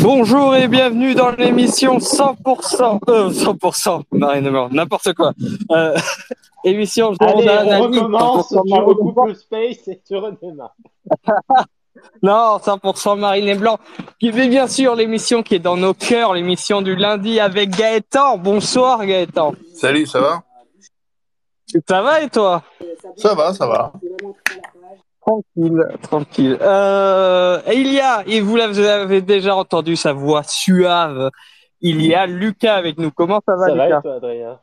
Bonjour et bienvenue dans l'émission 100%, euh, 100%, Marine n'importe quoi. Euh, émission Allez, on recommence, 100% tu Marine recoupes le space et tu redémarres. Non, 100% Marine et Blanc. Qui fait bien sûr l'émission qui est dans nos cœurs, l'émission du lundi avec Gaëtan. Bonsoir Gaëtan. Salut, ça va? Ça va et toi? Ça va, ça va. Tranquille, tranquille. Euh, et il y a, et vous l'avez déjà entendu sa voix suave, il y a Lucas avec nous. Comment ça va Ça Lucas toi, Adrien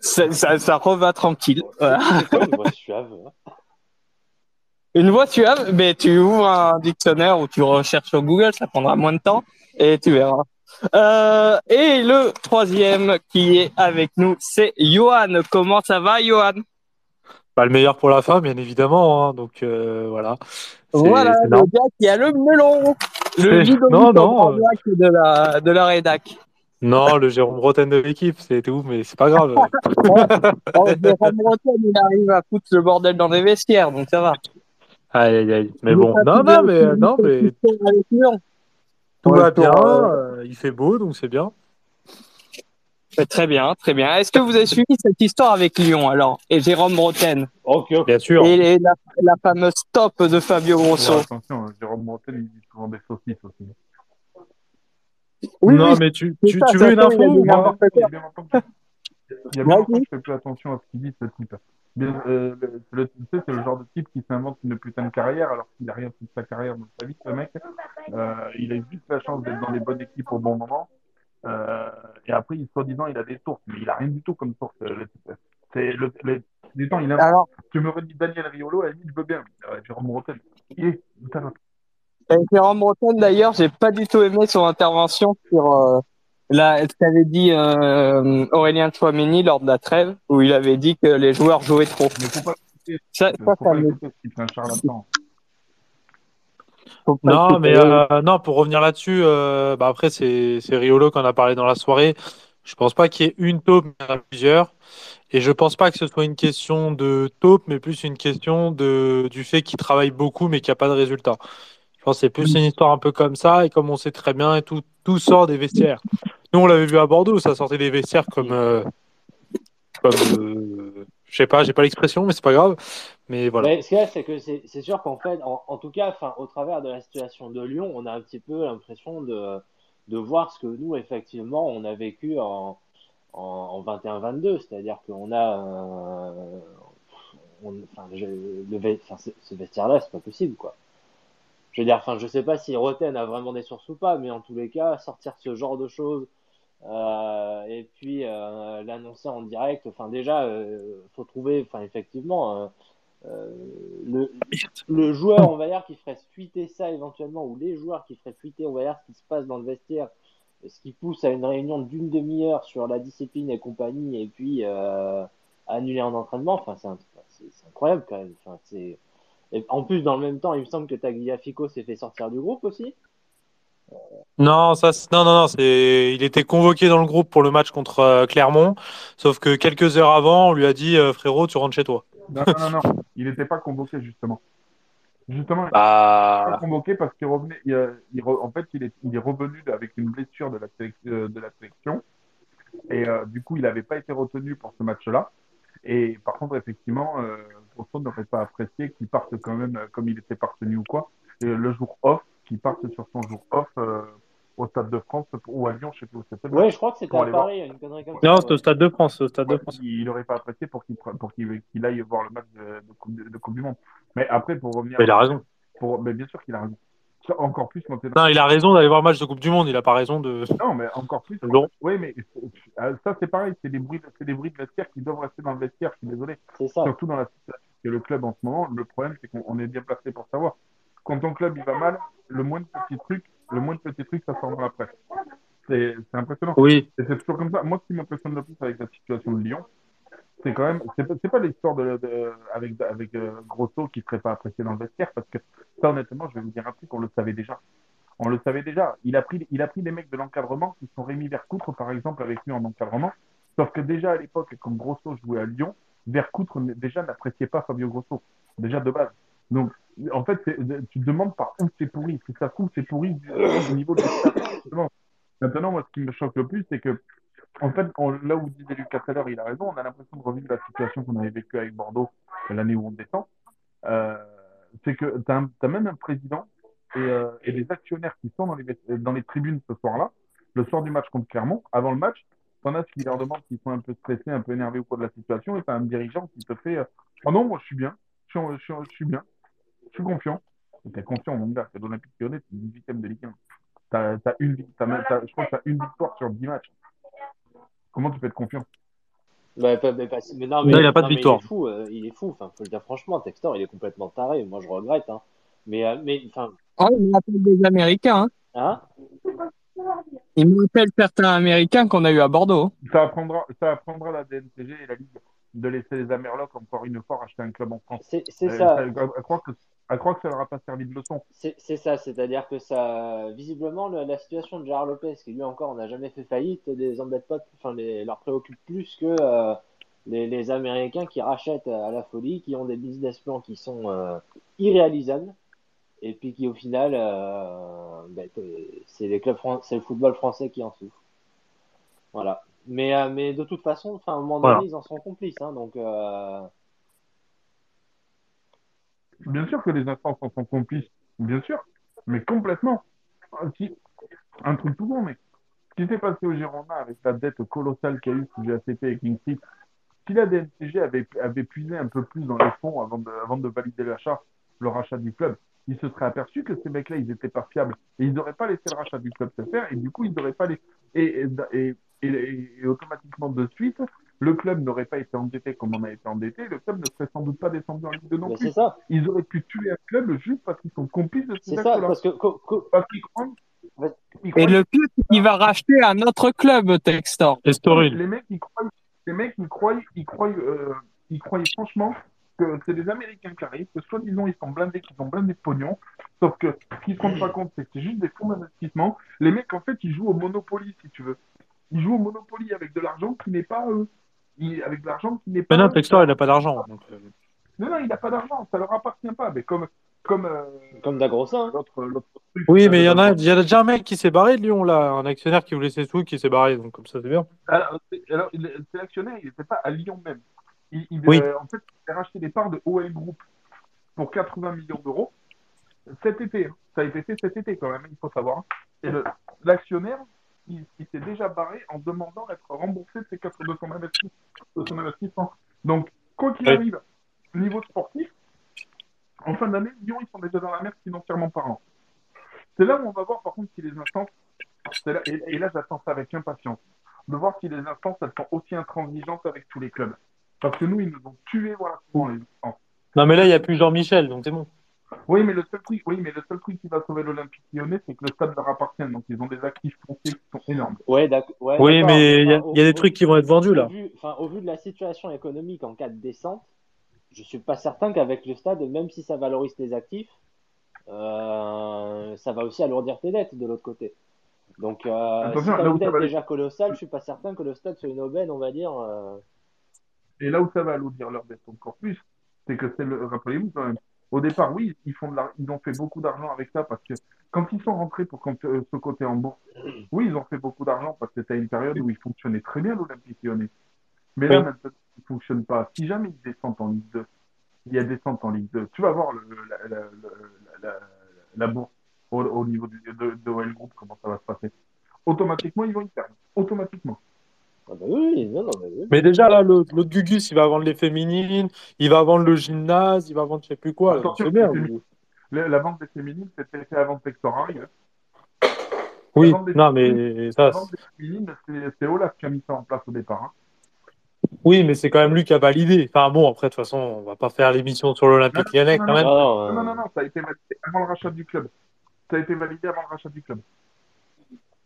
ça, ça, ça reva tranquille. Voilà. C'est quoi une voix suave hein Une voix suave, mais tu ouvres un dictionnaire ou tu recherches sur Google, ça prendra moins de temps et tu verras. Euh, et le troisième qui est avec nous, c'est Johan. Comment ça va, Johan? Pas le meilleur pour la fin, bien évidemment. hein, donc euh, voilà. Voilà, le gars qui a le melon. Le non, non, de la, de la rédac. Non, le Jérôme Bretagne de l'équipe, c'était ouf, mais c'est pas grave. Oh, Jérôme Bretagne, il arrive à foutre le bordel dans les vestiaires, donc ça va. aïe, aïe, aïe. Mais bon, non, non, mais non, mais tout Ouais, va pour, bien. euh, euh, il fait beau, donc c'est bien. Ouais, Très bien, très bien. Est-ce que vous avez suivi cette histoire avec Lyon alors et Jérôme Bretagne? Ok, ok. Bien sûr. et les- la, la fameuse top de Fabio Grosso Ouais, attention, Jérôme Bretagne, il dit souvent des saucisses aussi. Oui, non, oui, mais tu, tu, ça, tu veux une fait, il y a info Il y a bien longtemps que, je fais plus attention à ce qu'il dit, ce type. Euh, le, tu sais, c'est le genre de type qui s'invente une putain de carrière alors qu'il n'a rien fait de sa carrière dans sa vie, ce mec. Euh, il a juste la chance d'être dans les bonnes équipes au bon moment. Euh, et après, il, soi-disant, il a des sources, mais il a rien du tout comme source, euh, le. C'est le, temps, il a, Alors, tu me redis Daniel Riolo, à la limite, je veux bien. Euh, Jérôme Bretagne, il est, et Jérôme Bretagne d'ailleurs, j'ai pas du tout aimé son intervention sur euh, la, ce qu'avait dit euh, Aurélien Chouameni lors de la trêve, où il avait dit que les joueurs jouaient trop. mais faut pas Ça, faut ça, ça pas me- écouter ce type, c'est un charlatan. Non, mais euh, non, pour revenir là-dessus, euh, bah après, c'est Riolo qu'on a parlé dans la soirée. Je pense pas qu'il y ait une taupe, mais il y en a plusieurs. Et je pense pas que ce soit une question de taupe, mais plus une question de, du fait qu'il travaille beaucoup, mais qu'il n'y a pas de résultat. Je pense que c'est plus une histoire un peu comme ça. Et comme on sait très bien, et tout, tout sort des vestiaires. Nous, on l'avait vu à Bordeaux, ça sortait des vestiaires comme. euh, comme euh, je sais pas, j'ai pas l'expression, mais c'est pas grave. Mais voilà. Ce qu'il y a, c'est que c'est sûr qu'en fait, en, en tout cas, au travers de la situation de Lyon, on a un petit peu l'impression de, de voir ce que nous, effectivement, on a vécu en, en, en 21-22. C'est-à-dire qu'on a. euh, enfin, le, ce, vestiaire-là, c'est pas possible, quoi. Je veux dire, enfin, je sais pas si Roten a vraiment des sources ou pas, mais en tous les cas, sortir ce genre de choses euh, et puis euh, l'annoncer en direct, enfin déjà, euh, faut trouver, enfin effectivement, euh, le, le joueur, on va dire, qui ferait fuiter ça éventuellement, ou les joueurs qui feraient fuiter, on va dire, ce qui se passe dans le vestiaire, ce qui pousse à une réunion d'une demi-heure sur la discipline et compagnie, et puis euh, annuler un entraînement, enfin c'est incroyable quand même. Enfin, c'est... En plus, dans le même temps, il me semble que Tagliafico s'est fait sortir du groupe aussi. Non, ça, non, non, non, c'est, il était convoqué dans le groupe pour le match contre euh, Clermont, sauf que quelques heures avant, on lui a dit, frérot, tu rentres chez toi. Non, non, non, non. Il n'était pas convoqué, justement. Justement, il n'était Bah, pas convoqué parce qu'il revenait. il, euh, il re- en fait, il est, il est revenu avec une blessure de la, sélec- euh, de la sélection. Et euh, du coup, il n'avait pas été retenu pour ce match-là. Et par contre, effectivement, euh, n'aurait pas apprécié qu'il parte quand même comme il était partenu ou quoi. Et le jour off, qu'il parte sur son jour off euh, au Stade de France ou à Lyon, je sais plus où c'était. Ouais, je crois que c'était à. Paris, une connerie comme non, c'est au Stade de France, au Stade de France. il n'aurait pas apprécié pour qu'il pre- pour qu'il aille voir le match de, de coupe, de Coupe du Monde. Mais après, pour revenir. Mais il a raison. Pour, mais bien sûr qu'il a raison. Encore plus quand Non, il a raison d'aller voir le match de Coupe du Monde, il a pas raison de. Non, mais encore plus. Non. Oui, mais euh, ça, c'est pareil. C'est des bruits, c'est des bruits de vestiaire qui doivent rester dans le vestiaire. Je suis désolé. C'est ça. Surtout dans la situation que le club en ce moment. Le problème, c'est qu'on on est bien placé pour savoir. Quand ton club il va mal, le moindre petit truc, le moindre petit truc, ça sort dans la presse. C'est c'est impressionnant. Oui, Et c'est toujours comme ça. Moi, ce qui m'impressionne le plus avec la situation de Lyon, c'est quand même, c'est pas, c'est pas l'histoire de, de- avec, avec euh, Grosso qui serait pas apprécié dans le vestiaire, parce que ça, honnêtement, je vais vous dire un truc, on le savait déjà. On le savait déjà. Il a pris, il a pris des mecs de l'encadrement qui sont Rémi Vercoutre, par exemple, avec lui en encadrement. Sauf que déjà à l'époque, quand Grosso jouait à Lyon, Vercoutre déjà n'appréciait pas Fabio Grosso. Déjà de base. Donc, en fait, tu te demandes par où c'est pourri. Si ça se trouve, c'est pourri au niveau de. Maintenant, moi, ce qui me choque le plus, c'est que, en fait, là où disait Lucas tout à l'heure, il a raison, on a l'impression de revivre la situation qu'on avait vécue avec Bordeaux l'année où on descend. Euh, c'est que tu as, même un président et, euh, et les actionnaires qui sont dans les, tribunes ce soir-là, le soir du match contre Clermont, avant le match, t'en as qui leur demandent qu'ils sont un peu stressés, un peu énervés au cours de la situation, et t'as un dirigeant qui te fait Oh non, moi je suis bien, je suis bien, je suis confiant. T'es confiant, mon gars, c'est l'Olympique Lyonnais, c'est 18ème de Ligue 1. T'as, t'as une, je crois que t'as une victoire sur 10 matchs. Comment tu peux être confiant? Bah, mais non, mais, Non, il a pas de victoire. Il est fou, euh, il est fou. Enfin, faut le dire franchement, Textor, il est complètement taré. Moi, je regrette. Hein. Mais, euh, mais, enfin, Oh, il me rappelle des Américains. Hein. hein? Il me rappelle certains Américains qu'on a eu à Bordeaux. Ça apprendra, ça apprendra la DNCG et la Ligue de laisser les Amerlocs encore une fois racheter un club en France. C'est Euh, ça. à croire que, à croire que ça leur a pas servi de leçon. C'est ça, c'est-à-dire que ça, visiblement, le- la situation de Gérard Lopez, qui lui encore n'a jamais fait faillite, les embête pas, enfin, les, leur préoccupe plus que euh, les, les Américains qui rachètent à la folie, qui ont des business plans qui sont euh, irréalisables, et puis qui au final, euh, ben, c'est les clubs, c'est le football français qui en souffre. Voilà. Mais, euh, mais de toute façon, enfin, un moment donné, Voilà. ils en sont complices, hein, donc. Bien sûr que les instances en sont complices, bien sûr, mais complètement. Un, petit- un truc tout bon, mais ce qui s'est passé au Girondin avec la dette colossale qu'il y a eu sous GACP et Kingsley, si la DNCG avait, avait puisé un peu plus dans les fonds avant de, valider l'achat, le rachat du club, ils se seraient aperçus que ces mecs-là, ils étaient pas fiables. Et ils n'auraient pas laissé le rachat du club se faire, et du coup, ils n'auraient pas les. Et automatiquement, de suite, le club n'aurait pas été endetté comme on a été endetté, le club ne serait sans doute pas descendu en Ligue 2 non Mais plus. ça, Ils auraient pu tuer un club juste parce qu'ils sont complices de ces c'est ça, actes-là. parce que co- co- Parce qu'ils croient. Et le pire, c'est qu'il va racheter un autre club, Textor. Les mecs, ils croient, les mecs, ils croient, ils croient, euh, ils croient franchement que c'est des Américains qui arrivent, que soi-disant ils sont blindés, qu'ils sont blindés de pognon. Sauf que ce qu'ils se rendent pas compte, c'est que c'est juste des fonds d'investissement. Les mecs, en fait, ils jouent au Monopoly, si tu veux. Ils jouent au Monopoly avec de l'argent qui n'est pas eux. Ils- avec de l'argent qui n'est pas. Mais non. Textor, il n'a pas d'argent. donc, euh, Non, non, il n'a pas d'argent, ça leur appartient pas. Mais comme, comme euh, comme Dagrossa. hein. l'autre, l'autre truc, Oui, mais il y en a, il y a déjà un mec qui s'est barré de Lyon, là, un actionnaire qui voulait ses sous, qui s'est barré, donc comme ça, c'est bien. Alors, c'est- alors, il- c'est l'actionnaire, il n'était pas à Lyon même. Il, il, Oui. euh, en fait, il a racheté des parts de OL Group pour 80 millions d'euros cet été. hein. Ça a été fait cet été quand même, il faut savoir. Et le- l'actionnaire, il, il s'est déjà barré en demandant d'être remboursé de, ses quatre- de, son investi- de son investissement. Donc, quoi qu'il Oui. arrive, niveau sportif, en fin d'année, Lyon, ils sont déjà dans la merde financièrement parlant. C'est là où on va voir, par contre, si les instances, c'est là- et, et là, j'attends ça avec impatience, de voir si les instances, elles sont aussi intransigeantes avec tous les clubs. Parce que nous, ils nous ont tués, voilà, souvent, les instances. Non, mais là, il n'y a plus Jean-Michel, donc c'est bon. Oui, mais le seul truc, oui, mais le seul truc qui va sauver l'Olympique lyonnais, c'est que le stade leur appartient. Donc, ils ont des actifs fonciers qui sont énormes. Ouais, d'accord. ouais, Oui, mais il y a, enfin, il y a au- des trucs qui vont être vendus, là. vu, au vu de la situation économique en cas de descente, je suis pas certain qu'avec le stade, même si ça valorise tes actifs, euh, ça va aussi alourdir tes dettes de l'autre côté. Donc, euh, si t'as une dette déjà colossale, je suis pas certain que le stade soit une aubaine, on va dire. euh, Et là où ça va alourdir leur dette encore plus, c'est que c'est le, rappelez-vous quand même, au départ, oui, ils font de la- ils ont fait beaucoup d'argent avec ça parce que quand ils sont rentrés pour quand- euh, ce côté en bourse, oui, ils ont fait beaucoup d'argent parce que c'était une période où ils fonctionnaient très bien l'Olympique lyonnais. Mais là, maintenant, ils ne fonctionnent pas. Si jamais ils descendent en Ligue 2, il y a descente en Ligue 2, tu vas voir le, la, la, la, la, la bourse au, au niveau du, de, de Group, comment ça va se passer. Automatiquement, ils vont y perdre. Automatiquement. Ah bah oui, non, non, mais oui. Mais déjà, là, l'autre Gugus, il va vendre les féminines, il va vendre le gymnase, il va vendre je sais plus quoi. C'est bien. Le- la vente des féminines, c'était fait avant arrive. Oui, La non, féminines, mais La ça, vente des féminines, c'est c'est Olaf qui a mis ça en place au départ. hein. oui, mais c'est quand même lui qui a validé. Enfin bon, après, de toute façon, on va pas faire l'émission sur l'Olympique lyonnais quand non, même. Non, non, non, non, ça a été validé avant le rachat du club. Ça a été validé avant le rachat du club.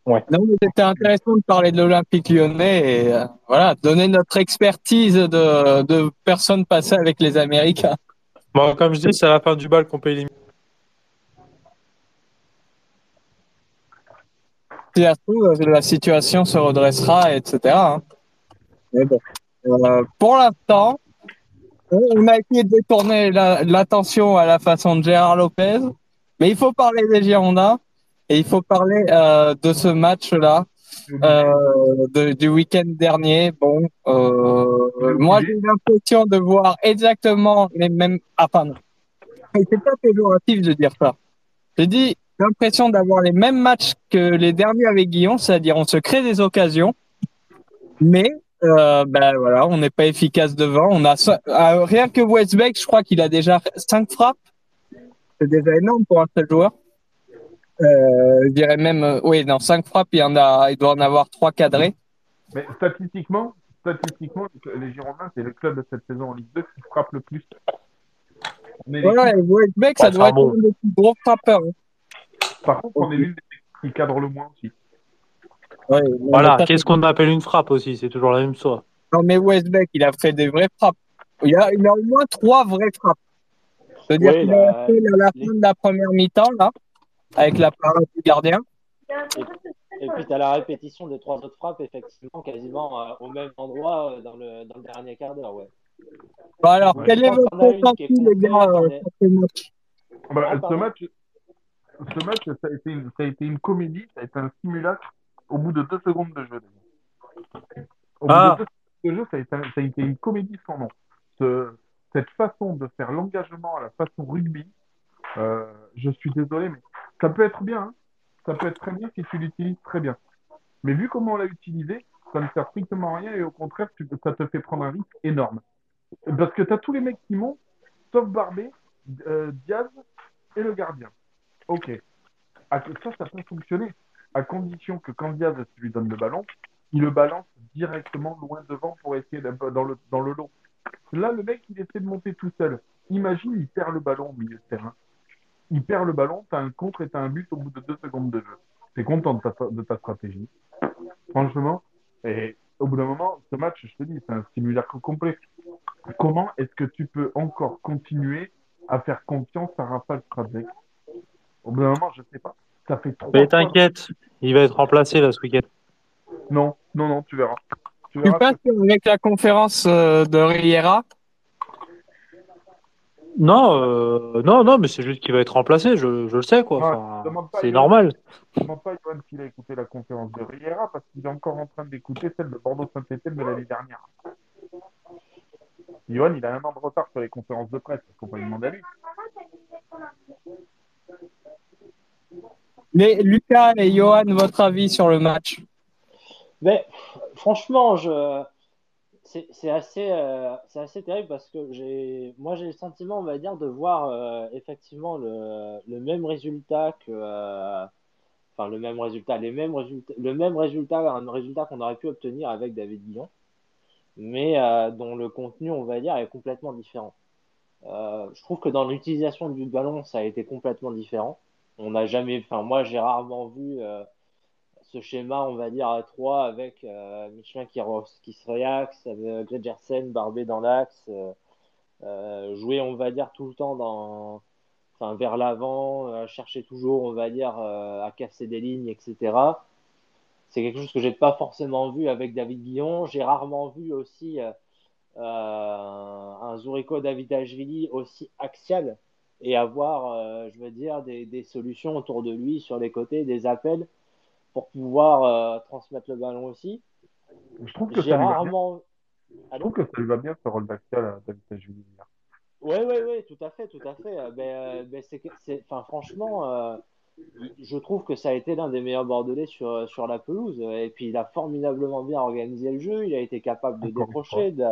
Non, mais c'était intéressant de parler de l'Olympique lyonnais et euh, voilà, donner notre expertise de, de personnes passées avec les Américains. Bon, comme je dis, c'est à la fin du bal qu'on paye les Si trouve, la situation se redressera, etc. hein. Mais bon. Euh, pour l'instant, On a essayé de détourner la- l'attention à la façon de Gérard Lopez, mais il faut parler des Girondins et il faut parler euh, de ce match-là, euh, de- du week-end dernier. Bon, euh, moi j'ai l'impression de voir exactement les mêmes. Ah, pardon. Et C'est pas péjoratif de dire ça. J'ai dit l'impression d'avoir les mêmes matchs que les derniers avec Guillaume, c'est-à-dire on se crée des occasions, mais euh, ben voilà, on n'est pas efficace devant. On a euh, rien que Westbeck, je crois qu'il a déjà cinq frappes. C'est déjà énorme pour un seul joueur. Euh, je dirais même, euh, oui, dans cinq frappes, il y en a, il doit en avoir trois cadrés. Mais statistiquement, statistiquement, les Girondins, c'est le club de cette saison en Ligue 2 qui frappe le plus. Et Westbeck, ça Ouais, doit être bon. des plus gros frappeurs. hein. Par contre, on est l'une des équipes qui cadre le moins aussi. Ouais, Voilà, qu'est-ce qu'on appelle une frappe aussi? C'est toujours la même chose. Non, mais Westbeck, il a fait des vraies frappes. Il a, il a au moins trois vraies frappes. C'est-à-dire Ouais, qu'il a fait à la fin de la première mi-temps, là, avec la parade du gardien. Et puis, tu as la répétition des trois autres frappes, effectivement, quasiment euh, au même endroit euh, dans, le, dans le dernier quart d'heure. Ouais. Bon, alors, Ouais. quel est votre ressenti, les gars, euh, ce match Bah, Ah, ce, match, ce match, ça a, été une, ça a été une comédie, ça a été un simulacre au bout de deux secondes de jeu. Au bout Ah. de deux secondes de jeu, ça a été, un- ça a été une comédie sans nom. Ce- cette façon de faire l'engagement à la façon rugby, euh, je suis désolé, mais ça peut être bien. hein. Ça peut être très bien si tu l'utilises très bien. Mais vu comment on l'a utilisé, ça ne sert strictement à rien et au contraire, ça te fait prendre un risque énorme. Parce que tu as tous les mecs qui montent, sauf Barbé, euh, Diaz et le gardien. Ok. Ça, ça peut fonctionner. À condition que quand Diaz tu lui donnes le ballon, il le balance directement loin devant pour essayer dans le, dans le. Là, le mec, il essaie de monter tout seul. Imagine, il perd le ballon au milieu de terrain. Il perd le ballon, tu as un contre et tu as un but au bout de deux secondes de jeu. Tu es content de ta, de ta stratégie. Franchement. Et au bout d'un moment, ce match, je te dis, c'est un simulacre complet. Comment est-ce que tu peux encore continuer à faire confiance à Rafal Strazek Au bout d'un moment, je sais pas. Ça fait trois Mais fois- t'inquiète, il va être remplacé là ce week-end. Non, non, non, tu verras. Tu verras pas que- sûr avec la conférence euh, de Riera? Non, euh, non, non, mais c'est juste qu'il va être remplacé, je, je le sais quoi. Enfin, c'est normal. Je ne demande pas à Johan s'il a écouté la conférence de Riera parce qu'il est encore en train d'écouter celle de Bordeaux-Saint-Etienne de l'année dernière. Johan, il a un an de retard sur les conférences de presse. Ne faut pas lui demander à lui. Mais Lucas et Johan, votre avis sur le match? Mais franchement, je... c'est assez, euh, assez terrible parce que moi j'ai le sentiment, on va dire, de voir euh, effectivement le, le même résultat que, euh, le même résultat, les mêmes résultats, le même résultat, un résultat qu'on aurait pu obtenir avec David Guillon, mais dont le contenu, on va dire, est complètement différent. Je trouve que dans l'utilisation du ballon, ça a été complètement différent. On n'a jamais, enfin moi j'ai rarement vu ce schéma, on va dire, à 3 avec euh, Michelin qui, qui se réaxe, avec Gregersen, Barbé dans l'axe, euh, euh, jouer, on va dire, tout le temps dans, enfin, vers l'avant, euh, chercher toujours, on va dire, euh, à casser des lignes, etc. C'est quelque chose que j'ai pas forcément vu avec David Guillon. J'ai rarement vu aussi euh, euh, un Zurico Davidashvili aussi axial et avoir, euh, je veux dire, des, des solutions autour de lui sur les côtés, des appels pour pouvoir euh, transmettre le ballon aussi. Je trouve que J'ai ça lui va bien. rarement. Je Allô trouve que ça lui va bien ce rôle d'axial à David. Oui, oui, oui, tout à fait, tout à fait. Euh, ben, euh, ben, c'est, franchement, euh, je trouve que ça a été l'un des meilleurs Bordelais sur, sur la pelouse. Et puis, il a formidablement bien organisé le jeu. Il a été capable de Encore décrocher, de-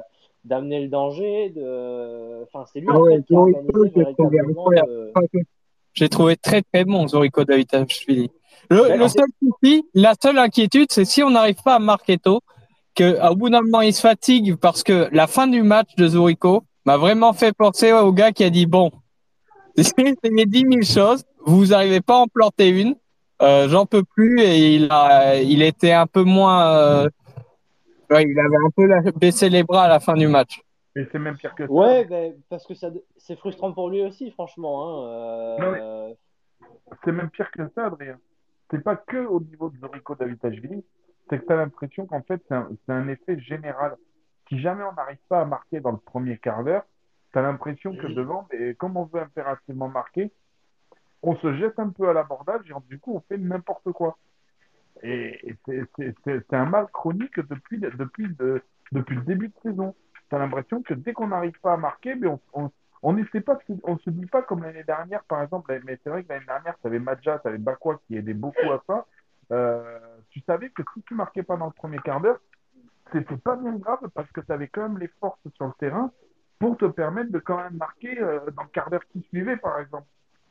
d'amener le danger. De... Enfin, c'est lui Ah en ouais, fait, qui a Zorico, organisé j'ai trouvé très très bon Zorico Davidashvili. Le, seul souci, la seule inquiétude, c'est si on n'arrive pas à marquer tôt, qu'au bout d'un moment il se fatigue parce que la fin du match de Zorico m'a vraiment fait penser au gars qui a dit bon, j'ai essayé 10 000 choses, vous n'arrivez pas à en planter une, euh, j'en peux plus et il a, il était un peu moins, euh, ouais, il avait un peu la- baissé les bras à la fin du match. Mais c'est même pire que ça. Ouais, ben, parce que ça, c'est frustrant pour lui aussi, franchement. Hein. Euh, Non, mais- C'est même pire que ça, Adrien. C'est pas que au niveau de Zorico Davidashvili, c'est que tu as l'impression qu'en fait, c'est un, un effet général. Si jamais on n'arrive pas à marquer dans le premier quart d'heure, tu as l'impression que devant, et comme on veut impérativement marquer, on se jette un peu à l'abordage et du coup, on fait n'importe quoi. Et, c'est un mal chronique depuis, depuis, depuis le début de saison. Tu as l'impression que dès qu'on n'arrive pas à marquer, mais on, on pas, on se dit pas comme l'année dernière, par exemple, mais c'est vrai que l'année dernière, tu avais Madja, tu avais Bakwa qui aidait beaucoup à ça. Euh, tu savais que si tu marquais pas dans le premier quart d'heure, c'était pas bien grave parce que tu avais quand même les forces sur le terrain pour te permettre de quand même marquer euh, dans le quart d'heure qui suivait, par exemple.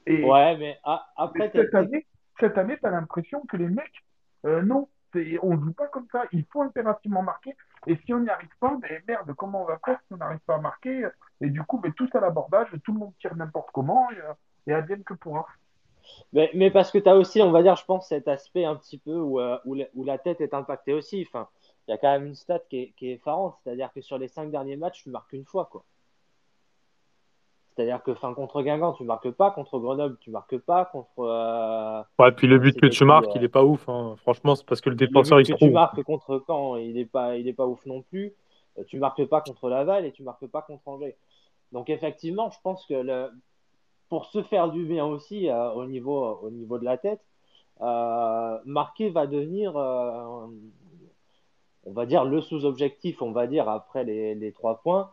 Et, ouais, mais après. cette, année, cette année, tu as l'impression que les mecs, euh, non, on ne joue pas comme ça. Il faut impérativement marquer. Et si on n'y arrive pas, ben merde, comment on va faire si on n'arrive pas à marquer? Et du coup, ben, tous à l'abordage, tout le monde tire n'importe comment et, et advienne que pourra. Mais, mais, parce que tu as aussi, on va dire, je pense, cet aspect un petit peu où, euh, où la, tête est impactée aussi. Enfin, il y a quand même une stat qui est, qui est effarante, c'est-à-dire que sur les cinq derniers matchs, tu marques une fois. quoi. C'est-à-dire que fin, contre Guingamp, tu marques pas, contre Grenoble, tu marques pas, contre. Euh... Ouais, puis le but que tu marques, il est pas ouf. Hein. Franchement, c'est parce que le défenseur, il se trouve. Tu marques contre Caen, il est pas, il est pas ouf non plus. Euh, tu marques pas contre Laval et tu marques pas contre Angers. Donc effectivement, je pense que le... pour se faire du bien aussi euh, au niveau, au niveau de la tête, euh, marquer va devenir, euh, on va dire le sous-objectif, on va dire après les, les trois points.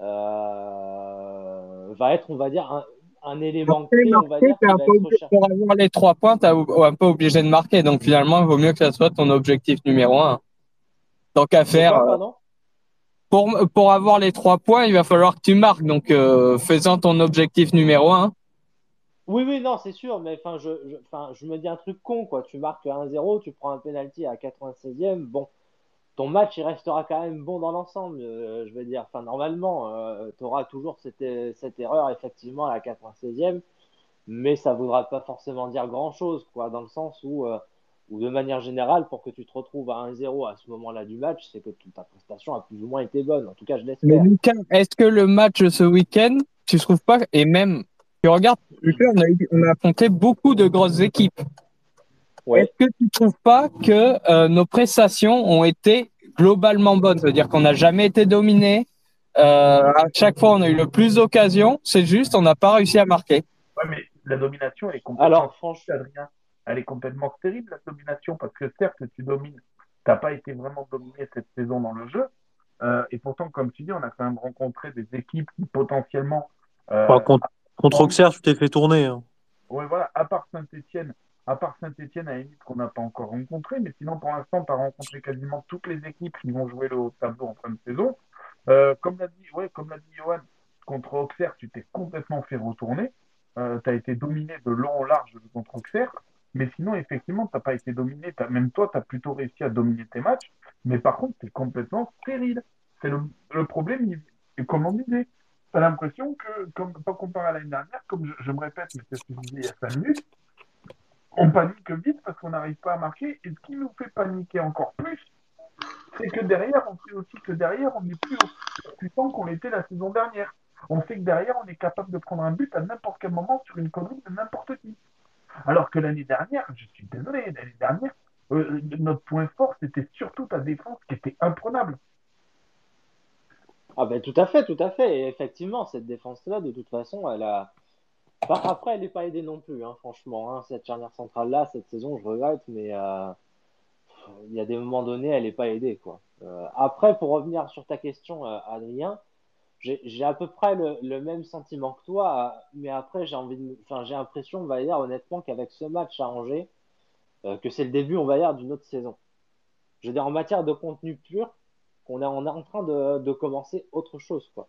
Euh, va être, on va dire, un, un élément clé, on va dire, Pour avoir les trois points, tu un peu obligé de marquer. Donc finalement, il vaut mieux que ça soit ton objectif numéro un. Donc à faire. Pour, pour avoir les trois points, il va falloir que tu marques. Donc euh, faisant ton objectif numéro un. Oui, oui, non, c'est sûr, mais enfin, je, je, je me dis un truc con, quoi. Tu marques 1-0, tu prends un penalty à 96e, bon, ton match il restera quand même bon dans l'ensemble. Euh, je veux dire, enfin normalement, euh, tu auras toujours cette, cette, erreur effectivement à la 96e, mais ça ne voudra pas forcément dire grand chose, quoi, dans le sens où, euh, de manière générale, pour que tu te retrouves à 1-0 à ce moment-là du match, c'est que ta prestation a plus ou moins été bonne. En tout cas, je l'espère. Mais Lucas, est-ce que le match ce week-end, tu trouves pas, et même, tu regardes, on a, on a affronté beaucoup de grosses équipes. Est-ce que tu ne trouves pas que euh, nos prestations ont été globalement bonnes? C'est-à-dire qu'on n'a jamais été dominé. Euh, à chaque fois, on a eu le plus d'occasions. C'est juste, on n'a pas réussi à marquer. Ouais, mais la domination, elle est complètement. Alors, franchement, Adrien, elle est complètement stérile, la domination, parce que certes, tu domines. Tu n'as pas été vraiment dominé cette saison dans le jeu. Euh, et pourtant, comme tu dis, on a quand même rencontré des équipes qui potentiellement. Euh, contre, contre Auxerre, tu t'es fait tourner. Hein. Oui, voilà, à part Saint-Etienne, à part Saint-Etienne, à la limite, qu'on n'a pas encore rencontré, mais sinon, pour l'instant, tu as rencontré quasiment toutes les équipes qui vont jouer le tableau en fin de saison. Euh, comme l'a dit, ouais, comme l'a dit Johan, contre Auxerre, tu t'es complètement fait retourner. Euh, tu as été dominé de long en large contre Auxerre. Mais sinon, effectivement, tu n'as pas été dominé. Même toi, tu as plutôt réussi à dominer tes matchs. Mais par contre, tu es complètement stérile. C'est le, problème. Et comme on disait, tu as l'impression que, pas comparé à l'année dernière, comme je, je, me répète, mais c'est ce que je disais il y a 5 minutes, on panique vite parce qu'on n'arrive pas à marquer. Et ce qui nous fait paniquer encore plus, c'est que derrière, on sait aussi que derrière, on n'est plus puissant qu'on l'était la saison dernière. On sait que derrière, on est capable de prendre un but à n'importe quel moment sur une commune de n'importe qui. Alors que l'année dernière, je suis désolé, l'année dernière, euh, notre point fort, c'était surtout ta défense qui était imprenable. Ah ben tout à fait, tout à fait. Et effectivement, cette défense-là, de toute façon, elle a, après, elle n'est pas aidée non plus, hein, franchement. Hein, cette charnière centrale-là, cette saison, je regrette, mais euh, il y a des moments donnés, elle n'est pas aidée. Quoi. Euh, après, pour revenir sur ta question, euh, Adrien, j'ai à peu près le, même sentiment que toi, mais après, j'ai envie de, j'ai l'impression, on va dire honnêtement, qu'avec ce match à que c'est le début, on va dire, d'une autre saison. Je veux dire, en matière de contenu pur, qu'on est, on est en train de, de commencer autre chose, quoi.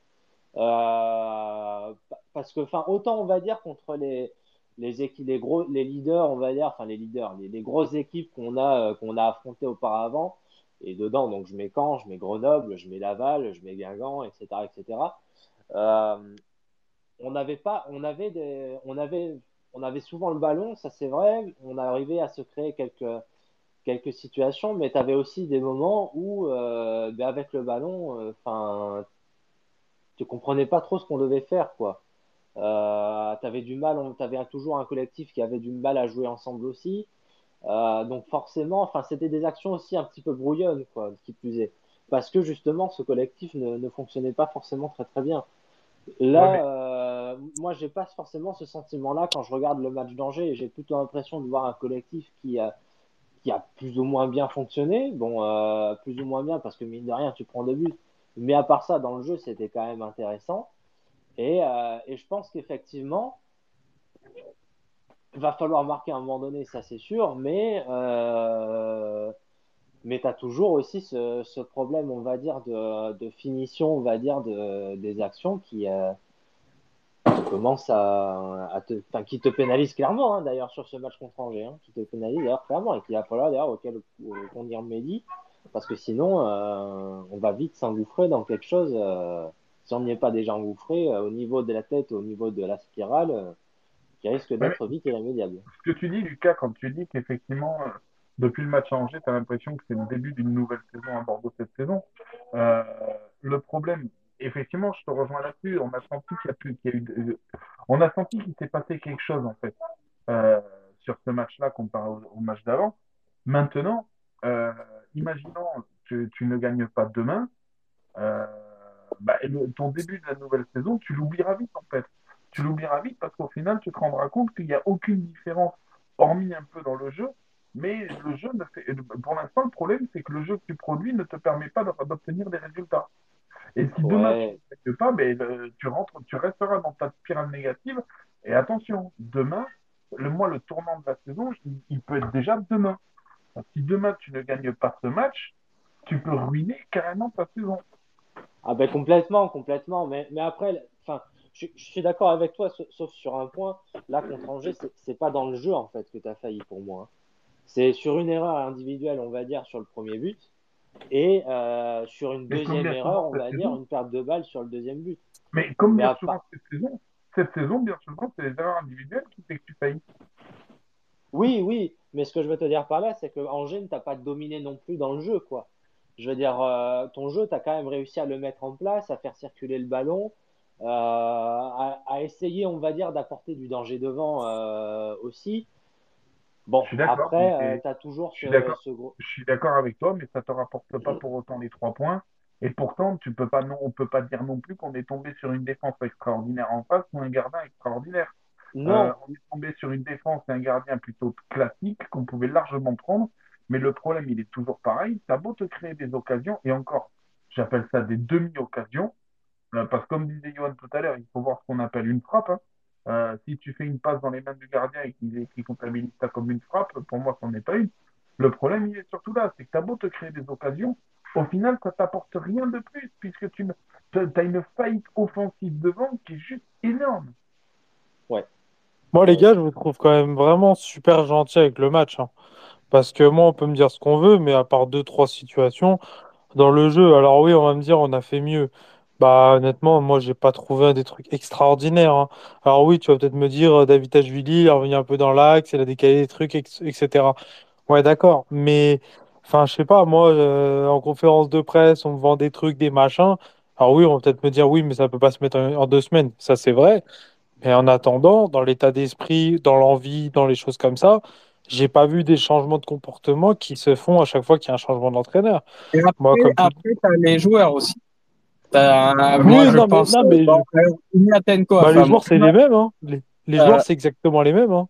Euh, parce que, enfin, autant on va dire contre les, les équipes, les gros, les leaders, on va dire, enfin les leaders, les, grosses équipes qu'on a, euh, qu'on a affrontées auparavant. Et dedans, donc je mets Caen, je mets Grenoble, je mets Laval, je mets Guingamp, etc., etc. Euh, on n'avait pas, on avait des, on avait, on avait souvent le ballon, ça c'est vrai. On arrivait à se créer quelques quelques situations, mais tu avais aussi des moments où, ben avec le ballon, enfin, tu comprenais pas trop ce qu'on devait faire, quoi. Euh, avais du mal, tu avais toujours un collectif qui avait du mal à jouer ensemble aussi. Euh, donc forcément, enfin, c'était des actions aussi un petit peu brouillonnes, quoi, qui plus est, parce que justement, ce collectif ne, ne fonctionnait pas forcément très très bien. Là, Ouais, euh, moi, j'ai pas forcément ce sentiment-là quand je regarde le match d'Angers. J'ai plutôt l'impression de voir un collectif qui a, qui a plus ou moins bien fonctionné. Bon, euh, plus ou moins bien parce que mine de rien, tu prends deux buts. Mais à part ça, dans le jeu, c'était quand même intéressant. Et, euh, je pense qu'effectivement, il va falloir marquer à un moment donné, ça c'est sûr. Mais, euh, mais tu as toujours aussi ce, problème, on va dire, de, finition, on va dire, de, des actions qui, euh, à, te, qui te pénalise clairement, hein, d'ailleurs, sur ce match contre Angers, hein, qui te pénalise d'ailleurs clairement et qui va falloir d'ailleurs auquel on y remédie, parce que sinon, euh, on va vite s'engouffrer dans quelque chose. euh, si on n'y est pas déjà engouffré, euh, au niveau de la tête, au niveau de la spirale, qui risque Ouais, d'être vite irrémédiable. ce que tu dis, Lucas, quand tu dis qu'effectivement, depuis le match à Angers, tu as l'impression que c'est le début d'une nouvelle saison à Bordeaux cette saison. Euh, le problème, effectivement, je te rejoins là-dessus, on a senti qu'il y a plus, qu'il y a eu, de- on a senti qu'il s'est passé quelque chose, en fait, euh, sur ce match-là comparé au, au match d'avant. Maintenant, euh, imaginons que tu ne gagnes pas demain, euh, bah, le- ton début de la nouvelle saison, tu l'oublieras vite en fait. Tu l'oublieras vite parce qu'au final, tu te rendras compte qu'il n'y a aucune différence, hormis un peu dans le jeu. Mais le jeu ne fait, pour l'instant, le problème, c'est que le jeu que tu produis ne te permet pas d'o- d'obtenir des résultats. Et si demain tu ne fais pas, ben, le- tu rentres, tu resteras dans ta spirale négative. Et attention, demain, le mois, le tournant de la saison, il, il peut être déjà demain. Si demain tu ne gagnes pas ce match, tu peux ruiner carrément ta saison. Ah ben complètement, complètement. Mais, mais après, enfin, je, je suis d'accord avec toi, sa- sauf sur un point. Là, contre Angers, c'est pas dans le jeu en fait que tu as failli pour moi. hein. C'est sur une erreur individuelle, on va dire, sur le premier but, et euh, sur une Mais deuxième erreur, on va dire, saison, une perte de balle sur le deuxième but. Mais comme Mais bien souvent part... cette saison, cette saison, bien souvent, c'est les erreurs individuelles qui fait que tu faillis. Oui, oui, mais ce que je veux te dire par là, c'est que Angers ne t'a pas dominé non plus dans le jeu, quoi. Je veux dire, euh, ton jeu, tu as quand même réussi à le mettre en place, à faire circuler le ballon, euh, à, à essayer, on va dire, d'apporter du danger devant euh, aussi. Je Bon, suis après, tu as toujours je suis ce, gros. je suis d'accord avec toi, mais ça te rapporte pas pour autant les trois points. Et pourtant, tu peux pas non, on peut pas dire non plus qu'on est tombé sur une défense extraordinaire en face ou un gardien extraordinaire. Non, Euh, on est tombé sur une défense et un gardien plutôt classique qu'on pouvait largement prendre, mais le problème, il est toujours pareil. T'as beau te créer des occasions, et encore, j'appelle ça des demi-occasions, Euh, parce que comme disait Johan tout à l'heure, il faut voir ce qu'on appelle une frappe. hein. Euh, si tu fais une passe dans les mains du gardien et qu'il qu'il comptabilise ça comme une frappe, pour moi, ça n'en est pas une. Le problème, il est surtout là, c'est que tu as beau te créer des occasions, au final, ça t'apporte rien de plus, puisque tu as une faillite offensive devant qui est juste énorme. ouais. Moi, les gars, je vous trouve quand même vraiment super gentil avec le match. hein. Parce que moi, on peut me dire ce qu'on veut, mais à part deux, trois situations dans le jeu, alors oui, on va me dire on a fait mieux. Bah, honnêtement, moi, j'ai pas trouvé des trucs extraordinaires. hein. Alors oui, tu vas peut-être me dire, euh, David Ashvili, il est revenu un peu dans l'axe, il a décalé des trucs, etc. Ouais, d'accord. Mais, enfin, je sais pas, moi, euh, en conférence de presse, on me vend des trucs, des machins. Alors oui, on va peut-être me dire, oui, mais ça peut pas se mettre en, en deux semaines. Ça, c'est vrai. Mais en attendant, dans l'état d'esprit, dans l'envie, dans les choses comme ça, j'ai pas vu des changements de comportement qui se font à chaque fois qu'il y a un changement d'entraîneur. Et Moi, après, comme tout. après t'as les joueurs aussi. T'as- moi, Oui, je non, mais, pense non, mais bon, je- Ignatenko, bah, les joueurs, c'est moi, les mêmes. Hein. Les, les euh, joueurs, c'est exactement les mêmes. Hein.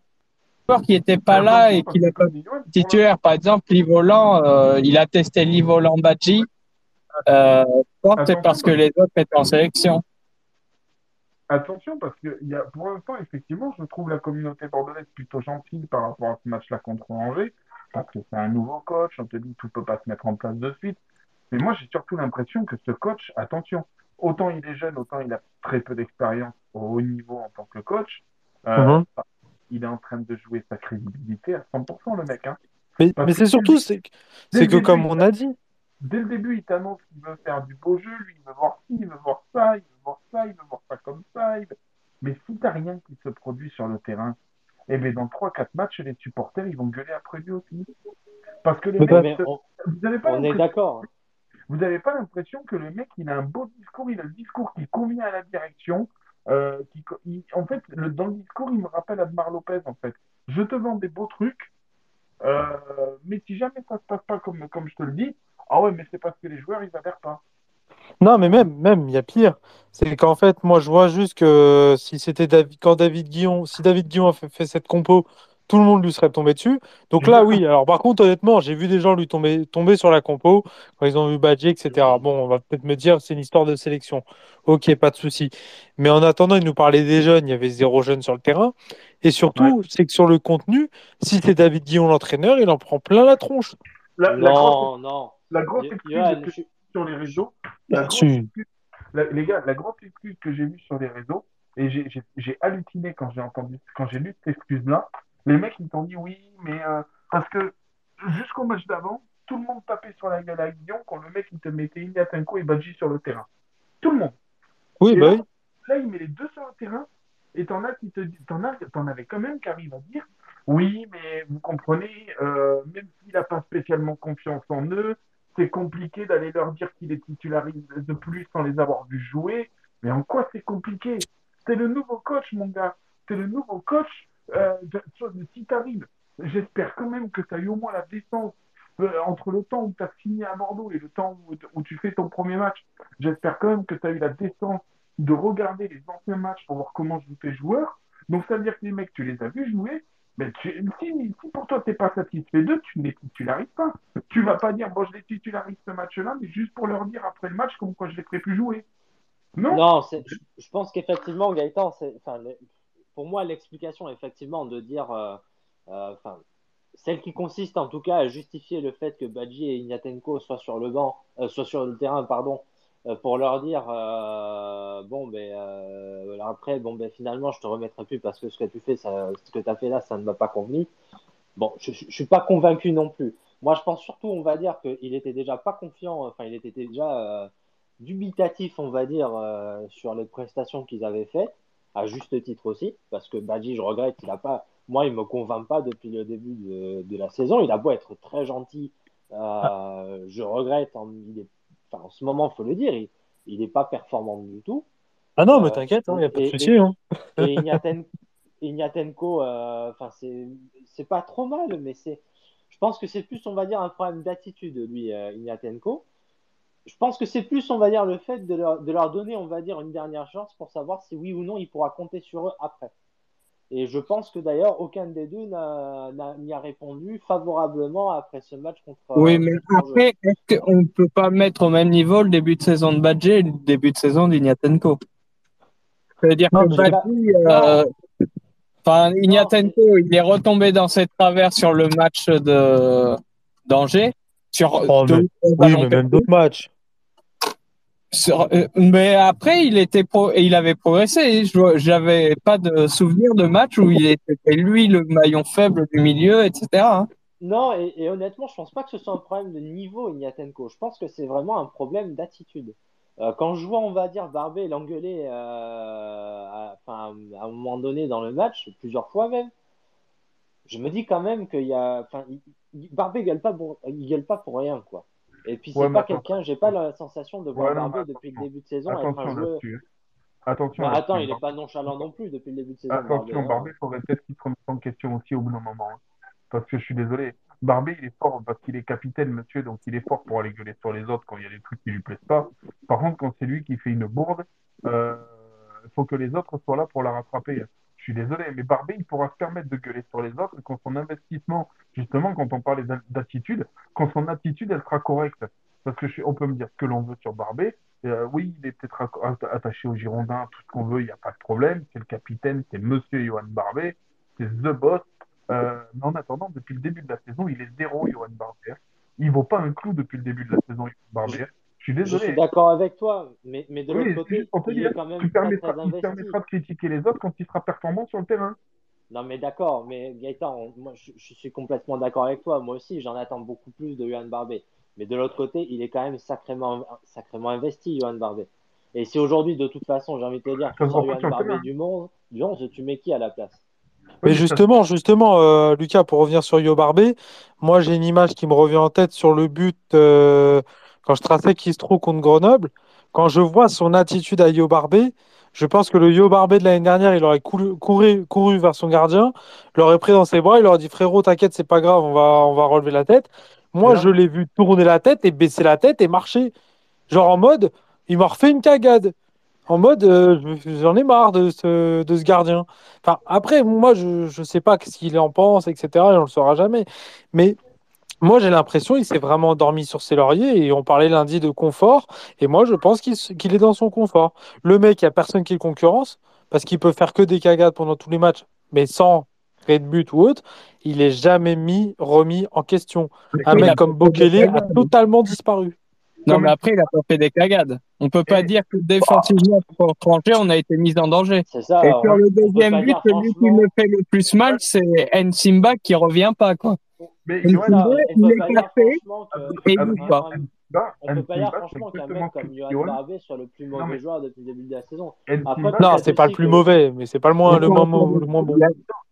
joueur qui n'était Mais pas là et qui n'a pas titulaire, par exemple, Livolan, euh, il a testé Livolan Badji. Euh, parce que les autres étaient en sélection. Attention, parce que y a, pour l'instant, effectivement, je trouve la communauté bordelaise plutôt gentille par rapport à ce match-là contre Angers, parce que c'est un nouveau coach, on te dit tout peut pas se mettre en place de suite. Mais moi, j'ai surtout l'impression que ce coach, attention, autant il est jeune, autant il a très peu d'expérience au haut niveau en tant que coach, euh, Mhm. il est en train de jouer sa crédibilité à 100%, le mec. Hein. Mais, c'est surtout, c'est que, début, comme on a dit, Dès le début, il t'annonce qu'il veut faire du beau jeu, lui, il veut voir ci, il veut voir ça, il veut ça, il veut voir ça comme ça. il Mais si t'as rien qui se produit sur le terrain, eh bien, dans trois quatre matchs, les supporters, ils vont gueuler après lui aussi. Parce que les mecs, pas- se- on, vous n'avez pas on est l'impression, d'accord. vous avez pas l'impression que le mec, il a un beau discours, il a le discours qui convient à la direction. euh, qui, il- en fait, le- dans le discours, il me rappelle Admar Lopez, en fait. Je te vends des beaux trucs, euh, mais si jamais ça se passe pas comme, comme je te le dis, ah ouais, mais c'est parce que les joueurs, ils adhèrent pas. Non, mais même, même, il y a pire. C'est qu'en fait, moi, je vois juste que si c'était David, quand David Guillon, si David Guillon a fait, fait cette compo, tout le monde lui serait tombé dessus. Donc là, oui. Alors, par contre, honnêtement, j'ai vu des gens lui tomber, tomber sur la compo quand ils ont vu Badji, etc. Bon, on va peut-être me dire, c'est une histoire de sélection. Ok, pas de souci. Mais en attendant, il nous parlait des jeunes. Il y avait zéro jeune sur le terrain. Et surtout, c'est que sur le contenu, si c'est David Guillon l'entraîneur, il en prend plein la tronche. La, la grosse, Non, non. la grosse excuse je- sur les réseaux, la les gars, la grosse excuse que j'ai vue sur les réseaux, et j'ai- halluciné quand j'ai entendu, quand j'ai lu cette excuse-là, les mecs ils t'ont dit oui, mais euh, parce que jusqu'au match d'avant, tout le monde tapait sur la gueule à Guillon quand le mec il te mettait Ignatenko et Badji sur le terrain. Tout le monde. Oui, bah là, oui. là, il met les deux sur le terrain, et t'en as qui te t'en as, t'en avais quand même qui arrivent à dire, oui, mais vous comprenez, euh, même s'il n'a pas spécialement confiance en eux, c'est compliqué d'aller leur dire qu'il est titularisé de plus sans les avoir vus jouer. Mais en quoi c'est compliqué? C'est le nouveau coach, mon gars. C'est le nouveau coach. Euh, de- de- si t'arrives, j'espère quand même que tu as eu au moins la décence euh, entre le temps où tu as signé à Bordeaux et le temps où, où tu fais ton premier match. J'espère quand même que tu as eu la décence de regarder les anciens matchs pour voir comment jouent tes joueurs. Donc ça veut dire que les mecs, tu les as vus jouer. Mais tu, si, pour toi, tu n'es pas satisfait d'eux, tu ne les titularises pas. Tu vas pas dire, bon, je les titularise ce match-là, mais juste pour leur dire après le match comme quoi je les ferai plus jouer. Non, Non, je, pense qu'effectivement, Gaëtan, enfin, pour moi, l'explication, effectivement, de dire, euh, euh, celle qui consiste en tout cas à justifier le fait que Badji et Ignatenko soient sur le banc, euh, soient sur le terrain, pardon, pour leur dire, euh, bon, ben, euh, après, bon, ben, finalement, je te remettrai plus parce que ce que tu fais, ça, ce que tu as fait là, ça ne m'a pas convenu. Bon, je, je suis pas convaincu non plus. Moi, je pense surtout, on va dire qu'il était déjà pas confiant, enfin, il était déjà euh, dubitatif, on va dire, euh, sur les prestations qu'ils avaient faites, à juste titre aussi, parce que Badji, je regrette, il a pas, moi, il me convainc pas depuis le début de, de la saison. Il a beau être très gentil, euh, je regrette, en, il est, enfin, en ce moment, faut le dire, il, il est pas performant du tout. Ah non, mais Euh, t'inquiète, il n'y a pas de souci. et- hein. Et Ignaten- Ignatenko, euh, enfin c'est c'est pas trop mal, mais c'est, je pense que c'est plus, on va dire, un problème d'attitude lui, euh, Ignatenko. Je pense que c'est plus, on va dire, le fait de leur, de leur donner, on va dire, une dernière chance pour savoir si oui ou non il pourra compter sur eux après. Et je pense que d'ailleurs aucun des deux n'y a répondu favorablement après ce match contre. Oui, mais contre Angers. après, est-ce qu'on ne peut pas mettre au même niveau le début de saison de Badji et le début de saison d'Ignatenko C'est-à-dire que mais- Badji, euh, enfin, Ignatenko, il est retombé dans ses travers sur le match de d'Angers. Sur Oh, deux mais- Oui, mais même d'autres matchs. Euh, mais après, il était pro, il avait progressé. J'avais pas de souvenir de match où il était lui le maillon faible du milieu, etc. hein. Non, et, honnêtement, je pense pas que ce soit un problème de niveau, Ignatenko. Je pense que c'est vraiment un problème d'attitude. Euh, quand je vois, on va dire, Barbet l'engueuler euh, à, un moment donné dans le match, plusieurs fois même, je me dis quand même qu'il y a. Barbet gueule pas gueule pas pour rien, quoi. Et puis, c'est Ouais, pas quelqu'un, j'ai pas la sensation de voir Ouais, depuis le début de saison être un attention joueur. là-dessus. Attention. Bon, attends, il est pas nonchalant non plus depuis le début de saison. Attention, hein. Barbet, il faudrait peut-être qu'il se remette en question aussi au bout d'un moment. hein. Parce que je suis désolé. Barbet, il est fort parce qu'il est capitaine, monsieur, donc il est fort pour aller gueuler sur les autres quand il y a des trucs qui lui plaisent pas. Par contre, quand c'est lui qui fait une bourde, euh, il faut que les autres soient là pour la rattraper. Suis désolé, mais Barbet, il pourra se permettre de gueuler sur les autres quand son investissement, justement, quand on parlait d'a- d'attitude, quand son attitude, elle sera correcte. Parce que je on peut me dire ce que l'on veut sur Barbet. Euh, oui, il est peut-être attaché aux Girondins, tout ce qu'on veut, il n'y a pas de problème. C'est le capitaine, c'est monsieur Johan Barbet, c'est the boss. Euh, mais en attendant, depuis le début de la saison, il est zéro, Johan Barbet. Il vaut pas un clou depuis le début de la saison, Johan Barbet. Je suis Je désolé. suis d'accord avec toi, mais, mais de Oui, l'autre côté, il dire, est quand même tu très, permettras, très il investi. permettra de critiquer les autres quand il sera performant sur le terrain. Non, mais d'accord, mais Gaëtan, on- moi, je, je suis complètement d'accord avec toi. Moi aussi, j'en attends beaucoup plus de Johan Barbet. Mais de l'autre côté, il est quand même sacrément, sacrément investi, Johan Barbet. Et si aujourd'hui, de toute façon, j'ai envie de te dire, tu sors Johan Barbet du 11, du 11, tu mets qui à la place? Mais justement, justement, euh, Lucas, pour revenir sur Yo Barbet, moi j'ai une image qui me revient en tête sur le but euh, quand je traçais Kistro contre Grenoble. Quand je vois son attitude à Yo Barbet, je pense que le Yo Barbet de l'année dernière, il aurait couru, couru, couru vers son gardien, l'aurait pris dans ses bras, il aurait dit frérot, t'inquiète, c'est pas grave, on va, on va relever la tête. Moi, je l'ai vu tourner la tête et baisser la tête et marcher. Genre en mode, il m'a refait une cagade. En mode, euh, j'en ai marre de ce, de ce gardien. Enfin, après, moi, je ne sais pas ce qu'il en pense, etc. Et on le saura jamais. Mais moi, j'ai l'impression qu'il s'est vraiment endormi sur ses lauriers. Et on parlait lundi de confort. Et moi, je pense qu'il est dans son confort. Le mec, il n'y a personne qui le concurrence parce qu'il peut faire que des cagades pendant tous les matchs, mais sans créer de but ou autre. Il est jamais mis, remis en question. Un il mec a comme Bokele a totalement disparu. Non, Comme- mais après, il a pas fait des cagades. On peut pas dire que défensivement, pour Angers, on a été mis en danger. C'est ça. Et sur le deuxième but, celui qui me fait le plus mal, c'est Nsimba qui revient pas, quoi. Mais Johan, il peut est pas dire franchement on peut pas dire qu'un mec comme Johan Barbet soit le plus mauvais joueur depuis le début de la saison. Non, c'est pas le plus mauvais, mais c'est pas le moins, le moins, mau- le moins bon.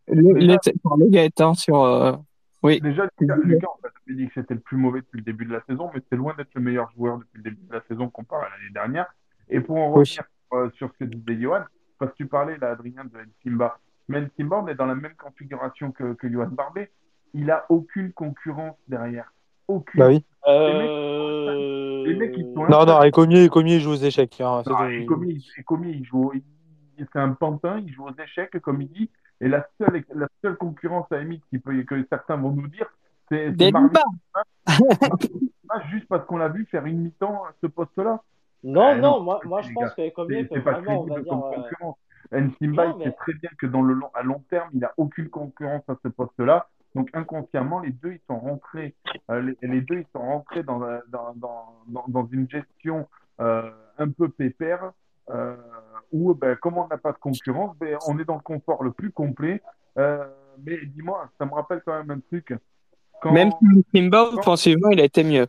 Laissez parler Gaëtan sur. euh, Oui. Déjà, Lucas, on avait dit que c'était le plus mauvais depuis le début de la saison, mais c'est loin d'être le meilleur joueur depuis le début de la saison comparé à l'année dernière. Et pour en Oui. revenir euh, sur ce que disait Johan, parce que tu parlais, là, Adrien, de Nsimba. Mais Nsimba, on est dans la même configuration que, que Johan Barbet. Il a aucune concurrence derrière. Aucune. Bah oui. Euh... les mecs, ils sont Non, non, et Comier, Comier joue aux échecs. hein, c'est Non, et il- et Comi, il joue, c'est un pantin, il joue aux échecs, comme il dit. Et la seule, la seule concurrence à peut, que certains vont nous dire, c'est Marvin juste parce qu'on l'a vu faire une mi-temps à ce poste-là. Non, Eh non, moi, moi je les pense que Ecomier C'est peut c'est pas vraiment, on va crédible dire. euh, concurrence. Nsimba, il mais- sait très bien que dans le long, à long terme, il n'a aucune concurrence à ce poste-là. Donc inconsciemment, les deux, ils sont rentrés, euh, les, les deux, ils sont rentrés dans, la- dans, dans, dans, une gestion euh, un peu pépère, euh, où, ben, comme on n'a pas de concurrence, ben, on est dans le confort le plus complet. Euh, mais dis-moi, ça me rappelle quand même un truc. Quand, Même si Nsimba, offensivement, il a été mieux.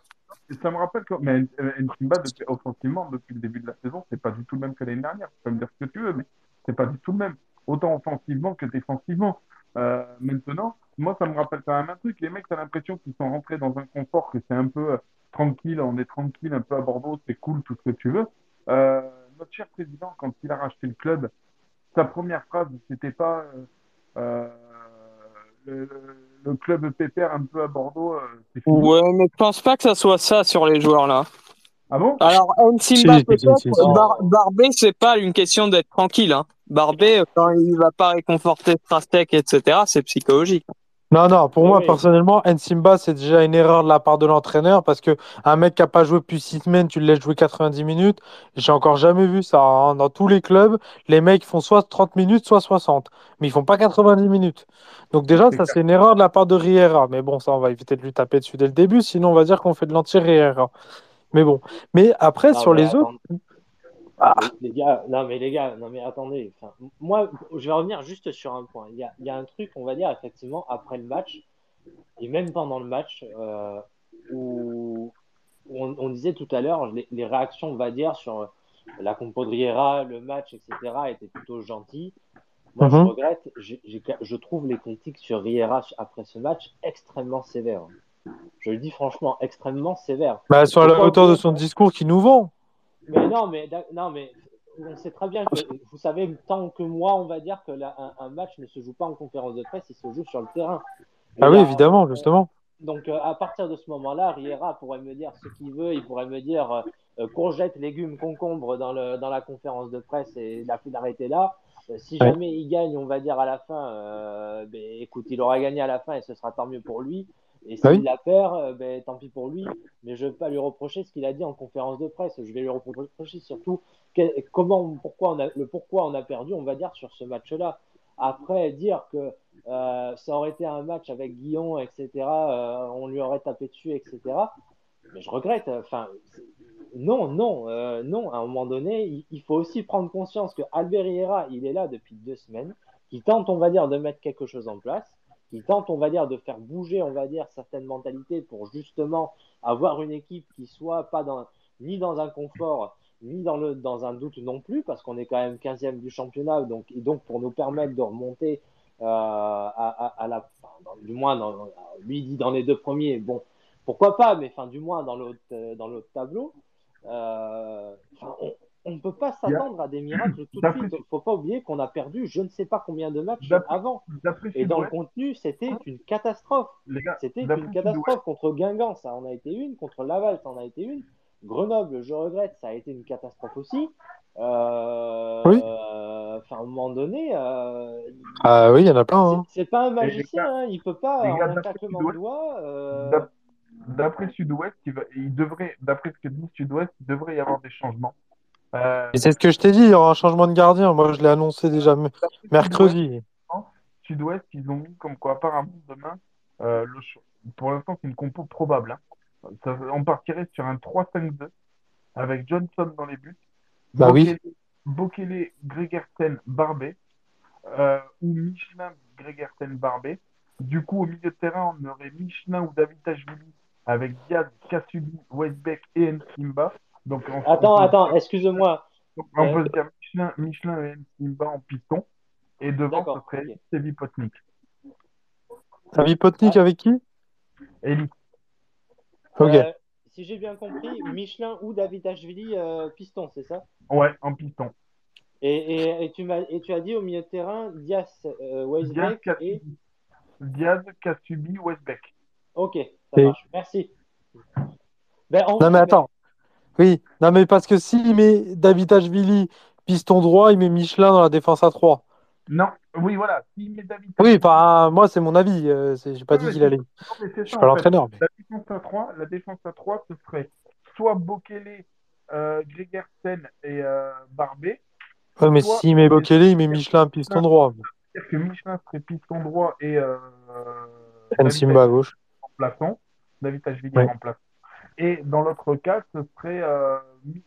ça me rappelle quand, mais euh, depuis, offensivement, depuis le début de la saison, c'est pas du tout le même que l'année dernière. Tu peux me dire ce que tu veux, mais c'est pas du tout le même. Autant offensivement que défensivement. Euh, maintenant, moi, ça me rappelle quand même un truc. Les mecs, t'as l'impression qu'ils sont rentrés dans un confort, que c'est un peu euh, tranquille, on est tranquille, un peu à Bordeaux, c'est cool, tout ce que tu veux. Euh, notre cher président, quand il a racheté le club, sa première phrase, c'était pas euh, le, le club pépère un peu à Bordeaux, euh. Ouais, mais je pense pas que ça soit ça sur les joueurs là. Ah bon? Alors, Nsimba. Bar- Barbet, c'est pas une question d'être tranquille. Hein. Barbet, quand il va pas réconforter Strastek, etc., c'est psychologique. Non, non, pour moi, oui. personnellement, Nsimba, c'est déjà une erreur de la part de l'entraîneur parce que un mec qui n'a pas joué depuis six semaines, tu le laisses jouer 90 minutes. J'ai encore jamais vu ça. hein. Dans tous les clubs, les mecs font soit 30 minutes, soit 60. Mais ils font pas 90 minutes. Donc, déjà, C'est ça, c'est une erreur de la part de Riera. Mais bon, ça, on va éviter de lui taper dessus dès le début. Sinon, on va dire qu'on fait de l'anti-Riera. Mais bon. Mais après, Non, sur mais les autres, attends- Ah. Les, gars, non mais les gars, non mais attendez. Moi, je vais revenir juste sur un point. Il y a, il y a un truc, on va dire effectivement après le match et même pendant le match euh, où, on, on disait tout à l'heure les, les réactions, on va dire sur la compo de Riera, le match, etc. étaient plutôt gentilles. Moi, je Mhm. regrette. j'ai- je trouve les critiques sur Riera après ce match extrêmement sévères. Je le dis franchement, extrêmement sévères. bah, sur la hauteur de son discours qui nous vend. Mais non, mais non, mais on sait très bien que vous savez tant que moi, on va dire que la- un, un match ne se joue pas en conférence de presse, il se joue sur le terrain. Ah oui, évidemment, euh, justement. Donc euh, à partir de ce moment-là, Riera pourrait me dire ce qu'il veut, il pourrait me dire euh, euh, courgettes, légumes, concombres dans, le, dans la conférence de presse et il a fait d'arrêter là. Euh, si Ouais. jamais il gagne, on va dire à la fin, ben, écoute, il aura gagné à la fin et ce sera tant mieux pour lui. Et s'il Bah oui. la perd, euh, ben, tant pis pour lui. Mais je ne vais pas lui reprocher ce qu'il a dit en conférence de presse. Je vais lui reprocher surtout quel- comment, pourquoi on a, le pourquoi on a perdu, on va dire, sur ce match-là. Après, dire que euh, ça aurait été un match avec Guillon, etc., euh, on lui aurait tapé dessus, etc. Mais je regrette. Enfin, non, non, euh, non. À un moment donné, il, il faut aussi prendre conscience que Albert Riera, il est là depuis deux semaines, qui tente, on va dire, de mettre quelque chose en place, qui tente, on va dire, de faire bouger, on va dire, certaines mentalités pour justement avoir une équipe qui soit pas ni dans un confort, ni dans, un doute non plus, parce qu'on est quand même 15e du championnat, donc, et donc pour nous permettre de remonter euh, à, la, du moins, dans, lui dit dans les deux premiers, bon, pourquoi pas, mais du moins dans l'autre, euh, tableau, euh, on, on ne peut pas s'attendre à des miracles tout de suite. Il ne faut pas oublier qu'on a perdu je ne sais pas combien de matchs avant. Et dans le contenu, c'était une catastrophe. gars, C'était une catastrophe contre Guingamp, ça en a été une, contre Laval, ça en a été une. Grenoble, je regrette, ça a été une catastrophe aussi. Euh, Oui. euh, Enfin, à un moment donné, euh, Ah oui, il y en a plein. hein. c'est c'est pas un magicien, gars- hein, il peut pas, les en gars, un d'après claquement de Sud-Ouest, doigts. euh, D'ap- D'après Sud-Ouest, il, va- il devrait, d'après ce que dit Sud-Ouest, il devrait y avoir des changements. Euh, Et c'est ce que je t'ai dit, il y aura un changement de gardien. Moi, je l'ai annoncé déjà mercredi. Sud-Ouest, ils ont mis comme quoi apparemment demain, euh, le pour l'instant c'est une compo probable. hein. Ça- on partirait sur un 3-5-2 avec Johnson dans les buts, Bah oui. Bokele, Gregersen, Barbet, euh, ou Michelin, Gregersen, Barbet. Du coup, au milieu de terrain, on aurait Michelin ou David Tachvili avec Diaz, Kassubi, Westbeck et Nsimba. Donc, on, Attends, on peut- attends, excuse-moi. on Euh, peut se dire Michelin, Michelin et Nsimba en piston. Et devant, ce serait ok. Sevi Potnik. Mis Potnik avec qui? Eli. Ok. Euh, si j'ai bien compris, Michelin ou David Ashvili euh, piston, c'est ça? Ouais, en piston. et, et, et tu m'as et tu as dit au milieu de terrain Diaz, euh, Diaz, Weisbeck et Kassubi, Diaz, Kassubi, Westbeck. ok, ça Et- marche. Merci. Ben, en Non mais ben, attends. Oui, non mais parce que s'il met David Ashvili piston droit, il met Michelin dans la défense à 3. Non, oui, voilà. S'il met David Oui, moi c'est mon avis. euh, J'ai pas dit qu'il allait. Non, Je suis pas l'entraîneur. mais- La défense à 3, la défense à 3, ce serait soit Bokele, euh, Gregersen et euh, Barbet. Ouais, mais s'il met Bokele, il met Michelin piston droit. C'est-à-dire que Michelin serait piston droit et euh, à gauche. remplaçant. David Ouais. remplaçant. Et dans l'autre cas, ce serait euh,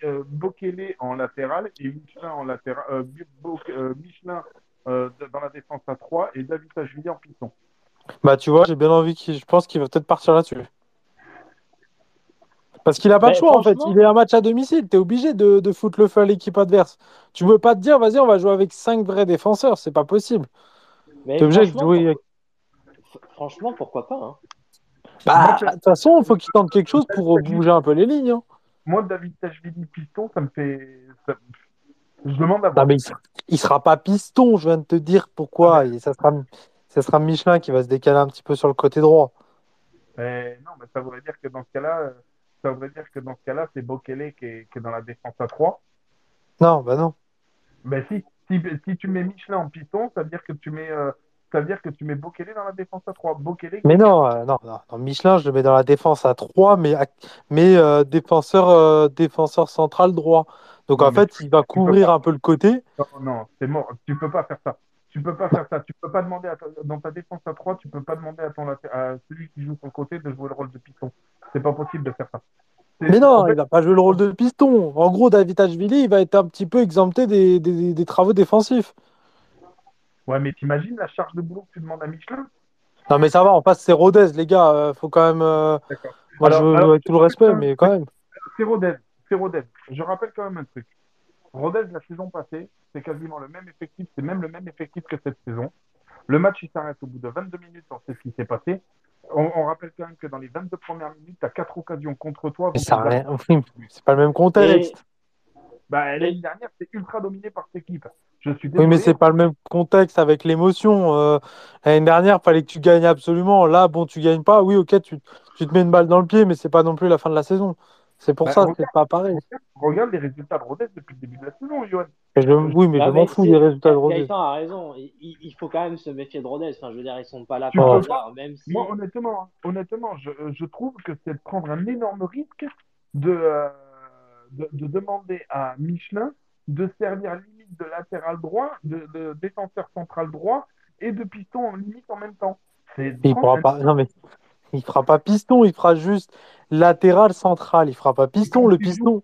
euh, Bokele en latéral et Michelin en latéral. euh, Bo- euh, Michelin euh, de- dans la défense à 3 et David Tachvili en piston. Bah tu vois, j'ai bien envie qu'il. Je pense qu'il va peut-être partir là-dessus. Parce qu'il a pas le choix en fait. Il est un match à domicile. T'es obligé de, de foutre le feu à l'équipe adverse. Tu peux pas te dire, vas-y, on va jouer avec cinq vrais défenseurs. C'est pas possible. mais T'es obligé de jouer. franchement, pourquoi pas hein. Bah, de toute façon, il faut qu'il tente quelque chose pour bouger un peu les lignes. hein. Moi, David Tachvili piston, ça me fait. ça- Je demande à Non, voir. mais il sera, pas piston, je viens de te dire pourquoi. Et ça sera, ça sera Michelin qui va se décaler un petit peu sur le côté droit. Mais non, mais ça voudrait dire que dans ce cas-là, ça voudrait dire que dans ce cas-là, c'est Bokele qui est, qui est dans la défense à 3. Non, bah non. Ben si, si, si tu mets Michelin en piston, ça veut dire que tu mets, euh, ça veut dire que tu mets Bokele dans la défense à 3. Bokele. Mais non, euh, non, non, non, Michelin, je le mets dans la défense à 3, mais, à- mais euh, défenseur, euh, défenseur central droit. Donc Non, en fait, il va couvrir un peu le côté. Non, non, c'est mort. Tu peux pas faire ça. Tu peux pas faire ça. Tu peux pas demander à ta- dans ta défense à 3, tu peux pas demander à ton à celui qui joue sur le côté de jouer le rôle de piston. C'est pas possible de faire ça. Mais non, en fait, il va pas jouer le rôle de piston. En gros, David Ashvili, il va être un petit peu exempté des, des- des travaux défensifs. Ouais, mais t'imagines la charge de boulot que tu demandes à Michelin? Non, mais ça va, en face, c'est Rodez, les gars. euh, faut quand même. euh, D'accord. Moi, Alors- je veux alors, tout le respect, mais quand même. C'est Rodez. C'est Rodez. Je rappelle quand même un truc. Rodez, la saison passée, c'est quasiment le même effectif, c'est même le même effectif que cette saison. Le match, il s'arrête au bout de 22 minutes, on sait ce qui s'est passé. On, on rappelle quand même que dans les 22 premières minutes, tu as quatre occasions contre toi. Mais ça rien- c'est pas le même contexte. Bah, L'année dernière, c'est ultra dominé par cette équipe. Je suis Oui, mais c'est pas le même contexte avec l'émotion. Euh, l'année dernière, fallait que tu gagnes absolument. Là, bon, tu gagnes pas. Oui, ok, tu, tu te mets une balle dans le pied, mais c'est pas non plus la fin de la saison. C'est pour Bah, ça, c'est pas pareil. Regarde les résultats de Rodez depuis le début de la saison, Johan. Je- oui, mais Ah, je m'en fous des résultats de Rodez. Gaëtan a raison. Il, faut quand même se méfier de Rodez. Enfin, je veux dire, ils sont pas là Tu par peux hasard, même si. Moi, honnêtement, hein, honnêtement je, je trouve que c'est de prendre un énorme risque de, euh, de, de demander à Michelin de servir limite de latéral droit, de, de défenseur central droit et de piston en limite en même temps. C'est Il un- pas. Non, mais il fera pas piston. Il fera juste latéral central. Il fera pas piston. Le piston.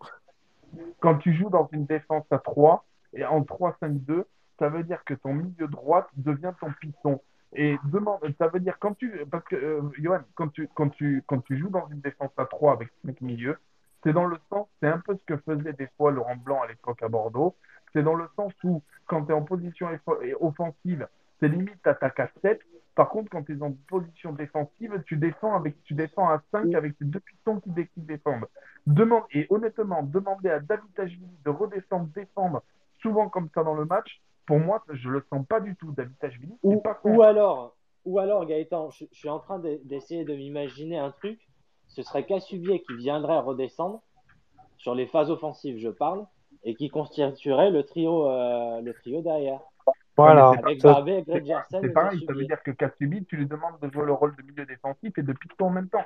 Quand tu joues dans une défense à 3 et en 3-5-2, ça veut dire que ton milieu droite devient ton piston. Et demande, ça veut dire quand tu, parce que euh, Johan, quand tu, quand tu, quand tu joues dans une défense à 3 avec 5 milieux, c'est dans le sens, c'est un peu ce que faisait des fois Laurent Blanc à l'époque à Bordeaux. C'est dans le sens où, quand tu es en position offensive, c'est limite t'attaques à 7. Par contre, quand tu es en position défensive, tu défends avec, tu défends à 5 avec tes deux pistons qui, dé- qui défendent. Demande, et honnêtement, demander à David Tachvili de redescendre défendre souvent comme ça dans le match, pour moi, je le sens pas du tout, David Tachvili. c'est Ou, pas ou alors, ou alors Gaëtan, je, je suis en train de- d'essayer de m'imaginer un truc. Ce serait Cassubier qui viendrait redescendre sur les phases offensives, je parle, et qui constituerait le trio, euh, le trio derrière. Voilà. Avec Barbet, Greg Jersen C'est pareil, ça veut dire que Kassubi, tu lui demandes de jouer le rôle de milieu défensif et de piston en même temps.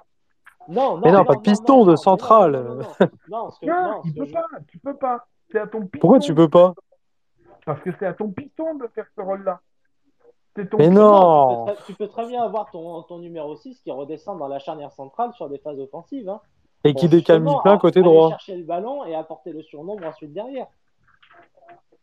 Non, non, Mais non, pas de piston, de central. Non, non, non, non. Non, ce que, Non, non, ce il peut pas, tu peux pas. C'est à ton piston. Pourquoi tu peux pas Parce que c'est à ton piston de faire ce rôle-là. C'est ton Mais piston. non. tu, peux très, tu peux très bien avoir ton, ton numéro 6 qui redescend dans la charnière centrale sur des phases offensives. Hein, Et qui décale a- côté aller droit. chercher le ballon et apporter le surnombre ensuite derrière.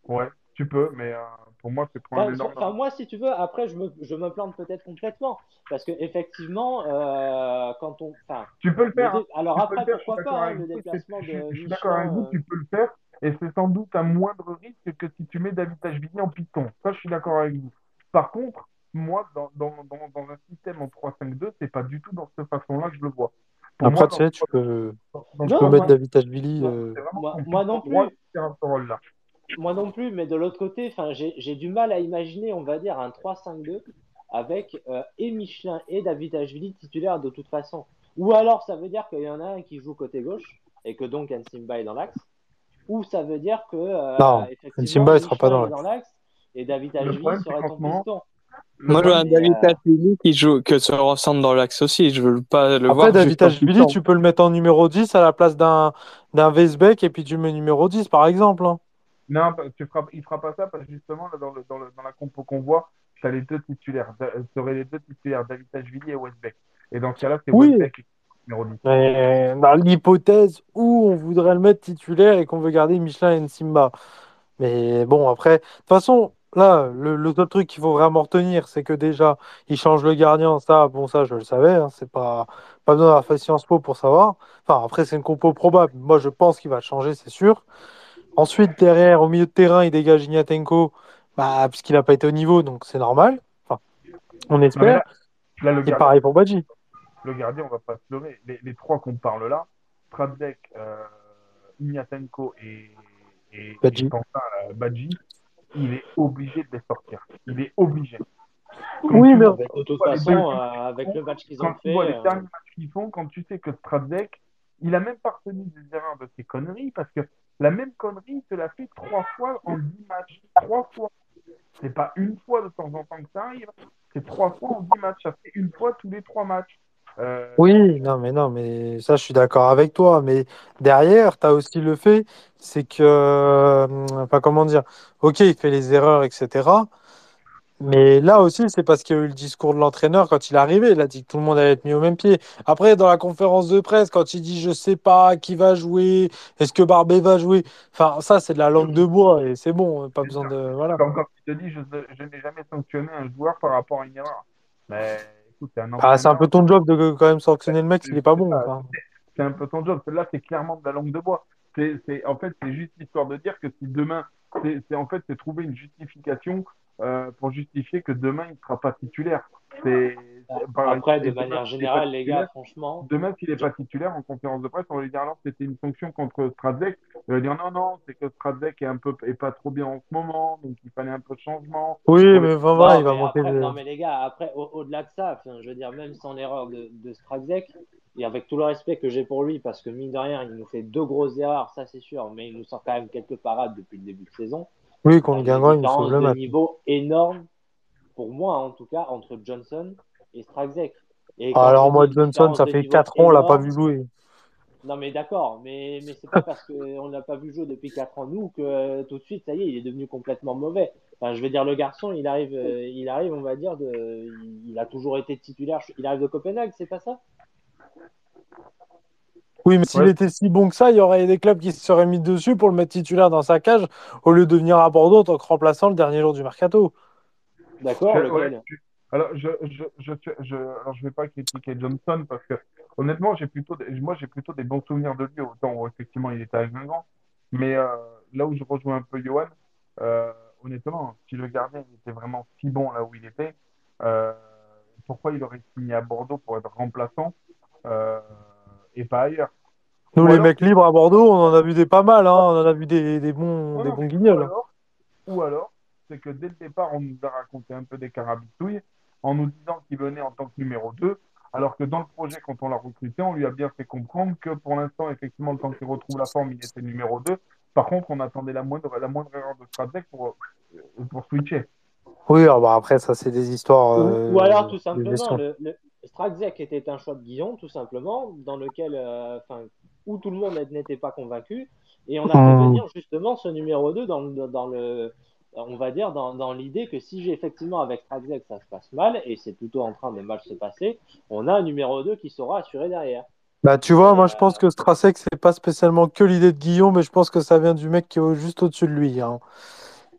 Ouais, tu peux, mais euh, pour moi, c'est trop Enfin, un énorme. enfin, moi, si tu veux, après, je me, je me plante peut-être complètement. Parce que effectivement, euh, quand on. Enfin, Tu peux le le faire. dé- hein. alors Tu après, faire, pourquoi pas hein, le déplacement de je, je suis d'accord avec vous, euh, tu peux le faire, et c'est sans doute un moindre risque que si tu mets David Tachvili en piston. Ça, je suis d'accord avec vous. Par contre, moi, dans, dans, dans, dans un système en 3-5-2, c'est pas du tout dans cette façon-là que je le vois. Pour Après, moi, tu sais, tu peux, tu mettre David Tachvili. moi- euh, moi- non plus. rôle-là. Moi non plus, mais de l'autre côté, enfin, j'ai du mal à imaginer, on va dire, un 3-5-2 avec euh, et Michelin et David Ashvili titulaires de toute façon. Ou alors, ça veut dire qu'il y en a un qui joue côté gauche et que donc Nsimba est dans l'axe. Ou ça veut dire que euh, Non, Nsimba, il sera pas dans l'axe et David Ashvili serait moment, piston. Moi, je veux un David euh, Tachvili qui joue, que se ressemble dans l'axe aussi. Je veux pas le voir. Après, David juste en Tachvili, tu peux le mettre en numéro 10 à la place d'un d'un Weisbeck et puis tu mets numéro 10, par exemple. hein. Non, tu feras, il fera pas ça parce que justement, là, dans, le, dans, le, dans la compo qu'on voit, tu as les deux titulaires. Da- seraient les deux titulaires, David Tachvili et Westbeck. Et dans ce cas-là, c'est Oui. Westbeck numéro 10. Mais dans l'hypothèse où on voudrait le mettre titulaire et qu'on veut garder Michelin et Nsimba. Mais bon, après, de toute façon, là, le, le seul truc qu'il faut vraiment retenir, c'est que déjà, il change le gardien. Ça, bon, ça, je le savais. hein, c'est pas, pas besoin d'avoir fait Sciences Po pour savoir. Enfin, après, c'est une compo probable. Moi, je pense qu'il va changer, c'est sûr. Ensuite, derrière, au milieu de terrain, il dégage Ignatenko, bah, puisqu'il n'a pas été au niveau, donc c'est normal. Enfin, on espère. là, là, le Et gardien, pareil pour Badji. le gardien, on va pas se leurrer. Les, les trois qu'on parle là, Stradzek, euh, Ignatenko et, et, Badji. et Quentin euh, Badji, il est obligé de les sortir. Il est obligé. Quand Oui, mais- de toute les façon, deux- euh, avec le match qu'ils quand ont tu fait, vois les euh, derniers matchs qu'ils font, quand tu sais que Stradzek, il a même pas retenu des erreurs de ses conneries, parce que la même connerie, il te l'a fait trois fois en dix matchs. Trois fois. C'est pas une fois de temps en temps que ça arrive. C'est trois fois en dix matchs. Ça fait une fois tous les trois matchs. Euh, Oui, non, mais non, mais ça, je suis d'accord avec toi. Mais derrière, tu as aussi le fait, c'est que, euh, enfin, comment dire, ok, il fait les erreurs, etc. Mais là aussi, c'est parce qu'il y a eu le discours de l'entraîneur quand il est arrivé. Il a dit que tout le monde allait être mis au même pied. Après, dans la conférence de presse, quand il dit je sais pas qui va jouer, est-ce que Barbet va jouer, enfin, ça, c'est de la langue de bois et c'est bon, pas besoin de. Voilà. Comme quand il te dit, je, je n'ai jamais sanctionné un joueur par rapport à une erreur. Mais c'est un Ah, c'est un peu ton job de quand même sanctionner le mec s'il est pas bon. c'est un peu ton job. Celle-là, c'est clairement de la langue de bois. C'est, en fait, c'est juste histoire de dire que si demain, c'est, en fait, c'est trouver une justification euh, pour justifier que demain, il ne sera pas titulaire. C'est, après, de et demain, manière s'il est pas générale, les titulaire, gars, franchement, Demain, s'il n'est pas titulaire en conférence de presse, on va lui dire alors c'était une sanction contre Stradzek. Il va dire non, non, c'est que Stradzek est un peu est pas trop bien en ce moment, donc il fallait un peu de changement. Oui, mais voilà, Non, il va après- de. non, mais les gars, après, au- au-delà de ça, je veux dire, même sans l'erreur de, de Strazek, et avec tout le respect que j'ai pour lui, parce que mine de rien, il nous fait deux grosses erreurs, ça c'est sûr, mais il nous sort quand même quelques parades depuis le début de saison. Oui, contre Guingamp, une il nous sauve différence le de match. niveau énorme, pour moi en tout cas, entre Johnson et quand Alors moi, Johnson, ça fait niveau 4 ans, on l'a pas vu jouer. Non, mais d'accord, mais, mais c'est pas parce qu'on l'a pas vu jouer depuis 4 ans, nous, que euh, tout de suite, ça y est, il est devenu complètement mauvais. Enfin, je veux dire, le garçon, il arrive, euh, il arrive, on va dire, de, il, a toujours été titulaire. Il arrive de Copenhague, c'est pas ça? Oui, mais s'il Ouais. était si bon que ça, il y aurait des clubs qui se seraient mis dessus pour le mettre titulaire dans sa cage au lieu de venir à Bordeaux en tant que remplaçant le dernier jour du mercato. D'accord, ouais, tu- alors, je, je, je, je, alors, je vais pas critiquer Johnson parce que, honnêtement, j'ai plutôt, des- moi, j'ai plutôt des bons souvenirs de lui au temps où, effectivement, il était avec Guingamp. Mais euh, là où je rejoins un peu Johan, euh, honnêtement, si le gardien était vraiment si bon là où il était, euh, pourquoi il aurait signé à Bordeaux pour être remplaçant et pas ailleurs? Nous, Ou les alors- mecs libres à Bordeaux, on en a vu des pas mal, hein. On en a vu des, des bons, des bons guignols. ou alors, c'est que dès le départ, on nous a raconté un peu des carabitouilles en nous disant qu'il venait en tant que numéro 2, Alors que dans le projet, quand on l'a recruté, on lui a bien fait comprendre que pour l'instant, effectivement, le temps qu'il retrouve la forme, il était numéro 2. Par contre, on attendait la moindre, la moindre erreur de Stradek pour, euh, pour switcher. Oui, alors, bah, après, ça, c'est des histoires. Ou, euh, ou alors, tout simplement, le, était un choix de Guillon, tout simplement, dans lequel, euh, enfin, où tout le monde n'était pas convaincu. Et on a fait Hmm. venir justement ce numéro 2 dans, dans le, on va dire, dans, dans l'idée que si j'ai effectivement avec Strazek ça se passe mal, et c'est plutôt en train de mal se passer, on a un numéro 2 qui saura assurer derrière. Bah, tu vois, moi, je Euh, pense que Strasek, c'est pas spécialement que l'idée de Guillaume, mais je pense que ça vient du mec qui est au- juste au-dessus de lui. hein.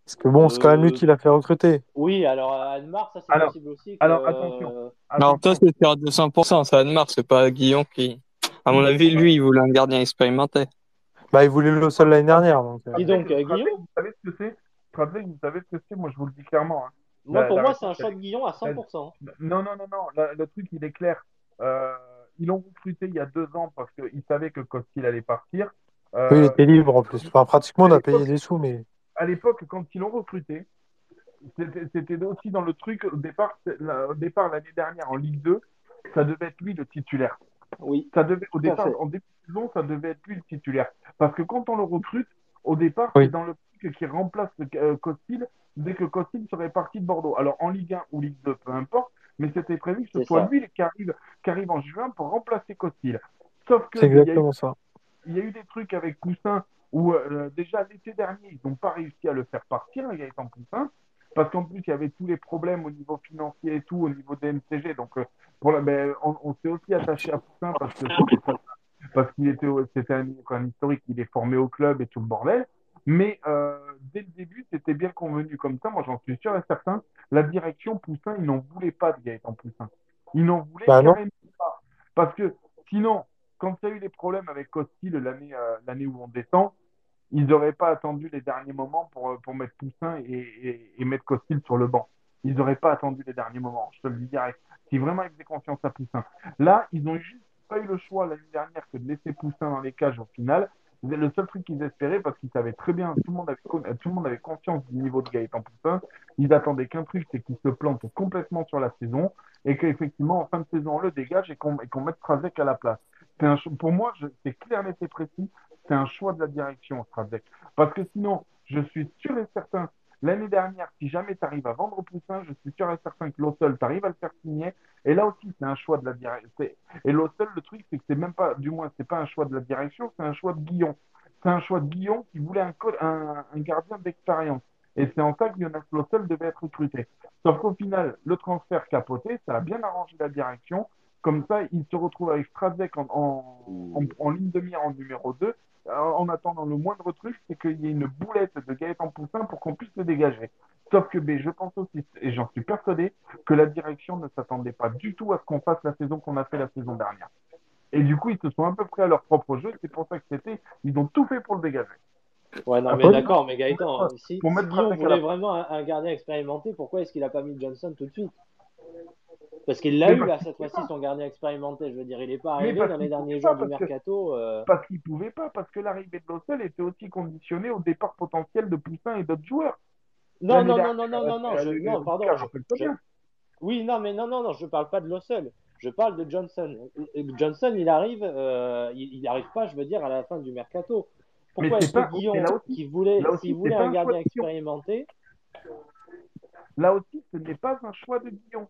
Parce que bon, c'est quand même lui Euh, qui l'a fait recruter. Oui, alors à Anne-Mar, ça c'est Alors- possible aussi. Que, alors, attention. Alors, toi, c'est sur 200%, c'est Admar, c'est pas Guillaume qui. À mon avis, lui, il voulait un gardien expérimenté. Bah, il voulait le seul l'année dernière. Donc, euh. Dis donc, euh, Guillaume Vous savez ce que c'est? Vous savez ce que c'est Moi, je vous le dis clairement. hein. Moi, La- pour la moi, c'est un choix de Guillon à 100%. Non, non, non, non. Le, le truc, il est clair. Euh, ils l'ont recruté il y a deux ans parce qu'ils savaient que Kostil allait partir. Euh, Oui, il était libre en plus. Enfin, pratiquement, on a payé des sous, mais. à l'époque, quand ils l'ont recruté, c'était aussi dans le truc, au départ, au départ l'année dernière en Ligue 2, ça devait être lui le titulaire. Oui. Ça devait, au départ, en début de saison, ça devait être lui le titulaire. Parce que quand on le recrute, au départ, Oui. c'est dans le qui remplace euh, Costil dès que Costil serait parti de Bordeaux. Alors en Ligue 1 ou Ligue 2, peu importe, mais c'était prévu que ce soit ça. lui qui arrive, qui arrive en juin pour remplacer Costil. Sauf que C'est il y a eu exactement ça. il y a eu des trucs avec Poussin où euh, déjà l'été dernier, ils n'ont pas réussi à le faire partir, Gaëtan Poussin, parce qu'en plus, il y avait tous les problèmes au niveau financier et tout, au niveau des MCG. Donc, euh, pour la, ben, on, on s'est aussi attaché à Poussin parce que parce qu'il était, c'était un, un historique, il est formé au club et tout le bordel. Mais euh, dès le début, c'était bien convenu comme ça. Moi, j'en suis sûr et certain. La direction Poussin, ils n'en voulaient pas de Gaëtan Poussin. Ils n'en voulaient Bah carrément pas. Parce que sinon, quand il y a eu des problèmes avec Costil l'année euh, l'année où on descend, ils n'auraient pas attendu les derniers moments pour, euh, pour mettre Poussin et, et, et mettre Costil sur le banc. Ils n'auraient pas attendu les derniers moments, je te le dis direct. Si vraiment ils faisaient confiance à Poussin. Là, ils ont juste pas eu le choix l'année dernière que de laisser Poussin dans les cages au final. C'est le seul truc qu'ils espéraient parce qu'ils savaient très bien, tout le monde avait, con- tout du niveau de Gaëtan Poussin. Ils attendaient qu'un truc, c'est qu'il se plante complètement sur la saison et qu'effectivement, en fin de saison, on le dégage et qu'on qu'on mette Strazek à la place. C'est pour moi, c'est clair, net et précis. C'est un choix de la direction, Strazek. Parce que sinon, je suis sûr et certain, l'année dernière, si jamais tu arrives à vendre Poussin, je suis sûr et certain que Lossel, tu arrives à le faire signer. Et là aussi, c'est un choix de la direction. Et Lossel, le truc, c'est que c'est même pas, du moins, c'est pas un choix de la direction, c'est un choix de Guillon. C'est un choix de Guillon qui voulait un, un, gardien d'expérience. Et c'est en ça que Jonas Lossel devait être recruté. Sauf qu'au final, le transfert capoté, ça a bien arrangé la direction. Comme ça, il se retrouve avec Strazek en, en ligne de mire en numéro 2. En attendant, le moindre truc, c'est qu'il y ait une boulette de Gaëtan Poussin pour qu'on puisse le dégager. Sauf que ben, je pense aussi, et j'en suis persuadé, que la direction ne s'attendait pas du tout à ce qu'on fasse la saison qu'on a fait la saison dernière. Et du coup, ils se sont un peu pris à leur propre jeu. C'est pour ça que c'était, ils ont tout fait pour le dégager. Ouais, non, Ah, mais d'accord, mais Gaëtan, si, pour si à voulait la- vraiment un, un gardien expérimenté, pourquoi est-ce qu'il a pas mis Johnson tout de suite? Parce qu'il l'a eu là qu'il cette pouvait fois-ci, son gardien expérimenté. Je veux dire, il n'est pas arrivé dans les qu'il derniers pouvait jours du que- mercato. euh, Parce qu'ils pouvaient pas, parce que l'arrivée de Lossel était aussi conditionnée au départ potentiel de Poussin et d'autres joueurs. Non, non, non, non, non, non, non, je- non, pardon. Je- je-. Oui, non, mais non, non, non, je parle pas de Lossel. Je parle de Johnson. Johnson, il arrive, euh, il, il arrive pas, je veux dire, à la fin du mercato. Pourquoi est-ce que aussi- qui voulait, aussi, voulait un gardien expérimenté, Là aussi, ce n'est pas un choix de Guillon.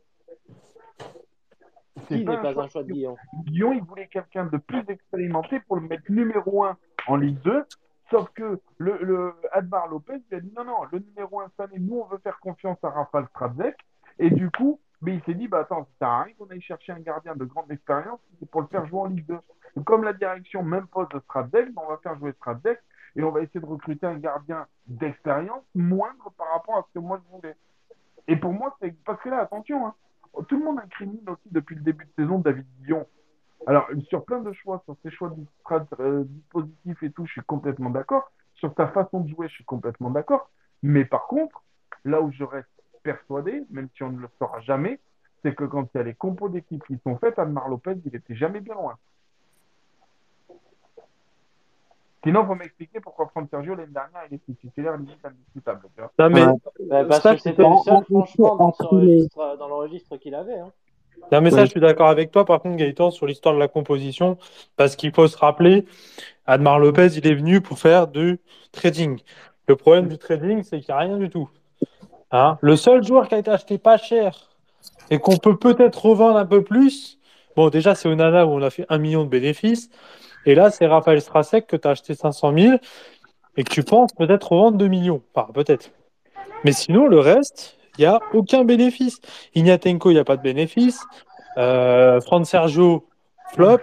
C'est qui n'est pas un choix de Guillon Guillon, il voulait quelqu'un de plus expérimenté pour le mettre numéro 1 en Ligue 2. Sauf que le, le Admar Lopez lui a dit non, non, le numéro 1 cette année, nous, on veut faire confiance à Rafal Stradzek. Et du coup, mais il s'est dit, bah attends, ça arrive, on aille chercher un gardien de grande expérience, pour le faire jouer en Ligue 2. Donc, comme la direction même poste de Stradzek, on va faire jouer Stradzek et on va essayer de recruter un gardien d'expérience moindre par rapport à ce que moi je voulais. Et pour moi, c'est parce que là, attention, hein, tout le monde incrimine aussi depuis le début de saison David Guillon. Alors, sur plein de choix, sur ses choix euh, dispositifs et tout, je suis complètement d'accord. Sur sa façon de jouer, je suis complètement d'accord. Mais par contre, là où je reste persuadé, même si on ne le saura jamais, c'est que quand il y a les compos d'équipe qui sont faites, Admar Lopez, il était jamais bien loin. Sinon, il faut m'expliquer pourquoi Franck Sergio, l'année dernière, il était titulaire limite indiscutable. tu vois. Non, mais. Bah, Parce Ça, que c'était le seul, en- franchement, dans, en- ce en- registre, dans le registre qu'il avait. Hein. Non, mais ça, Oui. je suis d'accord avec toi, par contre, Gaëtan, sur l'histoire de la composition, parce qu'il faut se rappeler, Admar Lopez, il est venu pour faire du trading. Le problème du trading, c'est qu'il n'y a rien du tout. Hein? Le seul joueur qui a été acheté pas cher et qu'on peut peut-être revendre un peu plus, bon, déjà, c'est Onana où on a fait un million de bénéfices. Et là, c'est Raphaël Strasek que tu as acheté 500 000 et que tu penses peut-être revendre 2 millions. Enfin, peut-être. Mais sinon, le reste, il n'y a aucun bénéfice. Ignatenko, il n'y a pas de bénéfice. Euh, Sergio, flop.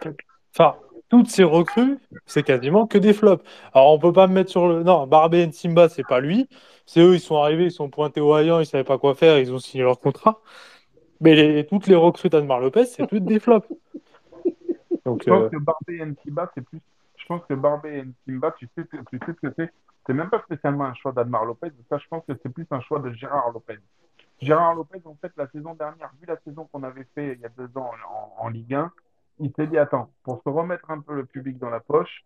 Enfin, toutes ces recrues, c'est quasiment que des flops. Alors, on peut pas me mettre sur le. Non, Barbé et Simba, c'est pas lui. C'est eux, ils sont arrivés, ils sont pointés au haillant, ils savaient pas quoi faire, ils ont signé leur contrat. Mais toutes les recrues d'Anmar Lopez, c'est toutes des flops. Donc, Je pense euh, que Barbé et Nsimba, c'est plus. Je pense que Barbé et Nsimba, tu sais, tu sais ce que c'est. C'est même pas spécialement un choix d'Admar Lopez. Ça, je pense que c'est plus un choix de Gérard Lopez. Gérard Lopez, en fait, la saison dernière, vu la saison qu'on avait fait il y a deux ans en, en Ligue 1, il s'est dit attends, pour se remettre un peu le public dans la poche,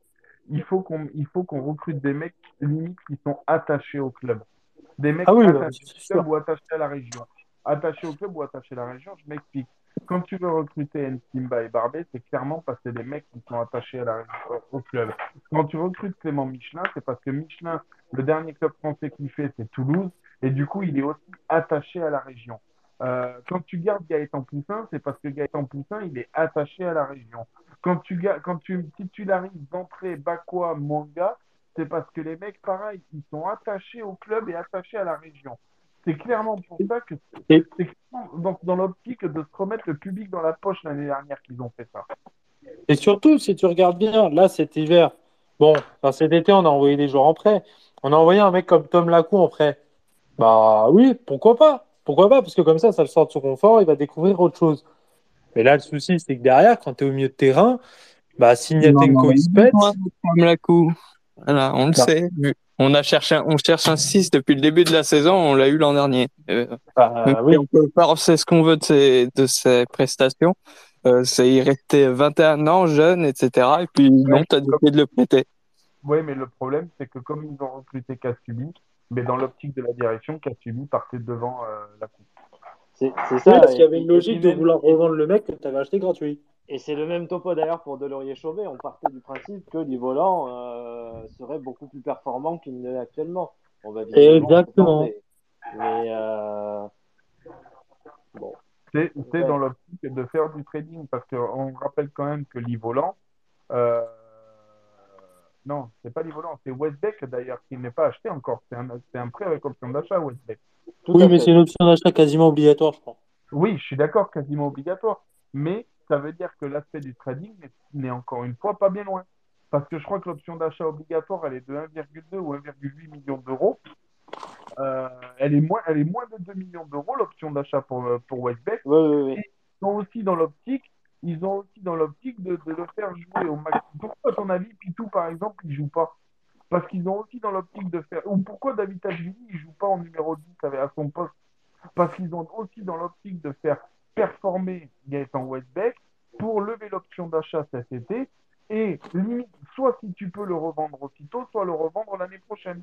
il faut qu'on il faut qu'on recrute des mecs limite qui sont attachés au club. Des mecs Ah oui, bah, attachés au club ou attachés à la région. Attachés au club ou attachés à la région, je m'explique. Quand tu veux recruter Nsimba et Barbet, c'est clairement parce que c'est des mecs qui sont attachés à la au club. Quand tu recrutes Clément Michelin, c'est parce que Michelin, le dernier club français qu'il fait, c'est Toulouse, et du coup, il est aussi attaché à la région. Euh, quand tu gardes Gaëtan Poussin, c'est parce que Gaëtan Poussin, il est attaché à la région. Quand tu, quand tu titularises d'entrée Bakwa, Manga, c'est parce que les mecs, pareil, ils sont attachés au club et attachés à la région. C'est clairement pour ça que c'est clairement dans, dans l'optique de se remettre le public dans la poche l'année dernière qu'ils ont fait ça. Et surtout, si tu regardes bien, là, cet hiver, bon, enfin, cet été, on a envoyé des joueurs en prêt. On a envoyé un mec comme Tom Lacou en prêt. Bah oui, pourquoi pas? Pourquoi pas? Parce que comme ça, ça le sort de son confort, il va découvrir autre chose. Mais là, le souci, c'est que derrière, quand tu es au milieu de terrain, bah, si il se pète. Voilà, on le sait. On a cherché, on cherche un 6 depuis le début de la saison, on l'a eu l'an dernier. Euh, bah, même oui. on peut pas c'est ce qu'on veut de ses, de ses prestations. Euh, c'est, il restait 21 ans, jeune, etc. Et puis, non, t'as décidé de le prêter. Oui, mais le problème, c'est que comme ils ont recruté Kassubi, mais dans l'optique de la direction, Kassubi partait devant euh, la coupe. C'est c'est Oui, ça. parce qu'il y avait une logique de vouloir revendre le mec que tu avais acheté gratuit. Et c'est le même topo d'ailleurs pour Delaurier-Chauvet. On partait du principe que Livolan euh, serait beaucoup plus performant qu'il ne l'est actuellement. On va visiblement Exactement. Mais, mais, euh, bon. C'est Ouais. dans l'optique de faire du trading, parce qu'on rappelle quand même que l'Ivolant, euh, non, c'est pas l'Ivolant, c'est Westbeck d'ailleurs, qui n'est pas acheté encore. C'est un, c'est un prêt avec option d'achat, Westbeck. Tout Oui, mais c'est une option d'achat quasiment obligatoire, je crois. Oui, je suis d'accord, quasiment obligatoire. Mais ça veut dire que l'aspect du trading n'est- encore une fois pas bien loin. Parce que je crois que l'option d'achat obligatoire, elle est de 1,2 ou 1,8 millions d'euros. Euh, elle, est moins, elle est moins de 2 millions d'euros, l'option d'achat pour, euh, pour Westbeck. Oui, oui, oui. Ils ont aussi dans l'optique, ils ont aussi dans l'optique de, de le faire jouer au max. Pourquoi, à ton avis, Pitou, par exemple, il joue pas? Parce qu'ils ont aussi dans l'optique de faire. Ou pourquoi David Tachvili, il joue pas en numéro 10 avec- à son poste? Parce qu'ils ont aussi dans l'optique de faire performer Gaëtan Westbeck pour lever l'option d'achat cet été. Et limite, soit si tu peux le revendre aussitôt, soit le revendre l'année prochaine.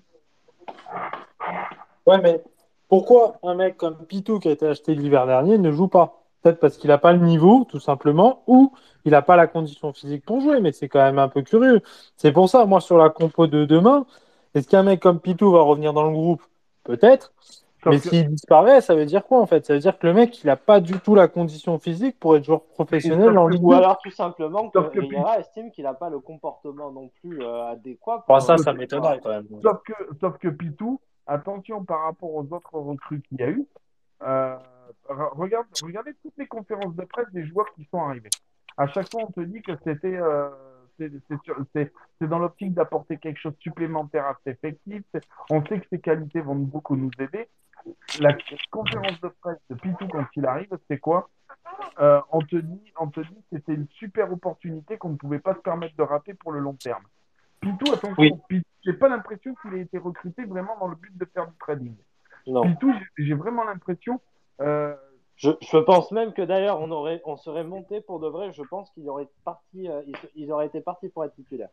Ouais, mais pourquoi un mec comme Pitou qui a été acheté l'hiver dernier ne joue pas? Peut-être parce qu'il n'a pas le niveau, tout simplement, ou il n'a pas la condition physique pour jouer, mais c'est quand même un peu curieux. C'est pour ça, moi, sur la compo de demain, est-ce qu'un mec comme Pitou va revenir dans le groupe? Peut-être. Sauf Mais que- s'il disparaît, ça veut dire quoi en fait? Ça veut dire que le mec, il n'a pas du tout la condition physique pour être joueur professionnel en Ligue Ou 2. alors tout simplement que que- Riera estime qu'il n'a pas le comportement non plus euh, adéquat. Bon, pour- ça, ça m'étonnerait quand même. Sauf que, sauf que Pitou, attention par rapport aux autres recrues qu'il y a eu. euh, re- regarde, regardez toutes les conférences de presse des joueurs qui sont arrivés. À chaque fois, on te dit que c'était euh, c'est dans l'optique d'apporter quelque chose de supplémentaire à cet effectif. On sait que ses qualités vont beaucoup nous aider. La conférence de presse de Pitou quand il arrive, c'est quoi? Euh, on te dit, on te dit que c'était une super opportunité qu'on ne pouvait pas se permettre de rater pour le long terme. Pitou, attention, Oui. Pitou, j'ai pas l'impression qu'il ait été recruté vraiment dans le but de faire du trading. Non. Pitou, j'ai- j'ai vraiment l'impression, euh, Je, je pense même que d'ailleurs on aurait, on serait monté pour de vrai. Je pense qu'il aurait parti, euh, ils, ils auraient été partis pour être titulaires.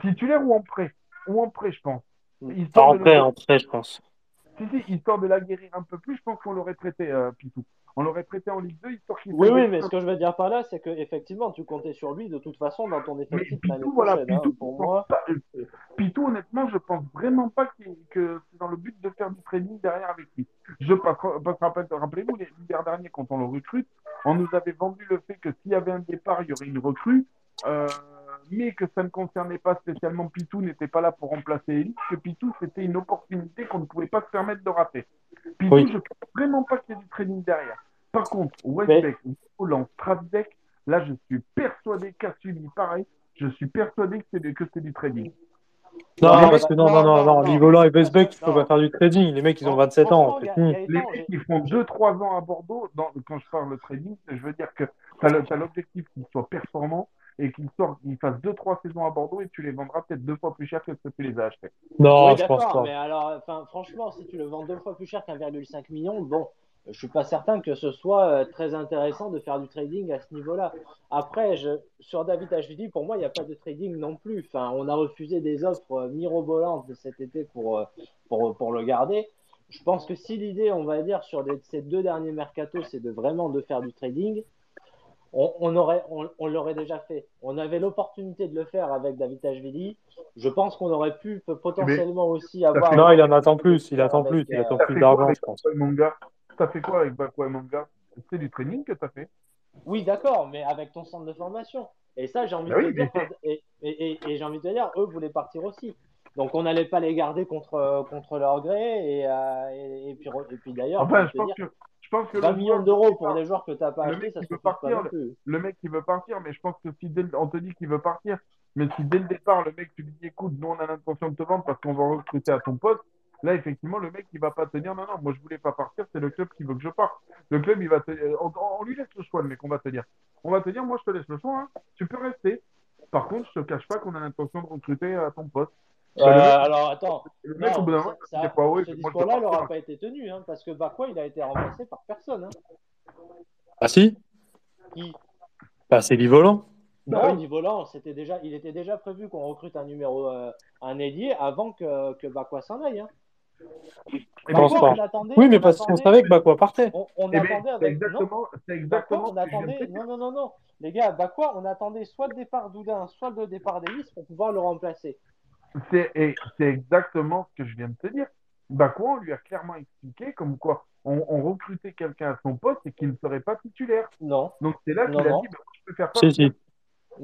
titulaire ou en prêt, ou en prêt, je pense. Mm. Histoire En le- prêt, en prêt, je pense. Si, si, histoire de l'aguerrir un peu plus, je pense qu'on l'aurait traité, euh, Pitou. On l'aurait prêté en Ligue 2, histoire qu'il Oui, oui, mais ce que je veux dire par là, c'est que effectivement, tu comptais sur lui de toute façon dans ton effectif l'année Pitou, voilà, hein. Pour moi, pas- euh, Pitou, honnêtement, je pense vraiment pas que c'est dans le but de faire du trading derrière avec lui. Je rappelez-vous, les- l'hiver dernier, quand on le recrute, on nous avait vendu le fait que s'il y avait un départ, il y aurait une recrue, euh, mais que ça ne concernait pas spécialement Pitou, n'était pas là pour remplacer Elite, que Pitou, c'était une opportunité qu'on ne pouvait pas se permettre de rater. Pitou, Oui. je pense vraiment pas qu'il y ait du trading derrière. Par contre, Westbeck, Holland, Stradbeck, là, je suis persuadé qu'à suivi pareil, je suis persuadé que c'est du, que c'est du trading. Non, Non, parce que non, non, non, non, Livolan et il faut non. pas faire du trading. Les mecs, ils ont 27 ans. Fini. Gaëtan, Les mecs qui font 2-3 ans à Bordeaux, dans, quand je parle de trading, je veux dire que tu as l'objectif qu'ils soient performants et qu'ils sortent, qu'ils fassent 2-3 saisons à Bordeaux et tu les vendras peut-être deux fois plus cher que ce que tu les as achetés. Non, Oui, je pense d'accord, pas. mais alors, franchement, si tu le vends deux fois plus cher qu'un,5 million, bon, je suis pas certain que ce soit euh, très intéressant de faire du trading à ce niveau-là. Après, je, sur David Ashvili, pour moi, il n'y a pas de trading non plus. Enfin, on a refusé des offres euh, mirobolantes de cet été pour, euh, pour, pour le garder. Je pense que si l'idée, on va dire, sur les- ces deux derniers mercatos, c'est de vraiment de faire du trading, on, on aurait, on, on l'aurait déjà fait. On avait l'opportunité de le faire avec David Ashvili. Je pense qu'on aurait pu potentiellement aussi avoir. Non, il en attend plus. Il attend Avec, plus. Il euh, attend plus d'argent, je pense. Manga T'as fait quoi avec Bakwa et Manga? C'est du training que t'as fait? Oui, d'accord, mais avec ton centre de formation. Et ça, j'ai envie Bah de oui, dire, et, et, et, et j'ai envie de dire, eux voulaient partir aussi. Donc on n'allait pas les garder contre, contre leur gré. Et, euh, et, puis, et puis d'ailleurs, Enfin, je pense dire, que, je pense que 20 le millions joueur d'euros pour des joueurs que tu n'as pas mec ça se pas partir, non plus. le mec qui veut partir, mais je pense que si dès le- on te dit qu'il veut partir, mais si dès le départ, le mec, tu lui dis, écoute, nous, on a l'intention de te vendre parce qu'on va recruter à ton poste, là, effectivement, le mec, il va pas te dire, non, non, moi, je voulais pas partir, c'est le club qui veut que je parte. Le club, il va te, euh, on, on lui laisse le choix, le mec, on va te dire. On va te dire, moi, je te laisse le choix, hein, tu peux rester. Par contre, je te cache pas qu'on a l'intention de recruter à ton poste. Euh, mec- alors attends, Le mec, non, au bout d'un moment, ça- pas, ouais, ce discours-là n'aura pas été tenu, hein, parce que Bakwa, il a été remplacé par personne. Hein. Ah si? Qui? Bah, c'est Livolan. Bah Non, oui. niveau volant, c'était déjà, il était déjà prévu qu'on recrute un numéro, euh, un ailier avant que, que Bakwa s'en aille. Hein. Et Je pense Bakwa, Oui, mais parce qu'on savait que Bakwa partait. on, on Eh ben, attendait avec. Non, exactement, c'est Bakwa, exactement on ce que je viens de attendait. Non, non, non, non. Les gars, Bakwa, on attendait soit le départ d'Oudin, soit le départ d'Ellis pour pouvoir le remplacer. C'est exactement ce que je viens de te dire. Bakwa, on lui a clairement expliqué comme quoi on, on recrutait quelqu'un à son poste et qu'il ne serait pas titulaire. Non, Donc c'est là qu'il a non. dit bah, je peux faire Si, partir. si.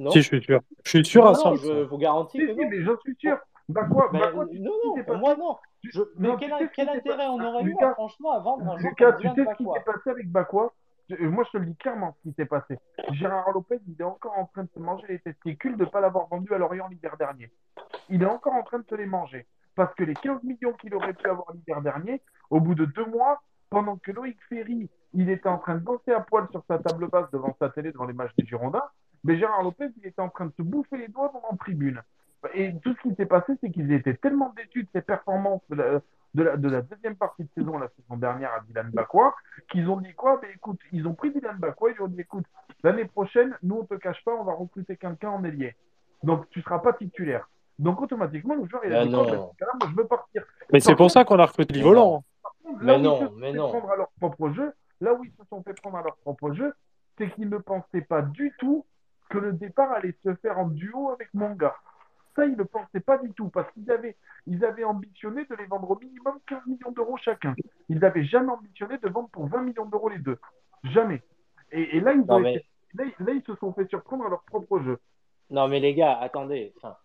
non. Si, je suis sûr. Je suis sûr non, à non, 100%. je vous garantis Si, que si, non. mais j'en suis sûr. Bakwa, Mais, Bakwa, tu sais non, non, passé moi, non. Je- mais non, quel, tu sais intérêt on aurait eu, à, franchement, à vendre un Lucas, tu sais ce qui s'est passé avec Bakwa Moi, je te le dis clairement ce qui s'est passé. Gérard Lopez, il est encore en train de se manger les testicules de ne pas l'avoir vendu à Lorient l'hiver dernier. Il est encore en train de se les manger. Parce que les 15 millions qu'il aurait pu avoir l'hiver dernier, au bout de deux mois, pendant que Loïc Ferry, il était en train de bosser à poil sur sa table basse devant sa télé devant les matchs des Girondins, mais Gérard Lopez, il était en train de se bouffer les doigts dans en tribune. Et tout ce qui s'est passé, c'est qu'ils étaient tellement déçus de ses performances de la, de la, de la deuxième partie de saison, la saison dernière à Dylan Bakwa, qu'ils ont dit quoi? Ben écoute, ils ont pris Dylan Bakwa, ils ont dit écoute, l'année prochaine, nous on te cache pas, on va recruter quelqu'un en ailier. Donc tu seras pas titulaire. Donc automatiquement, le joueur il a dit. Ben, moi je veux partir. Mais c'est pour ça qu'on a recruté Livolan. Mais Là où ils non, se sont mais fait non. prendre à leur propre jeu, là où ils se sont fait prendre à leur propre jeu, c'est qu'ils ne pensaient pas du tout que le départ allait se faire en duo avec Manga. Ça, ils ne pensaient pas du tout, parce qu'ils avaient, ils avaient ambitionné de les vendre au minimum 15 millions d'euros chacun. Ils n'avaient jamais ambitionné de vendre pour 20 millions d'euros les deux. Jamais. Et, et là, ils ont Non, mais- été- là, là, ils se sont fait surprendre à leur propre jeu. Non, mais les gars, attendez. Enfin,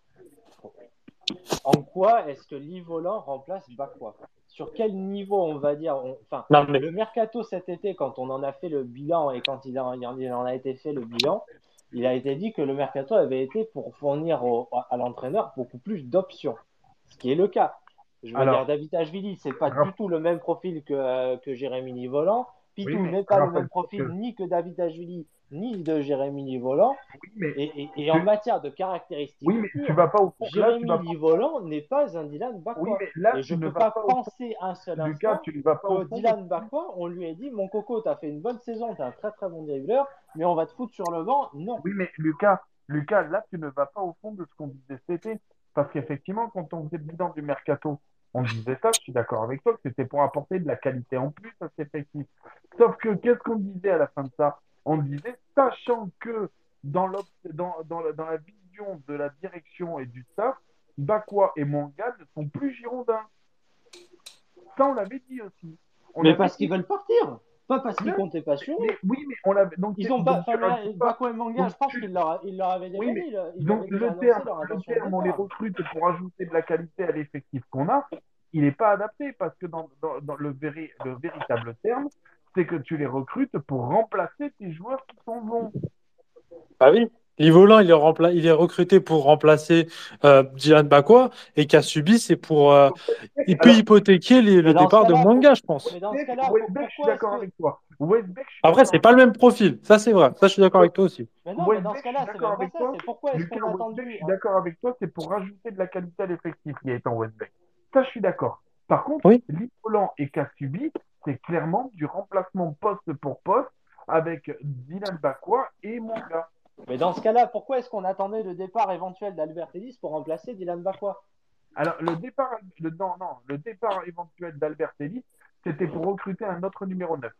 en quoi est-ce que Livolan remplace Bakwa? Sur quel niveau, on va dire on- Enfin, Non, mais le mercato cet été, quand on en a fait le bilan et quand il en, il en a été fait le bilan, il a été dit que le mercato avait été pour fournir au- à l'entraîneur beaucoup plus d'options, ce qui est le cas. Je veux Alors- dire, David Ashvili, c'est pas du tout le même profil que, euh, que Jérémy Nivolan. Pitou Oui, n'est pas le même profil que- ni que David Ashvili, ni de Jérémy. Oui, mais, Et, et- et en matière de caractéristiques oui, mais tu vas pas au fond. Là, tu Jérémy vas. Livolan n'est pas un Dylan Bakwa. Oui, mais là, et tu je ne peux pas penser un seul Lucas, instant tu ne vas pas au que fond. Dylan Bakwa, on lui a dit Mon coco, t'as fait une bonne saison, t'es un très très bon dribbleur, mais on va te foutre sur le banc. Non. Oui, mais Lucas, Lucas, là, tu ne vas pas au fond de ce qu'on disait cet été. Parce qu'effectivement, quand on faisait le bilan du mercato, On disait ça, je suis d'accord avec toi, que c'était pour apporter de la qualité en plus à cet effectif. Sauf que qu'est-ce qu'on disait à la fin de ça? On disait, sachant que dans, dans, dans, la, dans la vision de la direction et du staff, Bakwa et Manga ne sont plus girondins. Ça, on l'avait dit aussi. On mais parce qu'ils veulent partir pas parce qu'ils comptaient pas sur mais, Oui, mais on l'avait. Donc, ils ont pas. Bakwa et Manga, je pense qu'ils leur, il leur avaient déjà oui, dit. donc, le terme, le terme on les recrute pour ajouter de la qualité à l'effectif qu'on a, il n'est pas adapté parce que dans, dans, dans le, véri, le véritable terme, c'est que tu les recrutes pour remplacer tes joueurs qui sont bons. Bah oui. Livolan, il est, rempla... il est recruté pour remplacer euh, Dylan Bakwa et Kasubi, c'est pour. Euh, il peut hypothéquer les, le départ de Manga, je pense. Mais dans ce cas-là, Westbeck, je suis d'accord avec toi. Westbeck, je suis Après, c'est pas le même profil. Ça, c'est vrai. Ça, je suis d'accord avec toi aussi. Mais non, mais dans ce cas-là, c'est pas ça. C'est pourquoi est-ce qu'on Je suis d'accord avec toi, c'est pour rajouter de la qualité à l'effectif qui est en Westbeck. Ça, je suis d'accord. Par contre, oui. Livolan et Kasubi, c'est clairement du remplacement poste pour poste avec Dylan Bakwa et Manga. Mais dans ce cas-là, pourquoi est-ce qu'on attendait le départ éventuel d'Albert Ellis pour remplacer Dylan Bakwa? Alors, le départ, le, non, non, le départ éventuel d'Albert Ellis, c'était pour recruter un autre numéro 9.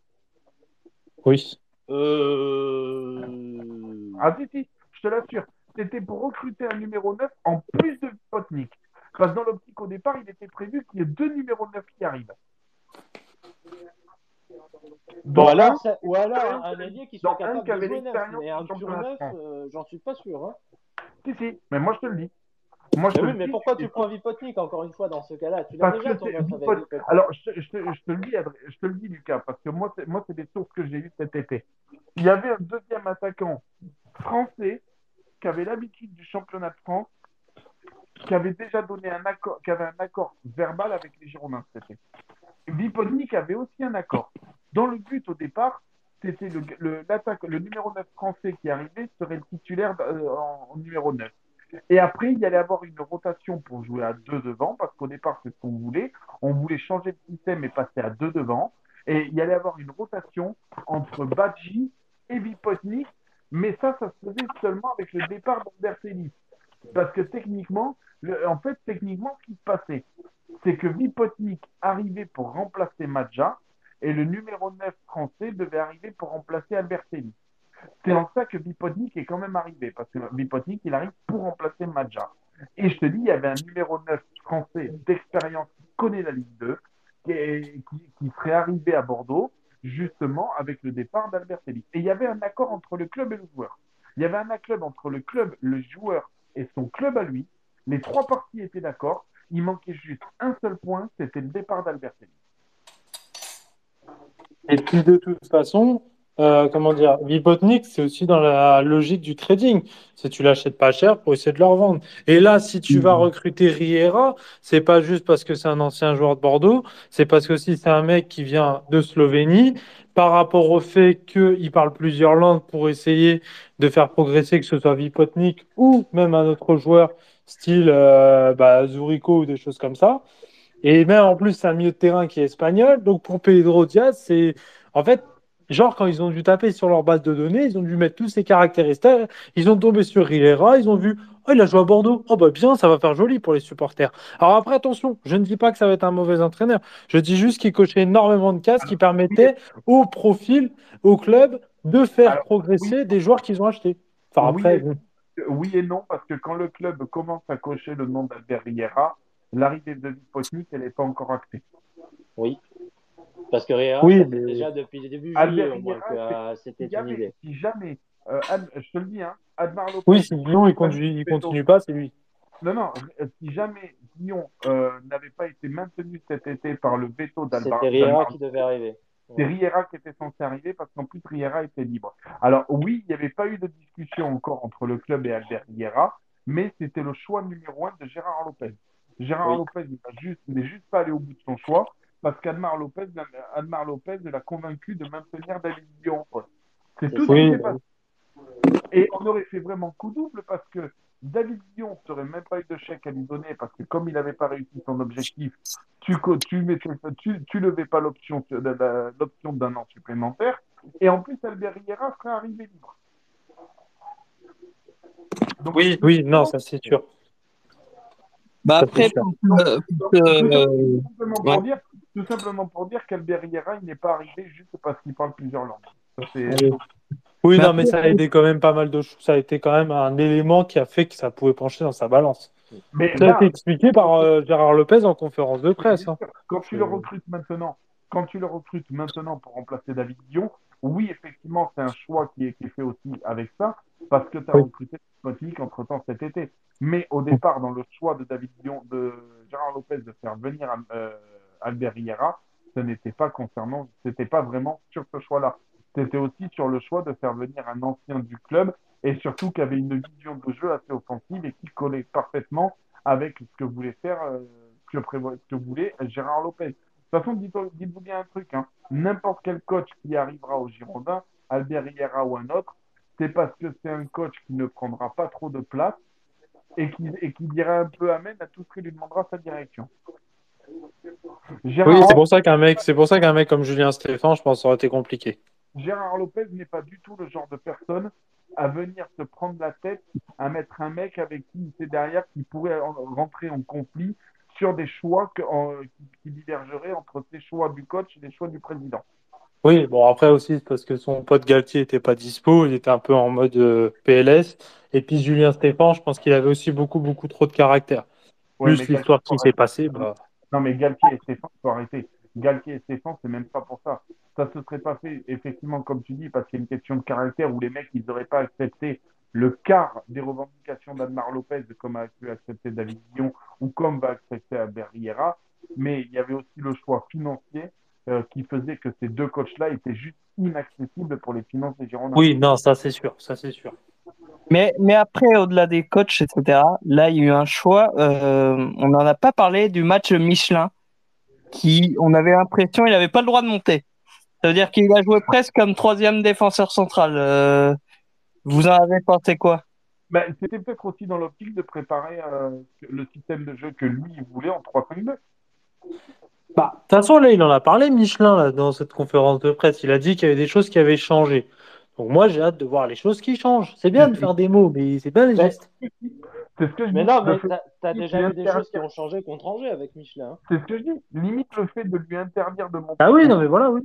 Oui. Euh... Ah, si, si, je te l'assure. C'était pour recruter un numéro 9 en plus de Potnik. Parce que dans l'optique au départ, il était prévu qu'il y ait deux numéros 9 qui arrivent. Alors, ou alors un allié qui soit capable de jouer neuf, mais un pur neuf, euh, j'en suis pas sûr. Hein. Si, si, mais moi je te le dis. Moi, je mais oui, mais pourquoi tu prends Vipotnik encore une fois dans ce cas-là? Tu l'as déjà ton Vipot... Alors, je, je, te, je, te, le dis, je te le dis, Lucas, parce que moi, c'est, moi, c'est des sources que j'ai eues cet été. Il y avait un deuxième attaquant français qui avait l'habitude du championnat de France, qui avait déjà donné un accord, qui avait un accord verbal avec les Girondins cet été. Vipotnik avait aussi un accord. Dans le but, au départ, c'était le, le, numéro 9 français qui arrivait serait le titulaire euh, en, numéro 9. Et après, il y allait avoir une rotation pour jouer à deux devant, parce qu'au départ, c'est ce qu'on voulait. On voulait changer de système et passer à deux devant. Et il y allait avoir une rotation entre Badji et Vipotnik. Mais ça, ça se faisait seulement avec le départ d'Albertelli. Parce que techniquement, en fait, techniquement, ce qui se passait, c'est que Vipotnik arrivait pour remplacer Madja et le numéro 9 français devait arriver pour remplacer Albertelli. C'est en ça que Vipotnik est quand même arrivé, parce que Vipotnik, il arrive pour remplacer Madja. Et je te dis, il y avait un numéro 9 français d'expérience qui connaît la Ligue 2, qui, qui, serait arrivé à Bordeaux, justement avec le départ d'Albertelli. Et il y avait un accord entre le club et le joueur. Il y avait un accord entre le club, le joueur et son club à lui. Les trois parties étaient d'accord. Il manquait juste un seul point, c'était le départ d'Albertelli. Et puis de toute façon, euh, comment dire, Vipotnik, c'est aussi dans la logique du trading. C'est tu l'achètes pas cher pour essayer de le revendre. Et là, si tu vas recruter Riera, c'est pas juste parce que c'est un ancien joueur de Bordeaux, c'est parce que si c'est un mec qui vient de Slovénie, par rapport au fait qu'il parle plusieurs langues pour essayer de faire progresser, que ce soit Vipotnik ou même un autre joueur style euh, bah, Zurico ou des choses comme ça. Et même en plus, c'est un milieu de terrain qui est espagnol. Donc pour Pedro Diaz, c'est en fait, genre quand ils ont dû taper sur leur base de données, ils ont dû mettre tous ces caractéristiques. Ils ont tombé sur Riera, ils ont vu, oh, il a joué à Bordeaux. Oh, bah bien, ça va faire joli pour les supporters. Alors après, attention, je ne dis pas que ça va être un mauvais entraîneur. Je dis juste qu'il cochait énormément de cases qui permettaient au profil, au club, de faire progresser des joueurs qu'ils ont achetés. Enfin, oui, après. Et, oui et non, parce que quand le club commence à cocher le nom d'Albert Riera, l'arrivée de Vipotnik, elle n'est pas encore actée. Oui. Parce que Riera, oui, déjà depuis le début juillet, au moins, que c'était une idée. Si jamais, euh, je te le dis, hein, Admar Lopez. Oui, si Lyon il continue, il continue pas, c'est lui. Non, non, si jamais Lyon euh, n'avait pas été maintenu cet été par le veto d'Albar. C'était Riera qui devait arriver. C'est Riera qui était censé arriver parce qu'en plus Riera était libre. Alors oui, il n'y avait pas eu de discussion encore entre le club et Albert Riera, mais c'était le choix numéro un de Gérard Lopez. Gérard Lopez n'est juste, juste pas allé au bout de son choix parce qu'Admar Lopez, Admar Lopez l'a convaincu de maintenir David Dion. C'est tout ce qui s'est passé. Et on aurait fait vraiment coup double parce que David Dion n'aurait même pas eu de chèque à lui donner parce que comme il n'avait pas réussi son objectif, tu, tu, tu, tu levais pas l'option d'un an supplémentaire. Et en plus, Albert Riera serait arrivé libre. Donc, oui, oui, non, ça c'est sûr. Bah Ça, après, sûr. euh, euh, Tout simplement pour ouais. dire, tout simplement pour dire qu'Albert Riera, il n'est pas arrivé juste parce qu'il parle plusieurs langues. Ça, c'est... Oui. Oui, Mais non, après- mais ça a aidé quand même pas mal de choses. Ça a été quand même un élément qui a fait que ça pouvait pencher dans sa balance. Mais Ça a été expliqué par euh, Gérard Lopez en conférence de presse. hein. quand tu le recrutes maintenant, quand tu le recrutes maintenant pour remplacer David Dion, oui, effectivement, c'est un choix qui est, qui est fait aussi avec ça, parce que tu as Oui. recruté Spotnik entre temps cet été. Mais au départ, dans le choix de David Dion, de Gérard Lopez de faire venir euh, Albert Riera, ce n'était pas concernant, c'était pas vraiment sur ce choix-là. C'était aussi sur le choix de faire venir un ancien du club et surtout qui avait une vision de jeu assez offensive et qui collait parfaitement avec ce que voulait faire, euh, ce que ce que voulait Gérard Lopez. De toute façon, dites- dites-vous bien un truc, hein. n'importe quel coach qui arrivera au Girondin, Albert Riera ou un autre, c'est parce que c'est un coach qui ne prendra pas trop de place et qui, et qui dira un peu amen à tout ce qui lui demandera sa direction. Gérard, Oui, c'est pour ça qu'un mec, c'est pour ça qu'un mec comme Julien Stéphane, je pense, aurait été compliqué. Gérard Lopez n'est pas du tout le genre de personne à venir se prendre la tête, à mettre un mec avec qui il sait derrière qui pourrait en- rentrer en conflit sur des choix que- en- qui, qui divergeraient entre ses choix du coach et les choix du président. Oui, bon après aussi c'est parce que son pote Galtier était pas dispo, il était un peu en mode euh, PLS. Et puis Julien Stéphane, je pense qu'il avait aussi beaucoup beaucoup trop de caractère. Ouais, Plus l'histoire qui s'est passée, bah, Non, mais Galtier et Stéphane, faut arrêter. Galtier et Stéphane, c'est même pas pour ça. Ça se serait pas fait, effectivement, comme tu dis, parce qu'il y a une question de caractère où les mecs, ils n'auraient pas accepté le quart des revendications d'Admar Lopez, comme a pu accepter David Dion ou comme va accepter Albert Riera. Mais il y avait aussi le choix financier euh, qui faisait que ces deux coachs-là étaient juste inaccessibles pour les finances des Girondins. oui, non, ça c'est sûr, ça c'est sûr. Mais, mais après, au-delà des coachs, etc., là, il y a eu un choix. euh, on n'en a pas parlé du match Michelin, qui, on avait l'impression, il n'avait pas le droit de monter. Ça veut dire qu'il a joué presque comme troisième défenseur central. Euh, vous en avez pensé quoi? Ben, C'était peut-être aussi dans l'optique de préparer euh, le système de jeu que lui il voulait en 3-5-2. Bah, de toute façon, là, il en a parlé, Michelin, là, dans cette conférence de presse. Il a dit qu'il y avait des choses qui avaient changé. Donc moi, j'ai hâte de voir les choses qui changent. C'est bien de faire des mots, mais c'est bien les Mais- gestes. C'est ce que je Mais dis. non, mais t'as déjà vu des choses qui ont changé contre Angers avec Michelin. hein. C'est ce que je dis. Limite le fait de lui interdire de monter. Ah oui, non, mais voilà, oui.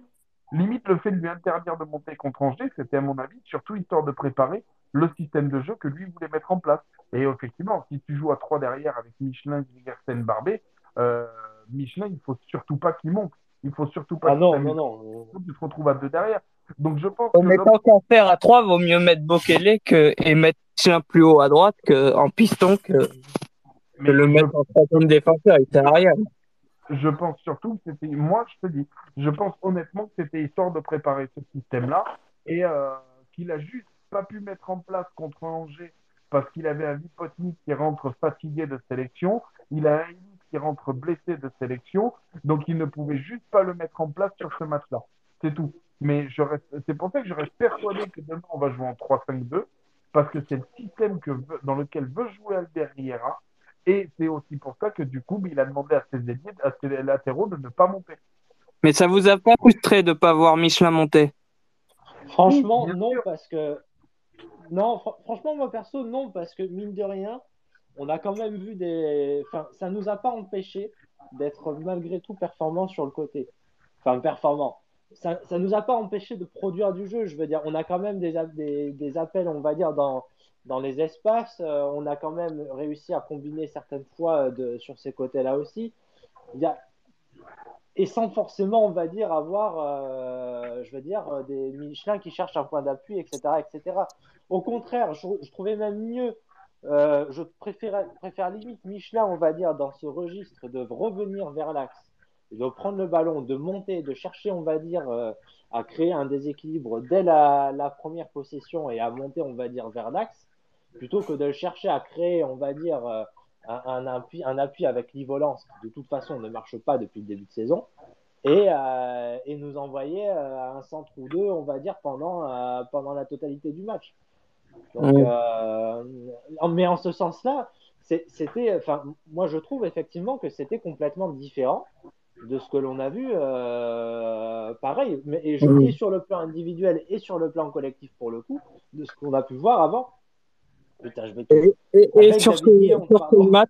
Limite le fait de lui interdire de monter contre Angers, c'était à mon avis surtout histoire de préparer le système de jeu que lui voulait mettre en place. Et effectivement, si tu joues à trois derrière avec Michelin, Gersen, Barbet, euh, Michelin, il faut surtout pas qu'il monte. Il faut surtout pas Ah qu'il non, non, non. Tu te retrouves à deux derrière. Donc je pense On que met l'homme- tant qu'à faire à 3, vaut mieux mettre Bokele que, et mettre Michelin plus haut à droite que, en piston que, le mettre en troisième défenseur. Il sert à rien. je pense surtout que c'était, moi je te dis, je pense honnêtement que c'était histoire de préparer ce système-là et euh, qu'il a juste pas pu mettre en place contre Angers parce qu'il avait un Vipotnik qui rentre fatigué de sélection, il a un qui rentre blessé de sélection, donc il ne pouvait juste pas le mettre en place sur ce match-là. C'est tout. Mais je reste, c'est pour ça que je reste persuadé que demain on va jouer en 3-5-2 parce que c'est le système que veut- dans lequel veut jouer Albert Riera. Et c'est aussi pour ça que du coup, il a demandé à ses ailiers, à ses latéraux de ne pas monter. Mais ça vous a pas frustré de pas voir Michelin monter? Franchement, non, sûr. parce que. Non, fr- franchement, moi perso, non, parce que mine de rien, on a quand même vu des. Enfin, ça nous a pas empêché d'être malgré tout performants sur le côté. Enfin, performants. Ça, ça nous a pas empêché de produire du jeu. Je veux dire, on a quand même des, des, appels, on va dire, dans, dans les espaces. Euh, on a quand même réussi à combiner certaines fois euh, sur ces côtés-là aussi. Il y a, et sans forcément, on va dire, avoir, euh, je veux dire, des Michelin qui cherchent un point d'appui, etc., etc. Au contraire, je, trouvais même mieux, je préfère, préfère limite Michelin, on va dire, dans ce registre de revenir vers l'axe, de prendre le ballon, de monter, de chercher, on va dire, euh, à créer un déséquilibre dès la, la première possession et à monter, on va dire, vers l'axe, plutôt que de chercher à créer, on va dire, euh, un, un appui, un appui avec l'ivolence qui de toute façon ne marche pas depuis le début de saison et, euh, et nous envoyer un centre ou deux, on va dire, pendant, pendant la totalité du match. Donc, mais en ce sens-là, c'était, enfin, moi je trouve effectivement que c'était complètement différent de ce que l'on a vu. euh, pareil, mais et je dis sur le plan individuel et sur le plan collectif pour le coup, de ce qu'on a pu voir avant. Putain, je vais. Et, et, sur, ce, sur match,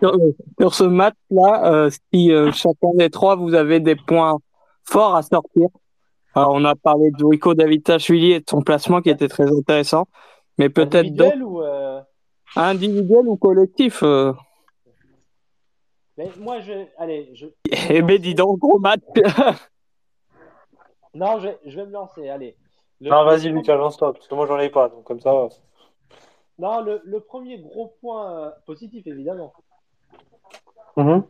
sur, sur ce match-là, euh, si euh, chacun des trois, vous avez des points forts à sortir. Alors, on a parlé de Rico David Tachvili et de son placement qui était très intéressant, mais peut-être d'autres. Individuel ou. euh, individuel ou collectif. Euh. Mais moi, je. Allez, je. Eh ben, dis donc, gros match. Non, je, je vais me lancer, allez. Le- Non, vas-y, Lucas, lance-toi, parce que moi, j'en ai pas. Donc, comme ça. Non, le, le premier gros point euh, positif, évidemment. Mhm.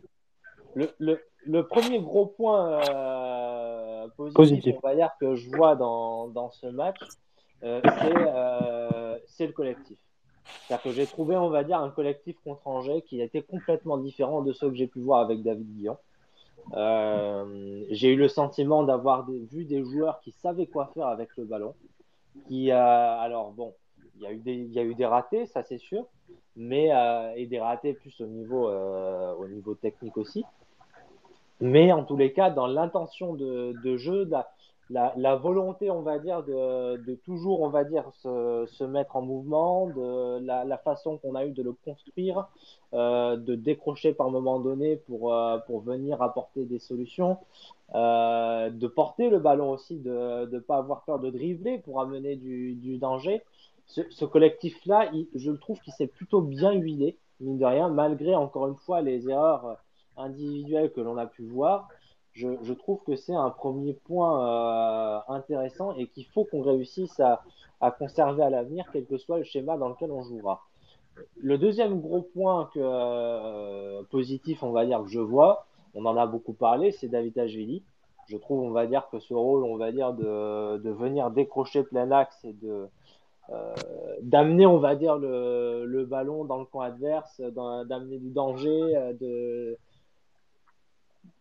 Le, le, le premier gros point euh, positif, Positif. on va dire, que je vois dans, dans ce match, euh, c'est euh, c'est le collectif. C'est-à-dire que j'ai trouvé, on va dire, un collectif contre Angers qui était complètement différent de ceux que j'ai pu voir avec David Guillon. Euh, j'ai eu le sentiment d'avoir vu des joueurs qui savaient quoi faire avec le ballon. Qui, euh, alors bon, il y a eu des, y a eu des ratés, ça c'est sûr, mais euh, et des ratés plus au niveau, au niveau technique aussi. Mais en tous les cas, dans l'intention de, jeu, la, la volonté, on va dire, de, de toujours, on va dire, se, se mettre en mouvement, de la, la façon qu'on a eu de le construire, euh, de décrocher par moment donné pour, euh, pour venir apporter des solutions, euh, de porter le ballon aussi, de ne pas avoir peur de dribbler pour amener du, du danger. Ce, ce collectif-là, je le trouve qu'il s'est plutôt bien huilé, mine de rien, malgré encore une fois les erreurs individuelles que l'on a pu voir. Je, trouve que c'est un premier point euh, intéressant et qu'il faut qu'on réussisse à, conserver à l'avenir, quel que soit le schéma dans lequel on jouera. Le deuxième gros point que, euh, positif, on va dire, que je vois, on en a beaucoup parlé, c'est David Ajvili. Je trouve, on va dire, que ce rôle, on va dire, de, venir décrocher plein axe et de euh, d'amener, on va dire, le, le ballon dans le camp adverse, d'amener du danger, de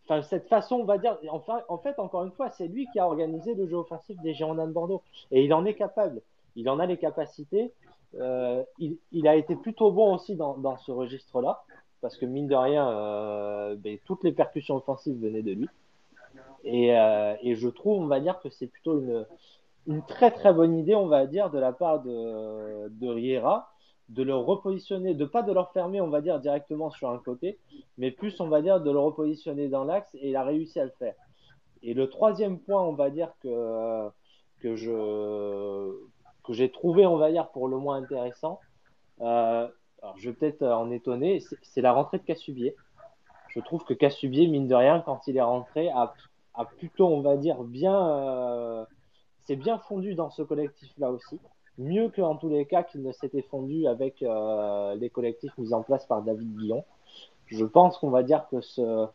Enfin, cette façon, on va dire, enfin, en fait, encore une fois, c'est lui qui a organisé le jeu offensif des Girondins de Bordeaux. Et il en est capable. Il en a les capacités. Euh, il, a été plutôt bon aussi dans, dans ce registre-là. Parce que mine de rien, euh, ben, toutes les percussions offensives venaient de lui. Et, euh, et je trouve, on va dire, que c'est plutôt une, une très très bonne idée, on va dire, de la part de, de Riera, de le repositionner, de pas de le fermer, on va dire, directement sur un côté, mais plus, on va dire, de le repositionner dans l'axe, et il a réussi à le faire. Et le troisième point, on va dire, que, que je que j'ai trouvé, on va dire, pour le moins intéressant, euh, alors je vais peut-être en étonner, c'est la rentrée de Cassubier. Je trouve que Cassubier, mine de rien, quand il est rentré, a, a plutôt, on va dire, bien, euh, c'est bien fondu dans ce collectif-là aussi. Mieux qu'en tous les cas qu'il ne s'était fondu avec euh, les collectifs mis en place par David Guillon. Je pense qu'on va dire que ce,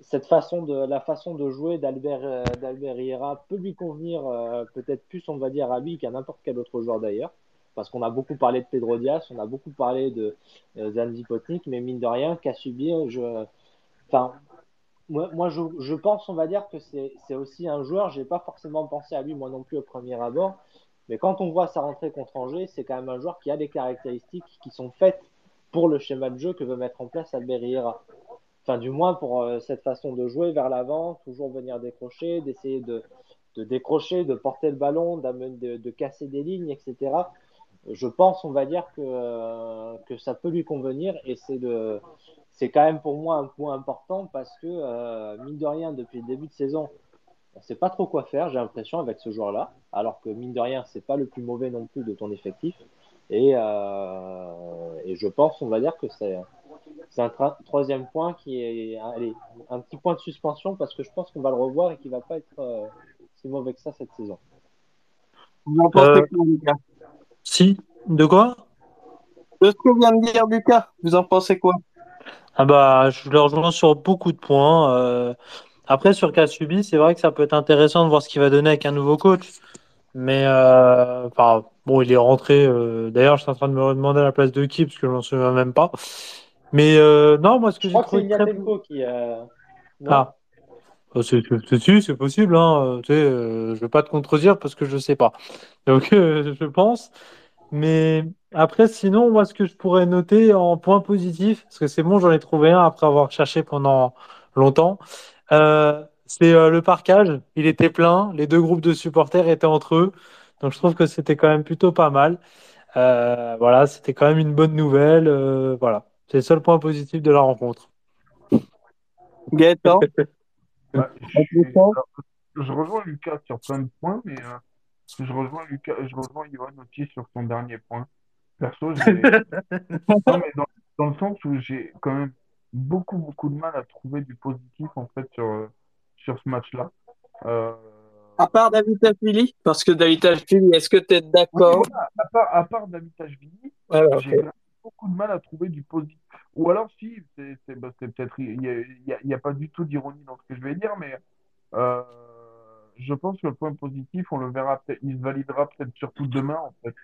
cette façon de, la façon de jouer d'Albert euh, d'Albert peut lui convenir euh, peut-être plus, on va dire, à lui qu'à n'importe quel autre joueur d'ailleurs. Parce qu'on a beaucoup parlé de Pedro Diaz, on a beaucoup parlé de euh, Zanzi Potnik, mais mine de rien, Cassubier, je, enfin, moi, moi je, je, pense, on va dire que c'est aussi un joueur, j'ai pas forcément pensé à lui moi non plus au premier abord, mais quand on voit sa rentrée contre Angers, c'est quand même un joueur qui a des caractéristiques qui sont faites pour le schéma de jeu que veut mettre en place Albert Riera. Enfin, du moins pour euh, cette façon de jouer vers l'avant, toujours venir décrocher, d'essayer de, décrocher, de porter le ballon, de, casser des lignes, etc. Je pense, on va dire, que, euh, ça peut lui convenir et c'est quand même pour moi un point important parce que, euh, mine de rien, depuis le début de saison, on ne sait pas trop quoi faire, j'ai l'impression, avec ce joueur-là. Alors que, mine de rien, c'est pas le plus mauvais non plus de ton effectif. Et, euh, et je pense, on va dire que c'est, c'est un troisième point qui est allez, un petit point de suspension parce que je pense qu'on va le revoir et qu'il va pas être euh, si mauvais que ça cette saison. Vous en pensez euh, quoi, Lucas? Si. De quoi? De ce que vient de dire Lucas, vous en pensez quoi? Ah bah, Je le rejoins sur beaucoup de points. Euh, après, sur Kasubi, c'est vrai que ça peut être intéressant de voir ce qu'il va donner avec un nouveau coach. Mais euh, enfin, bon, il est rentré. Euh, D'ailleurs, je suis en train de me demander la place de qui, parce que je m'en souviens même pas. Mais euh, non, moi, ce que j'ai trouvé. Je crois que c'est très... qui. Euh... Ah. C'est c'est possible, hein. Tu sais, je vais pas te contredire parce que je sais pas. Donc, je pense. Mais après, sinon, moi, ce que je pourrais noter en point positif, parce que c'est bon, j'en ai trouvé un après avoir cherché pendant longtemps, euh, c'est euh, le parcage. Il était plein, les deux groupes de supporters étaient entre eux. Donc, je trouve que c'était quand même plutôt pas mal. Euh, voilà, c'était quand même une bonne nouvelle. Euh, voilà. C'est le seul point positif de la rencontre. Gaëtan? Bah, je, je rejoins Lucas sur plein de points, mais euh, je rejoins Lucas, je rejoins Johan aussi sur son dernier point. Perso, non, mais dans, dans le sens où j'ai quand même beaucoup beaucoup de mal à trouver du positif en fait sur euh, sur ce match-là. Euh, À part David Tafili Parce que David Tafili, est-ce que tu es d'accord à part à part Davitashvili, Alors, j'ai beaucoup de mal à trouver du positif. Ou alors si, c'est c'est bah, peut-être il y a, y a, il y a pas du tout d'ironie dans ce que je vais dire, mais euh, je pense que le point positif, on le verra peut-être, il se validera peut-être surtout demain en fait.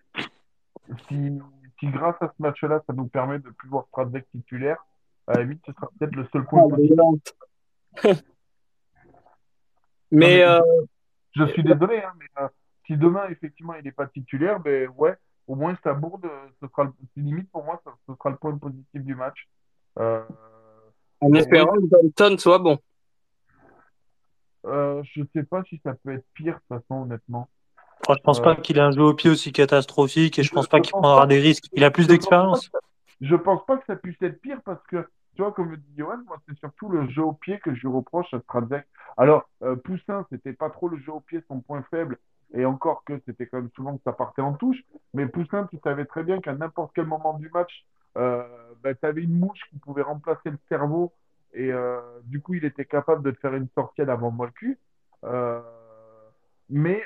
Si, si grâce à ce match-là, ça nous permet de plus voir Stradek titulaire, à la limite, ce sera peut-être le seul point Ah. Mais euh, Je suis désolé, hein, mais euh, si demain, effectivement, il n'est pas titulaire, ben ouais, au moins sa bourde, ce sera le, limite pour moi, ça, ce sera le point positif du match. Euh, en espérant que Dalton soit bon. euh, je sais pas si ça peut être pire, de toute façon, honnêtement. Moi, je pense Euh, pas qu'il ait un jeu au pied aussi catastrophique et je Je- pense pas qu'il prendra pas. des risques. Il a plus d'expérience. Je pense pas que ça puisse être pire parce que, tu vois, comme le dit Johan, moi, c'est surtout le jeu au pied que je lui reproche à Strazek. Alors, euh, Poussin, c'était pas trop le jeu au pied son point faible, et encore que c'était quand même souvent que ça partait en touche. Mais Poussin, tu savais très bien qu'à n'importe quel moment du match, euh, ben, tu avais une mouche qui pouvait remplacer le cerveau, et euh, du coup, il était capable de te faire une sortie avant moi le cul. Euh, mais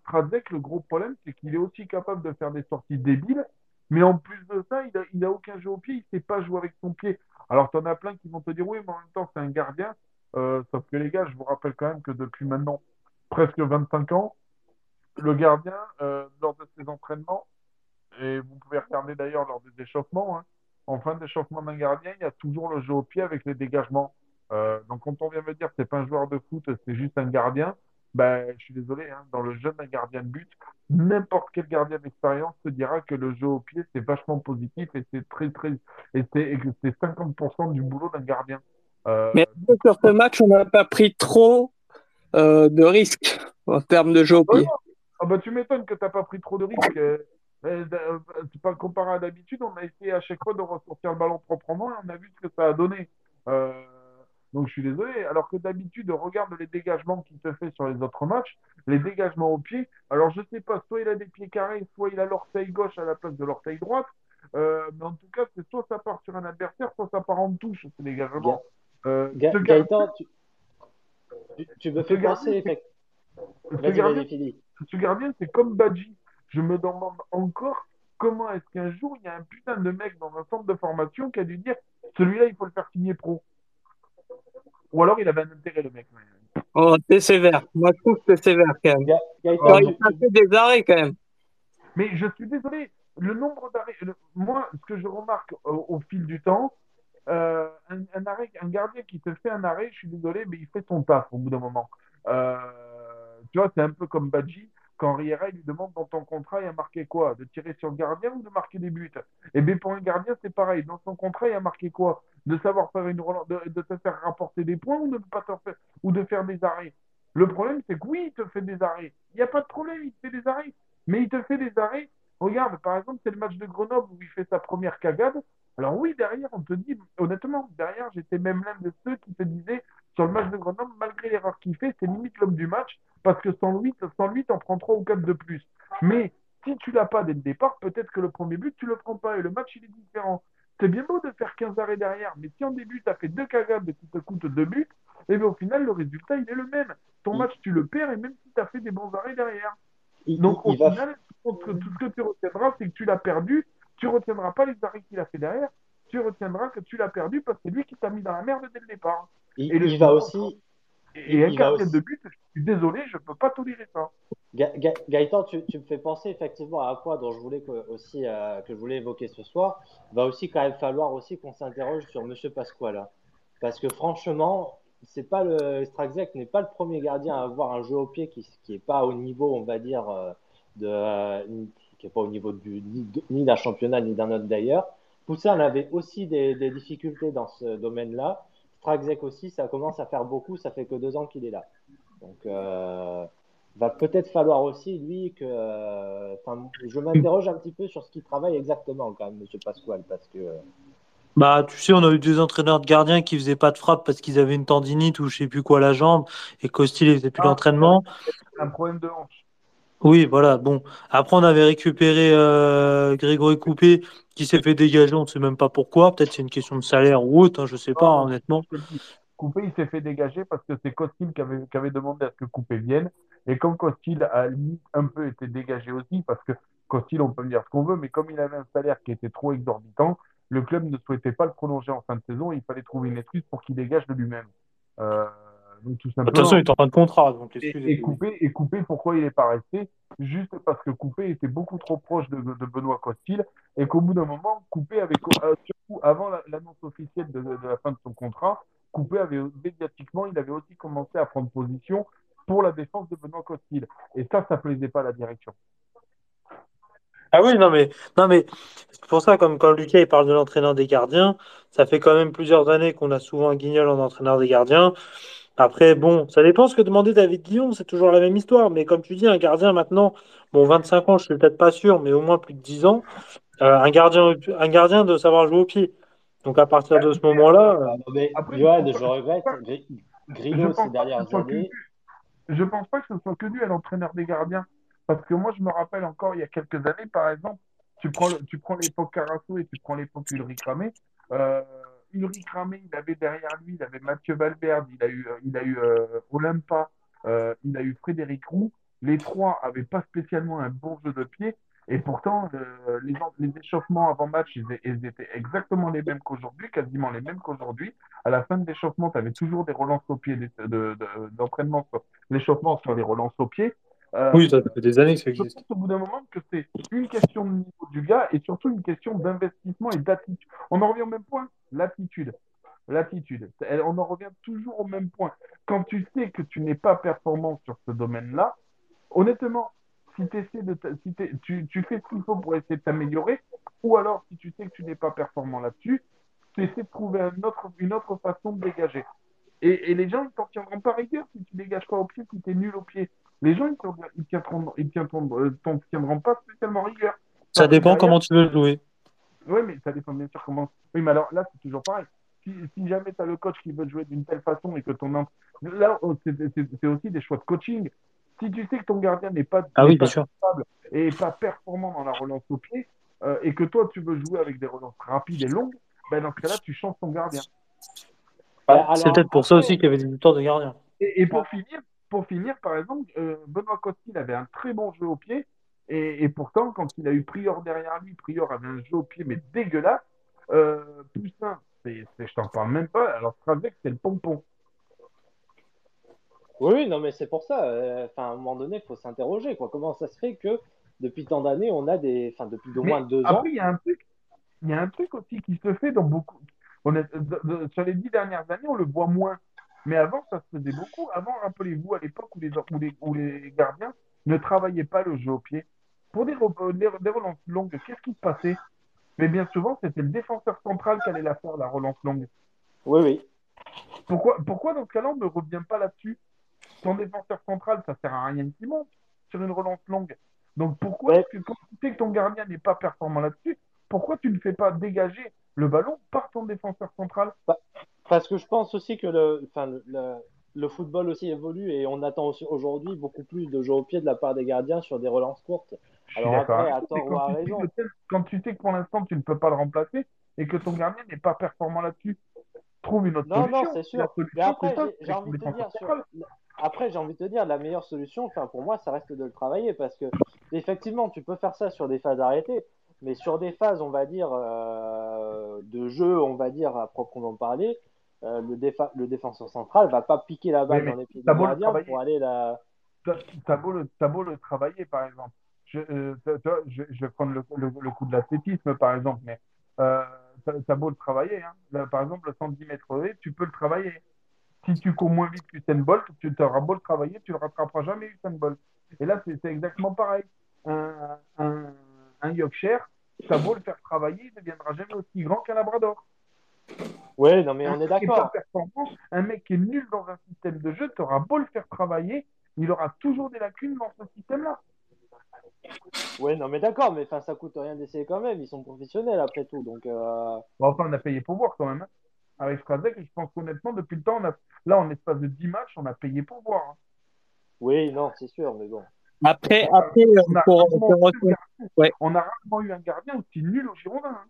Strazek, le gros problème, c'est qu'il est aussi capable de faire des sorties débiles. Mais en plus de ça, il a, il a aucun jeu au pied, il sait pas jouer avec son pied. Alors, tu en as plein qui vont te dire, oui, mais en même temps, c'est un gardien. Euh, sauf que les gars, je vous rappelle quand même que depuis maintenant presque 25 ans, le gardien, euh, lors de ses entraînements, et vous pouvez regarder d'ailleurs lors des échauffements, hein, en fin d'échauffement d'un gardien, il y a toujours le jeu au pied avec les dégagements. Euh, donc, quand on vient me dire que c'est pas un joueur de foot, c'est juste un gardien, ben, je suis désolé, hein, dans le jeu d'un gardien de but, n'importe quel gardien d'expérience te dira que le jeu au pied, c'est vachement positif et c'est très, très, et c'est et que c'est 50% du boulot d'un gardien. Euh, Mais sur ce match, on n'a pas pris trop euh, de risques en termes de jeu au Oh pied? non. Ah bah, tu m'étonnes que tu n'as pas pris trop de risques. Euh, c'est pas comparé à d'habitude, on a essayé à chaque fois de ressortir le ballon proprement et on a vu ce que ça a donné. Euh, donc je suis désolé. Alors que d'habitude, regarde les dégagements qu'il te fait sur les autres matchs, les dégagements au pied. Alors je sais pas, soit il a des pieds carrés, soit il a l'orteil gauche à la place de l'orteil droite. Euh, mais en tout cas, c'est soit ça part sur un adversaire, soit ça part en touche, ces dégagements. Euh, Ga- ce gardien- Gaëtan, tu, tu, tu me fais penser, ce gardien, c'est comme Badji. Je me demande encore comment est-ce qu'un jour, il y a un putain de mec dans un centre de formation qui a dû dire celui-là, il faut le faire signer pro. Ou alors, il avait un intérêt, le mec. Oh, c'est sévère. Moi, je trouve que c'est sévère quand même. Alors, il a fait des arrêts quand même. Mais je suis désolé, le nombre d'arrêts. le- Moi, ce que je remarque au, au fil du temps, euh, un, un arrêt, un gardien qui te fait un arrêt, je suis désolé, mais il fait son taf au bout d'un moment. Euh, tu vois, c'est un peu comme Badji. Quand Riera lui demande dans ton contrat, il a marqué quoi? De tirer sur le gardien ou de marquer des buts? Et bien pour un gardien, c'est pareil. Dans son contrat, il a marqué quoi? De savoir faire une relance, de, te faire rapporter des points ou de ne pas te faire, ou de faire des arrêts? Le problème, c'est que oui, il te fait des arrêts. Il n'y a pas de problème, il te fait des arrêts. Mais il te fait des arrêts. Regarde, par exemple, c'est le match de Grenoble où il fait sa première cagade. Alors oui, derrière, on te dit, honnêtement, derrière, j'étais même l'un de ceux qui te disaient, sur le match de Grenoble, malgré l'erreur qu'il fait, c'est limite l'homme du match, parce que sans lui, sans lui, t'en prends 3 ou 4 de plus. Mais si tu l'as pas dès le départ, peut-être que le premier but, tu le prends pas, et le match, il est différent. C'est bien beau de faire 15 arrêts derrière, mais si en début, tu as fait deux cagades qui te coûtent deux buts, et bien au final, le résultat, il est le même. Ton match, tu le perds, et même si tu as fait des bons arrêts derrière. il, Donc, il- au il final, tout ce que- tout ce que tu retiendras, c'est que tu l'as perdu. Tu retiendras pas les arrêts qu'il a fait derrière. Tu retiendras que tu l'as perdu parce que c'est lui qui t'a mis dans la merde dès le départ. Il- et il va aussi, Et, et un Il aussi- de but, je suis désolé, je peux pas tolérer ça. Ga- Ga- Gaëtan, tu, tu me fais penser effectivement à quoi dont je voulais que, aussi euh, que je voulais évoquer ce soir. Va aussi quand même falloir aussi qu'on s'interroge sur Monsieur Pasquala, parce que franchement, c'est pas le Strazek n'est pas le premier gardien à avoir un jeu au pied qui qui est pas au niveau, on va dire, euh, de euh, qui est pas au niveau du, ni, d'un championnat ni d'un autre d'ailleurs. Poussin avait aussi des, des difficultés dans ce domaine-là. Strazek aussi, ça commence à faire beaucoup. Ça fait que deux ans qu'il est là. Donc, euh, va peut-être falloir aussi, lui, que. Enfin, je m'interroge un petit peu sur ce qu'il travaille exactement, quand même, Monsieur Pasquale, parce que. Bah, tu sais, on a eu des entraîneurs de gardiens qui faisaient pas de frappe parce qu'ils avaient une tendinite ou je sais plus quoi à la jambe et Costil il faisait plus Ah, d'entraînement. un problème de hanche. Oui, voilà. Bon, après on avait récupéré euh, Grégory Coupé qui s'est fait dégager, on ne sait même pas pourquoi. Peut-être c'est une question de salaire ou autre, hein, je sais pas, hein, honnêtement. Coupé, il s'est fait dégager parce que c'est Costil qui avait, qui avait demandé à ce que Coupé vienne. Et comme Costil a limite un peu été dégagé aussi, parce que Costil, on peut me dire ce qu'on veut, mais comme il avait un salaire qui était trop exorbitant, le club ne souhaitait pas le prolonger en fin de saison. Il fallait trouver une excuse pour qu'il dégage de lui-même. Euh, donc tout De toute façon, il est en fin de contrat, donc Et, Coupé, et Coupé, pourquoi il n'est pas resté? Juste parce que Coupé était beaucoup trop proche de, de Benoît Costil et qu'au bout d'un moment, Coupé avait, euh, surtout avant la- l'annonce officielle de, de la fin de son contrat, Coupé avait médiatiquement, il avait aussi commencé à prendre position pour la défense de Benoît Costil. Et ça, ça plaisait pas à la direction. Ah oui, non mais, non mais c'est pour ça, comme quand Lucas il parle de l'entraîneur des gardiens, ça fait quand même plusieurs années qu'on a souvent un guignol en entraîneur des gardiens. Après, bon, ça dépend ce que demandait David Guillon, c'est toujours la même histoire. Mais comme tu dis, un gardien maintenant, bon, 25 ans, je suis peut-être pas sûr, mais au moins plus de 10 ans, euh, un gardien, un gardien de savoir jouer au pied. Donc à partir de ce moment-là, euh, mais Après, Johan, je je pense pas- regrette, Grillo pense ces pas que dernières ce soit que années. je pense pas que ce soit que dû à l'entraîneur des gardiens. Parce que moi, je me rappelle encore il y a quelques années, par exemple, tu prends, le- tu prends l'époque Carasso et tu prends l'époque Ulrich Ramé. Euh, Ramé, il avait derrière lui, il avait Mathieu Valverde, il a eu, euh, il a eu euh, Olympa, euh, il a eu Frédéric Roux. Les trois avaient pas spécialement un bon jeu de pied. Et pourtant, les, en- les échauffements avant match, ils, étaient exactement les mêmes qu'aujourd'hui, quasiment les mêmes qu'aujourd'hui. À la fin de l'échauffement, tu avais toujours des relances au pied de- de- de- d'entraînement sur l'échauffement sur les relances au pied. Euh, oui, ça fait des années que ça je existe. pense au bout d'un moment que c'est une question de niveau du gars et surtout une question d'investissement et d'attitude. On en revient au même point, l'attitude. L'attitude. On en revient toujours au même point. Quand tu sais que tu n'es pas performant sur ce domaine-là, honnêtement, si, de si tu, tu fais ce qu'il faut pour essayer de t'améliorer, ou alors si tu sais que tu n'es pas performant là-dessus, tu essaies de trouver un autre, une autre façon de dégager. Et, et les gens, ils t'en tiendront pas rigueur si tu dégages pas au pied, si tu es nul au pied. Les gens, ils ils tiendront, ils tiendront, euh, tiendront pas spécialement rigueur. Ça dépend derrière- comment tu veux jouer. Oui, mais ça dépend bien sûr comment. Oui, mais alors là, c'est toujours pareil. Si, si jamais tu as le coach qui veut jouer d'une telle façon et que ton. Là, oh, c'est aussi des choix de coaching. Si tu sais que ton gardien n'est pas, Ah oui, pas bien sûr. capable et pas performant dans la relance au pied, euh, et que toi, tu veux jouer avec des relances rapides et longues, ben dans ce cas-là, tu changes ton gardien. Alors, C'est peut-être pour ça aussi qu'il y avait des histoires de gardiens. Et, et pour finir, pour finir, par exemple, euh, Benoît Costil avait un très bon jeu au pied. Et, et pourtant, quand il a eu Prior derrière lui, Prior avait un jeu au pied, mais dégueulasse. Euh, Poussin, c'est, c'est- je t'en parle même pas. Alors, Stravec, c'est le pompon. Oui, non, mais c'est pour ça. euh, Enfin, à un moment donné, il faut s'interroger. Quoi. Comment ça se fait que depuis tant d'années, on a des. Enfin, depuis au moins deux ans. après, il y a un truc, il y a un truc aussi qui se fait dans beaucoup. On est, de- de- sur les dix dernières années, on le voit moins. Mais avant, ça se faisait beaucoup. Avant, rappelez-vous, à l'époque où les, où, les, où les gardiens ne travaillaient pas le jeu au pied. Pour des, re- des, des relances longues, qu'est-ce qui se passait? Mais bien souvent, c'était le défenseur central qui allait la faire, la relance longue. Oui, oui. Pourquoi, pourquoi dans ce cas-là, on ne revient pas là-dessus? Ton défenseur central, ça sert à rien qu'il monte sur une relance longue. Donc pourquoi Ouais. que quand tu sais que ton gardien n'est pas performant là-dessus, pourquoi tu ne fais pas dégager le ballon par ton défenseur central? Parce que je pense aussi que le, enfin, le, le, le football aussi évolue et on attend aujourd'hui beaucoup plus de jeux au pied de la part des gardiens sur des relances courtes. Alors après, à tort ou à quand, tu sais raison. quand tu sais que pour l'instant tu ne peux pas le remplacer et que ton gardien n'est pas performant là-dessus, trouve une autre Non, solution. non, c'est La sûr. Mais après, c'est j'ai- c'est envie de te dire, sur- après, j'ai envie de te dire, la meilleure solution, enfin, pour moi, ça reste de le travailler parce que, effectivement, tu peux faire ça sur des phases arrêtées, mais sur des phases, on va dire, euh, de jeu, on va dire, à proprement parler, euh, le, défa- le défenseur central va pas piquer la balle mais dans les pieds du gardien pour aller la. T'as beau, beau le travailler, par exemple. Je, euh, je, je vais prendre le, le, le coup de l'athlétisme, par exemple, mais euh, t'as beau le travailler. Hein. Là, par exemple, le 110 mètres haies, tu peux le travailler. Si tu cours moins vite qu'Usain Bolt, tu auras beau le travailler, tu ne le rattraperas jamais Usain Bolt. Et là, c'est c'est exactement pareil. Un, un, un Yorkshire, t'as beau le faire travailler, il ne deviendra jamais aussi grand qu'un Labrador. Oui, non, mais Un on est d'accord. un mec qui est nul dans un système de jeu, tu auras beau le faire travailler, il aura toujours des lacunes dans ce système-là. Ouais, non, mais d'accord, mais enfin, ça coûte rien d'essayer quand même. Ils sont professionnels après tout, donc. euh, Bon, enfin, on a payé pour voir quand même. hein. Avec Strazek, je pense qu'honnêtement, depuis le temps, on a... là, en espace de 10 matchs, on a payé pour voir. hein. Oui, non, c'est sûr, mais bon. Après, après, On a, pour, rarement pour- eu un gardien- ouais. on a rarement eu un gardien aussi nul au Girondin. hein.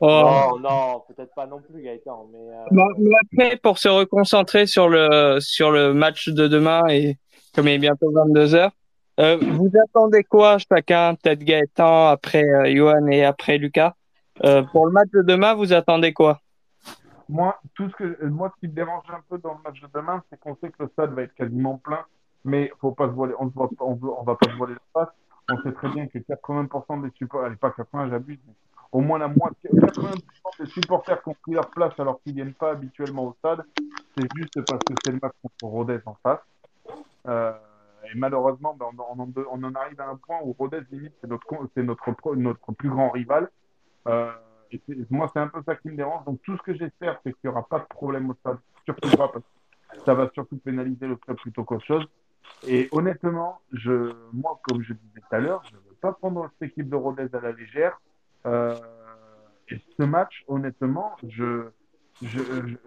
Oh. Non, non, peut-être pas non plus, Gaëtan, mais. euh, Bon, mais après, pour se reconcentrer sur le, sur le match de demain et comme il est bientôt 22 heures, euh, vous attendez quoi chacun, peut-être Gaëtan, après euh, Johan et après Lucas? Euh, pour le match de demain, vous attendez quoi? Moi, tout ce que, moi, ce qui me dérange un peu dans le match de demain, c'est qu'on sait que le stade va être quasiment plein, mais faut pas se voiler, on ne va pas se voiler la face. On sait très bien que 80% des supporters, allez pas 80, j'abuse, mais au moins la moitié, 80% des supporters qui ont pris leur place alors qu'ils viennent pas habituellement au stade, c'est juste parce que c'est le match contre Rodez en face. Euh, et malheureusement, ben, on, en, arrive à un point où Rodez, limite, c'est notre, c'est notre, notre plus grand rival. Euh, et moi, c'est un peu ça qui me dérange. Donc, tout ce que j'espère, c'est qu'il n'y aura pas de problème au stade. Surtout pas, parce que ça va surtout pénaliser le club plutôt qu'autre chose. Et honnêtement, je, moi, comme je disais tout à l'heure, je ne veux pas prendre cette équipe de Rodez à la légère. Euh, ce match, honnêtement, je je,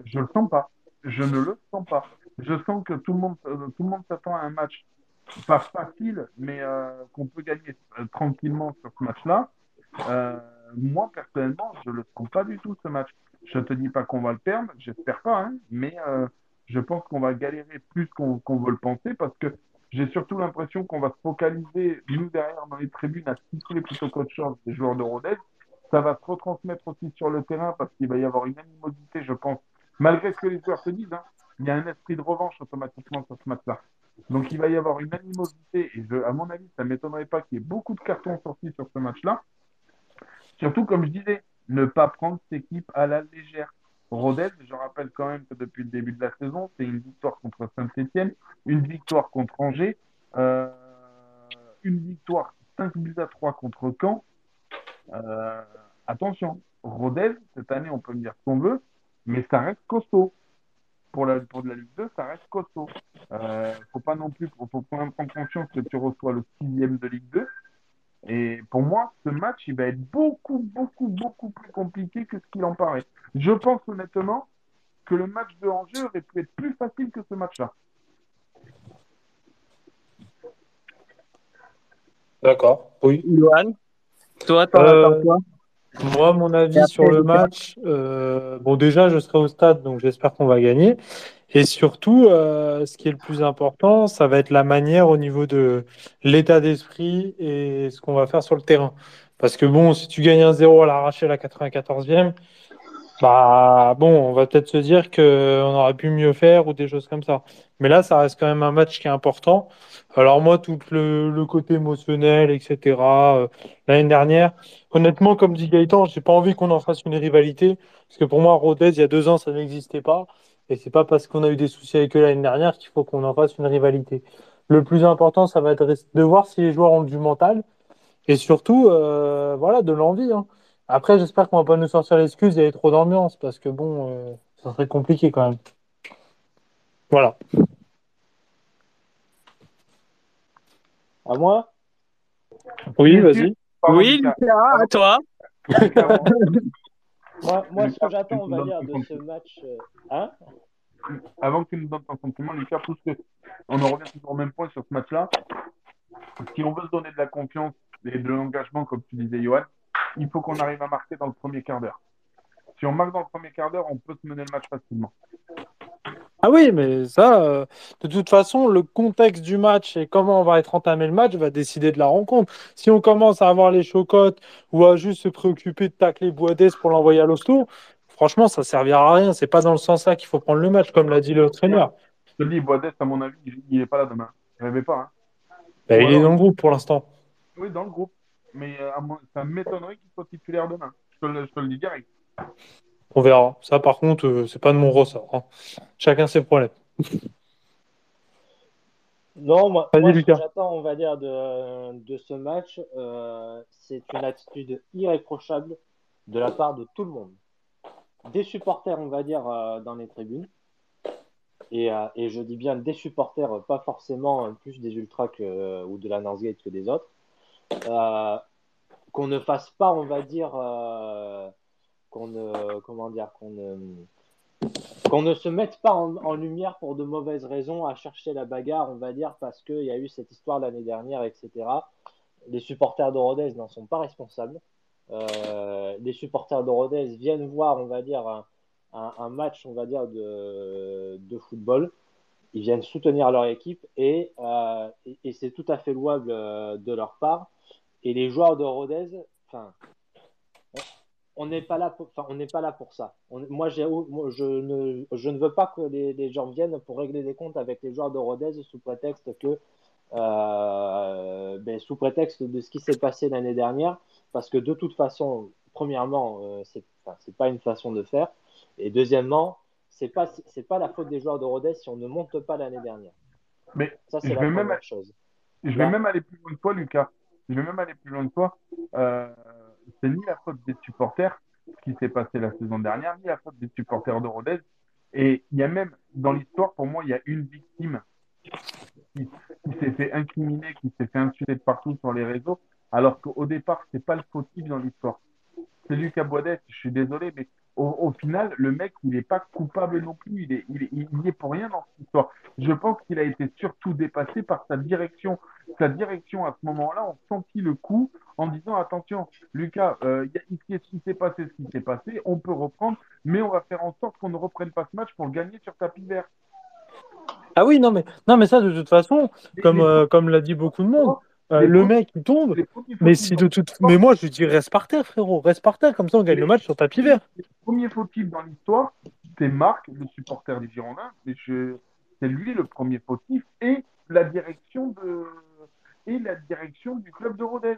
je, le sens pas. Je ne le sens pas. Je sens que tout le monde, euh, tout le monde s'attend à un match pas facile, mais euh, qu'on peut gagner tranquillement sur ce match-là. Moi, personnellement, je le sens pas du tout ce match. Je te dis pas qu'on va le perdre, j'espère pas, hein, mais je pense qu'on va galérer plus qu'on qu'on veut le penser parce que j'ai surtout l'impression qu'on va se focaliser, nous derrière dans les tribunes, à siffler plutôt qu'autre chose des joueurs de Rodez. Ça va se retransmettre aussi sur le terrain parce qu'il va y avoir une animosité, je pense, malgré ce que les joueurs se disent. Hein, il y a un esprit de revanche automatiquement sur ce match-là. Donc il va y avoir une animosité et à mon avis, ça m'étonnerait pas qu'il y ait beaucoup de cartons sortis sur ce match-là. Surtout, comme je disais, ne pas prendre cette équipe à la légère. Rodez, je rappelle quand même que depuis le début de la saison, c'est une victoire contre Saint-Etienne, une victoire contre Angers, euh, une victoire 5 buts à 3 contre Caen. Euh, attention, Rodez, cette année, on peut me dire ce qu'on veut, mais ça reste costaud. Pour, la, pour de la Ligue 2, ça reste costaud. Euh, faut pas non plus, faut, faut quand même prendre conscience que tu reçois le sixième de Ligue 2. Et pour moi, ce match, il va être beaucoup, beaucoup, beaucoup plus compliqué que ce qu'il en paraît. Je pense honnêtement que le match de Angers aurait pu être plus facile que ce match-là. D'accord. Oui. Johan, toi, t'en Euh, quoi? Moi, mon avis sur le match, euh, bon, déjà, je serai au stade, donc j'espère qu'on va gagner. Et surtout, euh, ce qui est le plus important, ça va être la manière au niveau de l'état d'esprit et ce qu'on va faire sur le terrain. Parce que bon, si tu gagnes un 0 à l'arraché à la 94e, bah bon, on va peut-être se dire qu'on aurait pu mieux faire ou des choses comme ça. Mais là, ça reste quand même un match qui est important. Alors moi, tout le, le côté émotionnel, etc. euh, l'année dernière, honnêtement, comme dit Gaëtan, j'ai pas envie qu'on en fasse une rivalité. Parce que pour moi, Rodez, il y a deux ans, ça n'existait pas. Et c'est pas parce qu'on a eu des soucis avec eux l'année dernière qu'il faut qu'on en fasse une rivalité. Le plus important, ça va être de voir si les joueurs ont du mental. Et surtout, euh, voilà, de l'envie. hein. Après, j'espère qu'on va pas nous sortir l'excuse d'y aller trop d'ambiance. Parce que bon, euh, ça serait compliqué quand même. Voilà. À moi? Oui, vas-y. Oui, Lucas. À toi. Moi, moi ce que j'attends, on va dire, de ce match. euh, Hein? Avant que tu nous donnes ton sentiment, Lucas, parce que on en revient toujours au même point sur ce match-là. Si on veut se donner de la confiance et de l'engagement, comme tu disais, Johan, il faut qu'on arrive à marquer dans le premier quart d'heure. Si on marque dans le premier quart d'heure, on peut se mener le match facilement. Ah oui, mais ça, euh, de toute façon, le contexte du match et comment on va être entamé le match va décider de la rencontre. Si on commence à avoir les chocottes ou à juste se préoccuper de tacler Boadès pour l'envoyer à l'hosto, franchement, ça servira à rien. C'est pas dans le sens là qu'il faut prendre le match, comme l'a dit le traîneur. Je te le dis, Boadès, à mon avis, il n'est pas là demain. Rêvais pas. Hein. Ou il est dans le groupe pour l'instant. Oui, dans le groupe. Mais euh, ça m'étonnerait qu'il soit titulaire demain. Je te le, je te le dis direct. On verra. Ça, par contre, euh, c'est pas de mon ressort. hein. Chacun ses problèmes. Non, moi, ce que j'attends, on va dire, de, de ce match, euh, c'est une attitude irréprochable de la part de tout le monde. Des supporters, on va dire, euh, dans les tribunes. Et, euh, et je dis bien des supporters, pas forcément plus des ultras que, euh, ou de la Northgate que des autres. Euh, qu'on ne fasse pas, on va dire, qu'on ne, comment dire, qu'on ne, qu'on ne se mette pas en, lumière pour de mauvaises raisons à chercher la bagarre, on va dire, parce qu'il y a eu cette histoire l'année dernière, etc. Les supporters de Rodez n'en sont pas responsables. Euh, les supporters de Rodez viennent voir, on va dire, un, match, on va dire, de, football. Ils viennent soutenir leur équipe et, euh, c'est tout à fait louable euh, de leur part. Et les joueurs de Rodez, enfin, on n'est pas là pour, on n'est pas là pour ça. moi, je, ne, je ne veux pas que les, gens viennent pour régler des comptes avec les joueurs de Rodez sous prétexte que, ben, sous prétexte de ce qui s'est passé l'année dernière, parce que de toute façon, premièrement, euh, c'est n'est pas une façon de faire. Et deuxièmement, c'est pas c'est pas la faute des joueurs de Rodez si on ne monte pas l'année dernière. Mais ça c'est la première même, chose. Je vais même aller plus loin que toi, Lucas. Je vais même aller plus loin que toi. Euh, c'est ni la faute des supporters ce qui s'est passé la saison dernière, ni la faute des supporters de Rodez. Et il y a même dans l'histoire, pour moi, il y a une victime qui, s'est fait incriminer, qui s'est fait insulter de partout sur les réseaux. Alors qu'au départ, c'est pas le fautif dans l'histoire. C'est Lucas Boisdet, je suis désolé, mais au, final, le mec, il n'est pas coupable non plus. Il est, il, est, pour rien dans cette histoire. Je pense qu'il a été surtout dépassé par sa direction. Sa direction, à ce moment-là, on sentit le coup en disant attention, Lucas, euh, il, il s'est passé ce qui s'est passé, on peut reprendre, mais on va faire en sorte qu'on ne reprenne pas ce match pour gagner sur tapis vert. Ah oui, non mais, non, mais ça, de toute façon, comme, euh, comme l'a dit beaucoup de monde, euh, le mec il tombe, mais si de toute, mais moi je dis reste par terre frérot, reste par terre comme ça on gagne le match sur tapis vert. Le premier fautif dans l'histoire, c'est Marc, le supporter des Girondins, mais c'est lui le premier fautif et la direction de et la direction du club de Rodez.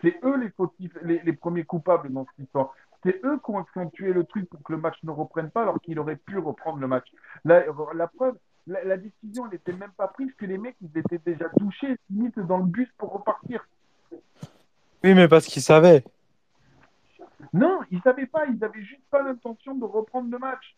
C'est eux les fautifs, les, les, premiers coupables dans cette histoire. C'est eux qui ont accentué le truc pour que le match ne reprenne pas alors qu'il aurait pu reprendre le match. La, la preuve, la, décision n'était même pas prise que les mecs ils étaient déjà touchés limite dans le bus pour repartir. Oui, mais parce qu'ils savaient. Non, ils savaient pas, ils avaient juste pas l'intention de reprendre le match.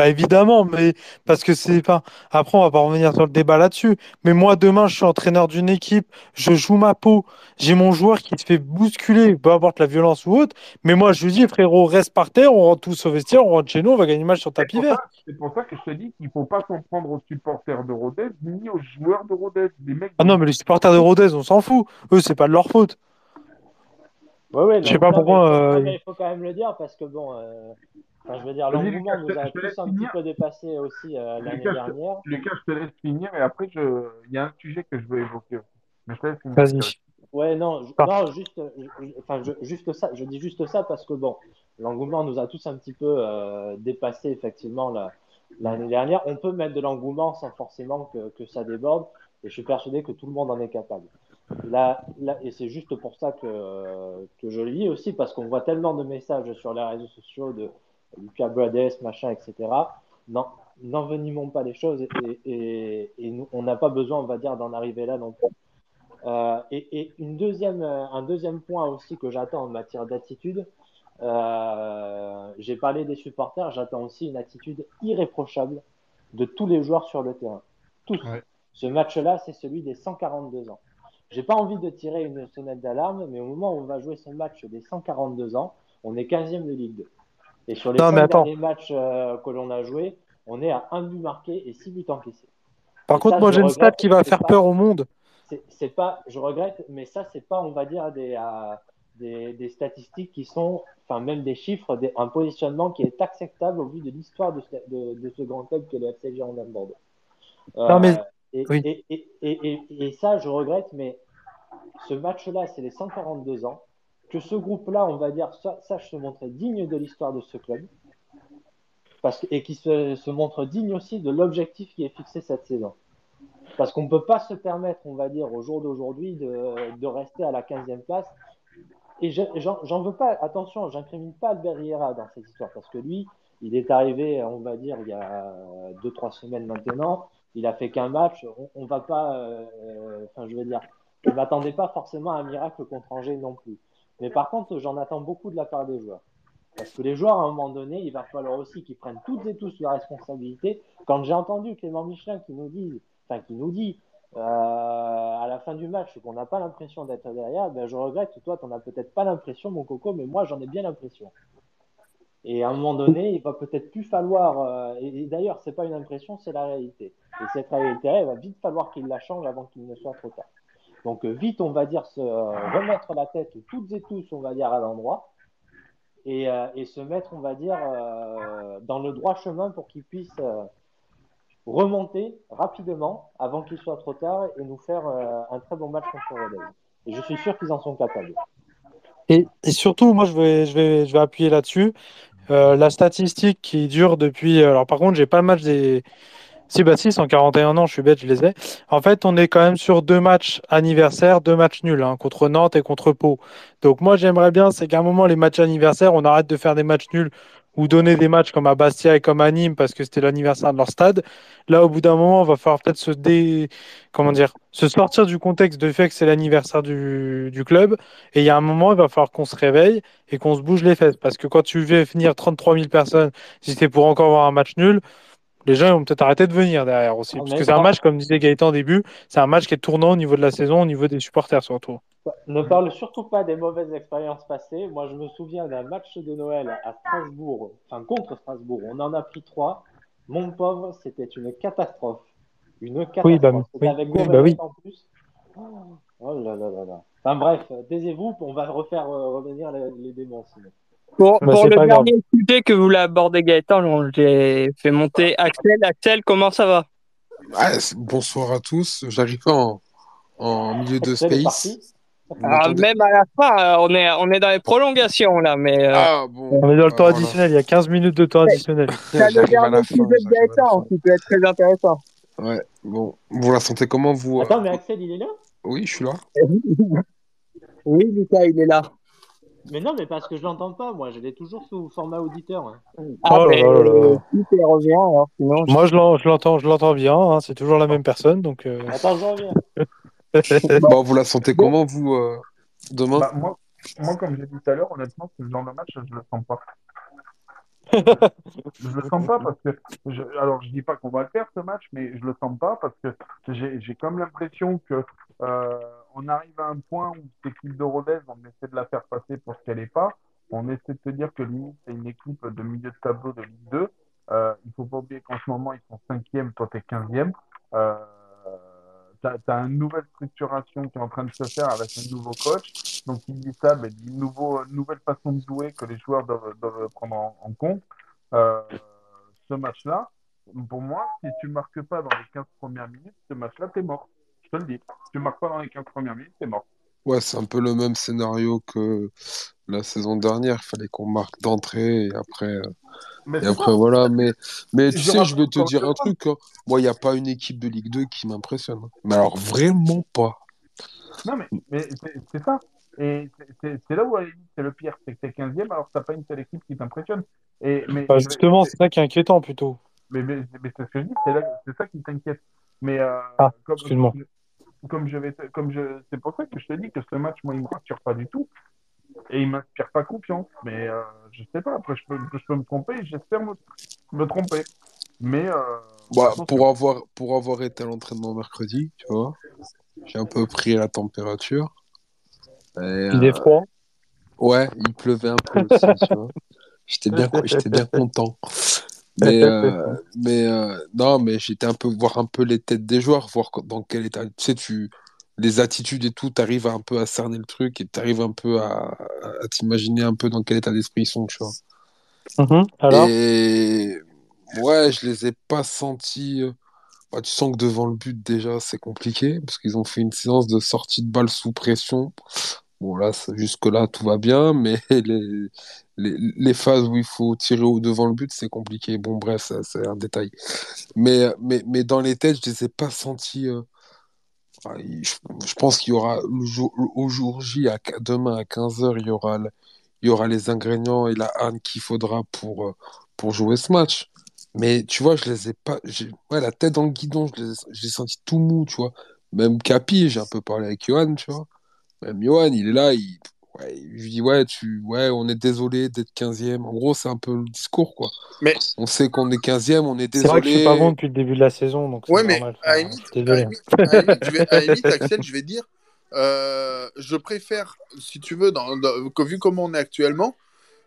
Bah évidemment, mais parce que c'est pas. Après, on va pas revenir sur le débat là-dessus. Mais moi, demain, je suis entraîneur d'une équipe, je joue ma peau, j'ai mon joueur qui se fait bousculer, peu importe la violence ou autre. Mais moi, je lui dis, frérot, reste par terre, on rentre tous au vestiaire, on rentre chez nous, on va gagner le match sur tapis vert. C'est pour ça que je te dis qu'il faut pas s'en prendre aux supporters de Rodez ni aux joueurs de Rodez. mecs ah non, mais les supporters de Rodez, on s'en fout. Eux, c'est pas de leur faute. Ouais, ouais, je sais pas pourquoi. Euh, il faut quand même le dire parce que bon. Euh, je veux dire, l'engouement nous a tous un petit peu dépassé aussi euh, l'année dernière. Lucas, je te laisse finir et après, je... il y a un sujet que je veux évoquer. Mais je te laisse finir. Vas-y. Ouais, non, non juste, enfin, juste ça, je dis juste ça parce que bon, l'engouement nous a tous un petit peu euh, dépassé effectivement l'année dernière. On peut mettre de l'engouement sans forcément que, que, ça déborde et je suis persuadé que tout le monde en est capable. Là, là et c'est juste pour ça que, que je le lis aussi parce qu'on voit tellement de messages sur les réseaux sociaux de Lucas Brades, machin, etc. Non, n'envenimons pas les choses et, nous, on n'a pas besoin, on va dire, d'en arriver là non plus. Euh, et, une deuxième, un deuxième point aussi que j'attends en matière d'attitude, euh, j'ai parlé des supporters, j'attends aussi une attitude irréprochable de tous les joueurs sur le terrain. Tous. Ce match-là, c'est celui des 142 ans. J'ai pas envie de tirer une sonnette d'alarme, mais au moment où on va jouer ce match des 142 ans, on est 15e de Ligue 2. Et sur les derniers matchs euh, que l'on a joués, on est à un but marqué et six buts encaissés. Par contre, moi j'ai une stat qui va faire peur au monde. C'est pas, je regrette, mais ça c'est pas, on va dire des, des, des, statistiques qui sont, enfin même des chiffres, un positionnement qui est acceptable au vu de l'histoire de, de, ce grand club que le FC Girondin de Bordeaux. Euh, mais... et, et, et, et, ça, je regrette, mais ce match-là, c'est les 142 ans que ce groupe-là, on va dire, sache se montrer digne de l'histoire de ce club parce et qui se, montre digne aussi de l'objectif qui est fixé cette saison. Parce qu'on ne peut pas se permettre, on va dire, au jour d'aujourd'hui, de, rester à la 15e place. Et j'en veux pas, attention, j'incrimine pas Albert Riera dans cette histoire, parce que lui, il est arrivé, on va dire, il y a 2-3 semaines maintenant, il a fait qu'un match, on, ne va pas, euh, euh, enfin, je veux dire, ne m'attendait pas forcément à un miracle contre Angers non plus. Mais par contre, j'en attends beaucoup de la part des joueurs. Parce que les joueurs, à un moment donné, il va falloir aussi qu'ils prennent toutes et tous leurs responsabilités. Quand j'ai entendu Clément Michelin qui nous dit, enfin, qui nous dit euh, à la fin du match qu'on n'a pas l'impression d'être derrière, ben, je regrette. Toi, tu n'en as peut-être pas l'impression, mon coco, mais moi, j'en ai bien l'impression. Et à un moment donné, il va peut-être plus falloir. euh, et, et d'ailleurs, c'est pas une impression, c'est la réalité. Et cette réalité, il va vite falloir qu'il la change avant qu'il ne soit trop tard. Donc euh, vite, on va dire se euh, remettre la tête toutes et tous, on va dire à l'endroit, et, euh, se mettre, on va dire, dans le droit chemin pour qu'ils puissent remonter rapidement avant qu'il soit trop tard et nous faire un très bon match contre Rodez. Et je suis sûr qu'ils en sont capables. Et, surtout, moi, je vais, je vais, je vais appuyer là-dessus. La statistique qui dure depuis. Alors, par contre, j'ai pas le match des. Si, bah si, 141 ans, je suis bête, je les ai. En fait, on est quand même sur deux matchs anniversaires, deux matchs nuls, hein, contre Nantes et contre Pau. Donc, moi, j'aimerais bien, c'est qu'à un moment, les matchs anniversaires, on arrête de faire des matchs nuls ou donner des matchs comme à Bastia et comme à Nîmes parce que c'était l'anniversaire de leur stade. Là, au bout d'un moment, on va falloir peut-être se dé... comment dire, se sortir du contexte du fait que c'est l'anniversaire du, club. Et il y a un moment, il va falloir qu'on se réveille et qu'on se bouge les fesses. Parce que quand tu fais finir 33 000 personnes, si c'est pour encore avoir un match nul, les gens vont peut-être arrêter de venir derrière aussi. Ah, Parce que c'est un match, comme disait Gaëtan au début, c'est un match qui est tournant au niveau de la saison, au niveau des supporters surtout. Ne parle surtout pas des mauvaises expériences passées. Moi, je me souviens d'un match de Noël à Strasbourg, enfin contre Strasbourg. On en a pris trois. Mon pauvre, c'était une catastrophe. Une catastrophe. Oui, bah, oui, avec oui, bah oui. en plus. Oh là là là là. Enfin bref, taisez-vous, on va refaire euh, revenir les, les démons sinon. Pour, Bah, pour c'est le grave. dernier sujet que vous voulez aborder, Gaëtan, j'ai fait monter Axel. Axel, comment ça va? Ah, c'est- bonsoir à tous. J'arrive en, en milieu de space. Ah, Même à la fin, euh, on est, on est dans les prolongations là, mais euh, Ah bon. On est dans le temps voilà. additionnel, il y a 15 minutes de temps additionnel. t'as le dernier sujet de Gaëtan qui peut être très intéressant. Ouais. Bon, vous la sentez comment vous euh Attends, mais Axel, il est là? Oui, je suis là. Oui, Lucas, il est là. Mais non, mais parce que je l'entends pas, moi, je l'ai toujours sous format auditeur. hein. Ah, Oh si alors sinon. je- Moi, je l'en- je l'entends, je l'entends bien. hein, c'est toujours la même personne, donc. euh, Attends, je reviens. Bon, vous la sentez comment vous euh, demain? Bah, moi, moi, comme j'ai dit tout à l'heure, honnêtement, ce genre de match, je le sens pas. Je le sens pas parce que, je, alors je dis pas qu'on va le faire ce match, mais je le sens pas parce que j'ai j'ai comme l'impression que euh, on arrive à un point où cette équipe de Rodez, on essaie de la faire passer pour ce qu'elle est pas. On essaie de se dire que limite c'est une équipe de milieu de tableau de Ligue 2. Euh, il faut pas oublier qu'en ce moment ils sont cinquième, toi t'es quinzième. Euh, t'as as une nouvelle structuration qui est en train de se faire avec un nouveau coach. Donc il dit ça, mais une nouvelle façon de jouer que les joueurs doivent, prendre en, compte. Euh, ce match-là, pour moi, si tu marques pas dans les 15 premières minutes, ce match-là, t'es mort. Je te le dis. Si tu marques pas dans les 15 premières minutes, t'es mort. Ouais, c'est un peu le même scénario que la saison dernière. Il fallait qu'on marque d'entrée et après, euh, Mais et c'est après ça. voilà. Mais, mais tu Je sais, je vais te dire un truc. hein. Moi, il n'y a pas une équipe de Ligue 2 qui m'impressionne. hein. Mais alors vraiment pas. Non, mais, mais c'est c'est ça. Et c'est- c'est c'est là où c'est le pire, c'est que t'es 15e alors que t'as pas une seule équipe qui t'impressionne. Et mais, bah, justement, c'est ça qui est inquiétant plutôt. mais, mais, mais c'est ce que je dis, c'est là- c'est ça qui t'inquiète. Mais euh, Ah, comme, excuse-moi. Comme je vais, comme je, c'est pour ça que je te dis que ce match, moi, il me rassure pas du tout et il m'inspire pas confiance. Mais euh, je sais pas. Après, je peux, je peux me tromper. et J'espère me, me tromper. Mais euh, Bah, pour avoir, pour avoir été à l'entraînement mercredi, tu vois, j'ai un peu pris la température. Et, Il est euh, froid. ouais, il pleuvait un peu aussi, tu vois. J'étais bien, j'étais bien content. Mais, euh, mais euh, non, mais j'étais un peu voir un peu les têtes des joueurs, voir dans quel état. Tu sais, tu, les attitudes et tout, t'arrives un peu à cerner le truc et t'arrives un peu à, à t'imaginer un peu dans quel état d'esprit ils sont, tu vois. Mhm. Alors, Et ouais, je les ai pas sentis. euh, bah, tu sens que devant le but, déjà, c'est compliqué parce qu'ils ont fait une séance de sortie de balle sous pression. Bon, là, jusque-là, tout va bien, mais les, les, les phases où il faut tirer devant le but, c'est compliqué. Bon, bref, c'est un détail. Mais, mais, mais dans les têtes, je les ai pas sentis. euh, je, pense qu'il y aura au jour J, à, demain à 15h, il y aura, il y aura les ingrédients et la hanne qu'il faudra pour, euh, pour jouer ce match. Mais tu vois, je les ai pas. Ouais, la tête dans le guidon, je les ai sentis tout mou, tu vois. Même Capi, j'ai un peu parlé avec Johan, tu vois. Même Johan, il est là, il, Ouais, il lui dit, ouais, tu, ouais, on est désolé d'être 15e. En gros, c'est un peu le discours, quoi. Mais- On sait qu'on est 15e, on est C'est vrai que je désolé. suis pas bon depuis le début de la saison, donc c'est Ouais, mais normal. à limite, je désolé. je Axel, je vais dire, euh, je préfère, si tu veux, dans, vu comment on est actuellement,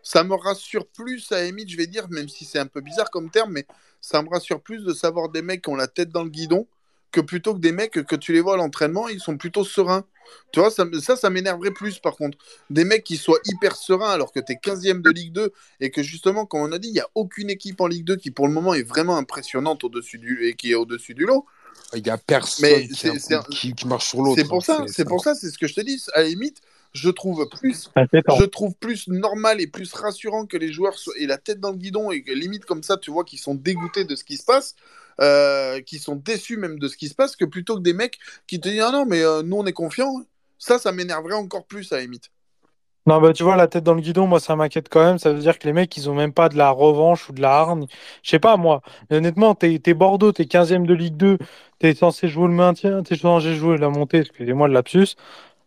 ça me rassure plus, à limite, je vais dire, même si c'est un peu bizarre comme terme, mais ça me rassure plus de savoir des mecs qui ont la tête dans le guidon que plutôt que des mecs que tu les vois à l'entraînement, ils sont plutôt sereins. Tu vois, ça, ça, ça m'énerverait plus par contre. Des mecs qui soient hyper sereins alors que tu es 15e de Ligue 2 et que justement, comme on a dit, il n'y a aucune équipe en Ligue 2 qui pour le moment est vraiment impressionnante au-dessus du, et qui est au-dessus du lot. Il y a personne Mais qui, c'est- c'est un- qui, qui marche sur l'autre. C'est pour ça, c'est pour ça, c'est ce que je te dis. À la limite, je trouve plus, je trouve plus normal et plus rassurant que les joueurs soient- aient la tête dans le guidon et que limite comme ça, tu vois, qu'ils sont dégoûtés de ce qui se passe, euh, qui sont déçus même de ce qui se passe, que plutôt que des mecs qui te disent ah non mais euh, nous on est confiants. Ça, ça m'énerverait encore plus à limite. Non, bah, tu vois, la tête dans le guidon, moi, ça m'inquiète quand même. Ça veut dire que les mecs, ils ont même pas de la revanche ou de la hargne. Je sais pas, moi. Honnêtement, t'es, t'es Bordeaux, t'es 15e de Ligue 2, t'es censé jouer le maintien, t'es censé jouer la montée, excusez-moi le lapsus.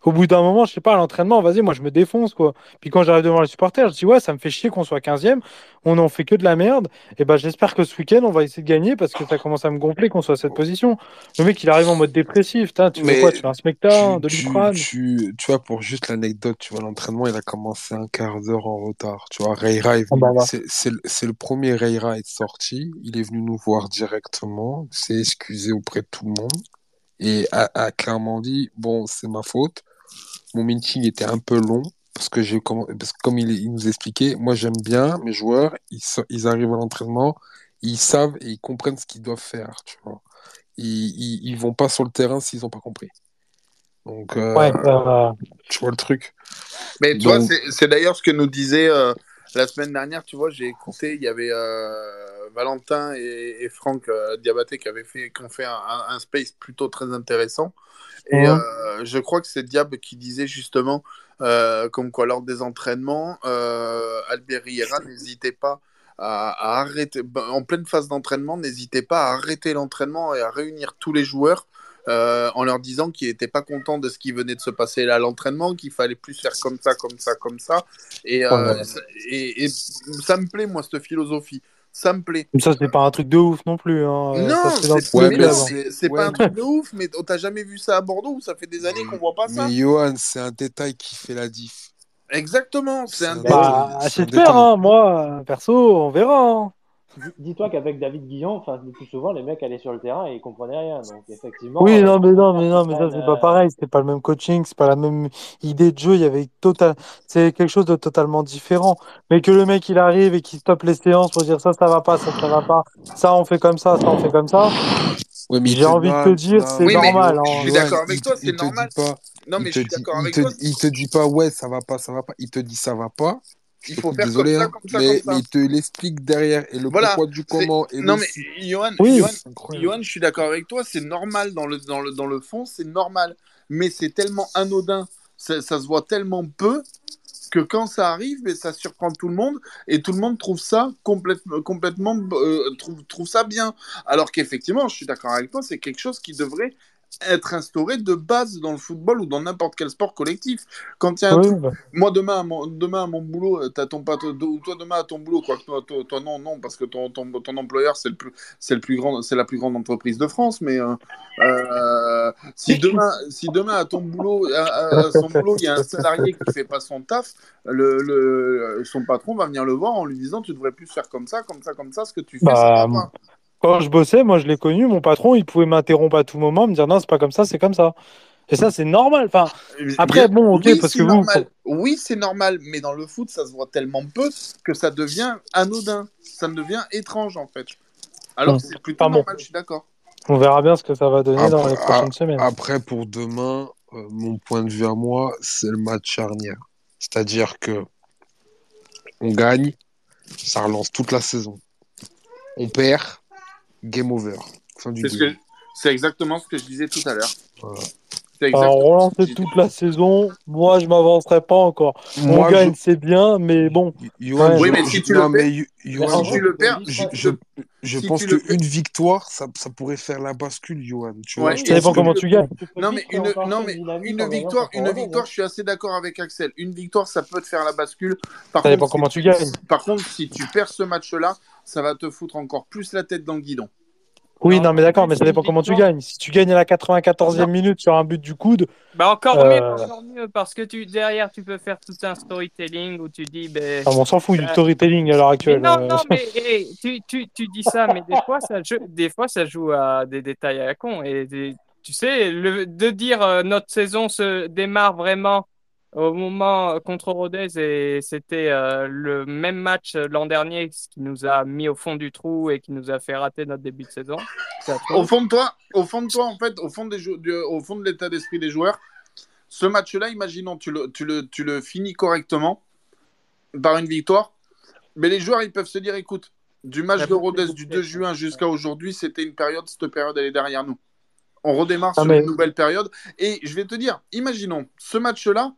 Au bout d'un moment, je sais pas, à l'entraînement, vas-y, moi, je me défonce, quoi. Puis quand j'arrive devant les supporters, je dis, ouais, ça me fait chier qu'on soit 15e, on n'en fait que de la merde. Et ben, j'espère que ce week-end, on va essayer de gagner parce que ça commence à me gonfler qu'on soit à cette position. Le mec, il arrive en mode dépressif. Tu Mais fais quoi? Tu fais un smecta, de l'iprane. tu, tu vois, pour juste l'anecdote, tu vois, l'entraînement, il a commencé un quart d'heure en retard. Tu vois, Reira est Ah bah, bah. c'est, c'est, le- c'est le premier Reira à être sorti. Il est venu nous voir directement, s'est excusé auprès de tout le monde et a, a clairement dit, bon, c'est ma faute. Mon meeting était un peu long parce que j'ai parce que comme il, il nous expliquait, moi j'aime bien mes joueurs, ils, ils arrivent à l'entraînement, ils savent et ils comprennent ce qu'ils doivent faire, tu vois. Ils, ils, ils vont pas sur le terrain s'ils ont pas compris. Donc, euh, Ouais, euh, tu vois le truc. Mais tu vois, c'est d'ailleurs ce que nous disait euh, la semaine dernière. Tu vois, j'ai écouté, il y avait euh, Valentin et, et Franck euh, Diabaté qui, avaient fait, qui ont fait un, space plutôt très intéressant. Et euh, je crois que c'est Diab qui disait justement, euh, comme quoi lors des entraînements, euh, Albert Riera n'hésitait pas à, à arrêter, ben, en pleine phase d'entraînement, n'hésitait pas à arrêter l'entraînement et à réunir tous les joueurs euh, en leur disant qu'ils n'étaient pas contents de ce qui venait de se passer là à l'entraînement, qu'il fallait plus faire comme ça, comme ça, comme ça. Et, euh, ouais. ça- et, et ça me plaît, moi, cette philosophie. Ça me plaît. Ça, c'est pas un truc de ouf non plus. Hein. Non, c'est Ouais, mais mais hein. c'est- pas ouais, un truc de ouf, mais t'as jamais vu ça à Bordeaux? Ça fait des années qu'on voit pas ça. Mais Johan, c'est un détail qui fait la diff. Exactement, c'est un détail. Bah, un j'espère, détail. hein. Moi, perso, on verra. hein. Dis- Dis-toi qu'avec David Guillon, enfin, le plus souvent, les mecs allaient sur le terrain et ils comprenaient rien. Donc, effectivement. Oui, non, mais non, mais non, mais ça, c'est pas euh, pareil. C'est pas le même coaching, c'est pas la même idée de jeu. Il y avait total, c'est quelque chose de totalement différent. Mais que le mec, il arrive et qu'il stoppe les séances pour dire ça, ça va pas, ça, ça va pas. Ça, on fait comme ça, ça, on fait comme ça. J'ai envie de te dire, c'est Oui, mais normal. je hein. suis d'accord avec toi, c'est normal. pas, Non, il mais te je suis dit, d'accord il avec te, toi. il te dit pas, ouais, ça va pas, ça va pas. Il te dit, ça va pas. Il faut faire désolé, comme ça, hein, comme ça, mais, comme ça. mais il te l'explique derrière et le Voilà, pourquoi du comment et Non, le mais. Johan, Oui. Johan. Johan, je suis d'accord avec toi, c'est normal dans le, dans le, dans le fond, c'est normal. Mais c'est tellement anodin, ça, ça se voit tellement peu que quand ça arrive, mais ça surprend tout le monde et tout le monde trouve ça complètement, complètement euh, trouve, trouve ça bien. Alors qu'effectivement, je suis d'accord avec toi, c'est quelque chose qui devrait être instauré de base dans le football ou dans n'importe quel sport collectif. Quand il y a un Oui, truc bah, moi, demain, à mon, demain à mon boulot, euh, t'as ton ou toi demain à ton boulot, quoi que toi, toi, toi, non, non, parce que ton, ton, ton employeur c'est le plus, c'est le plus grand, c'est la plus grande entreprise de France, mais euh, euh, si demain, si demain à ton boulot, à, à- à son boulot, il y a un salarié qui fait pas son taf, le, le, son patron va venir le voir en lui disant, tu devrais plus faire comme ça, comme ça, comme ça, ce que tu fais, ça bah, va pas. Quand je bossais, moi, je l'ai connu. Mon patron, il pouvait m'interrompre à tout moment, me dire non, c'est pas comme ça, c'est comme ça. Et ça, c'est normal. Enfin, après, Bien- bon, ok, oui, parce c'est que vous, normal. Oui, c'est normal, mais dans le foot, ça se voit tellement peu que ça devient anodin. Ça devient étrange, en fait. Alors c'est plutôt Enfin, bon. normal, je suis d'accord. on verra bien ce que ça va donner dans Après, les prochaines ah, semaines. après, pour demain, euh, mon point de vue à moi, c'est le match charnière. C'est-à-dire que on gagne, ça relance toute la saison. On perd, game over. Fin du C'est ce game. que- c'est exactement ce que je disais tout à l'heure. Voilà. J'ai dit. toute la saison, moi, je m'avancerai pas encore. On Moi, gagne, c'est bien, mais bon. je... Ouais. Oui, je- mais si je- tu non, le je, perds, je, je- je, je si pense qu'une victoire, ça, ça pourrait faire la bascule, Johan. Tu vois, Ouais, je dépend pense si que comment le- tu gagnes. Non, mais une, non, mais une victoire, une victoire, hein. je suis assez d'accord avec Axel. Une victoire, ça peut te faire la bascule. Par Ça contre, dépend si comment tu gagnes. Par contre, si tu perds ce match-là, ça va te foutre encore plus la tête dans le guidon. Oui, Non, mais d'accord, mais ça dépend comment tu gagnes. Si tu gagnes à la 94e minute sur un but du coude, Bah encore Euh. mieux, encore mieux, parce que tu derrière tu peux faire tout un storytelling où tu dis ben. ah, on s'en fout du Euh, storytelling à l'heure Mais actuelle. non, euh. non, mais hey, tu, tu, tu dis ça, mais des fois ça joue, des fois ça joue à des détails à la con et des- tu sais le, de dire notre saison se démarre vraiment au moment contre Rodez et c'était euh, le même match euh, l'an dernier ce qui nous a mis au fond du trou et qui nous a fait rater notre début de saison. Au fond de toi, au fond de toi, en fait, au fond, des jou- du- au fond de l'état d'esprit des joueurs, ce match-là, imaginons, tu le, tu, le, tu le finis correctement par une victoire, mais les joueurs, ils peuvent se dire, écoute, du match de Rodez du 2 ça. juin jusqu'à aujourd'hui, c'était une période, cette période, elle est derrière nous. On redémarre Ah, sur mais- une nouvelle période. Et je vais te dire, imaginons, ce match-là,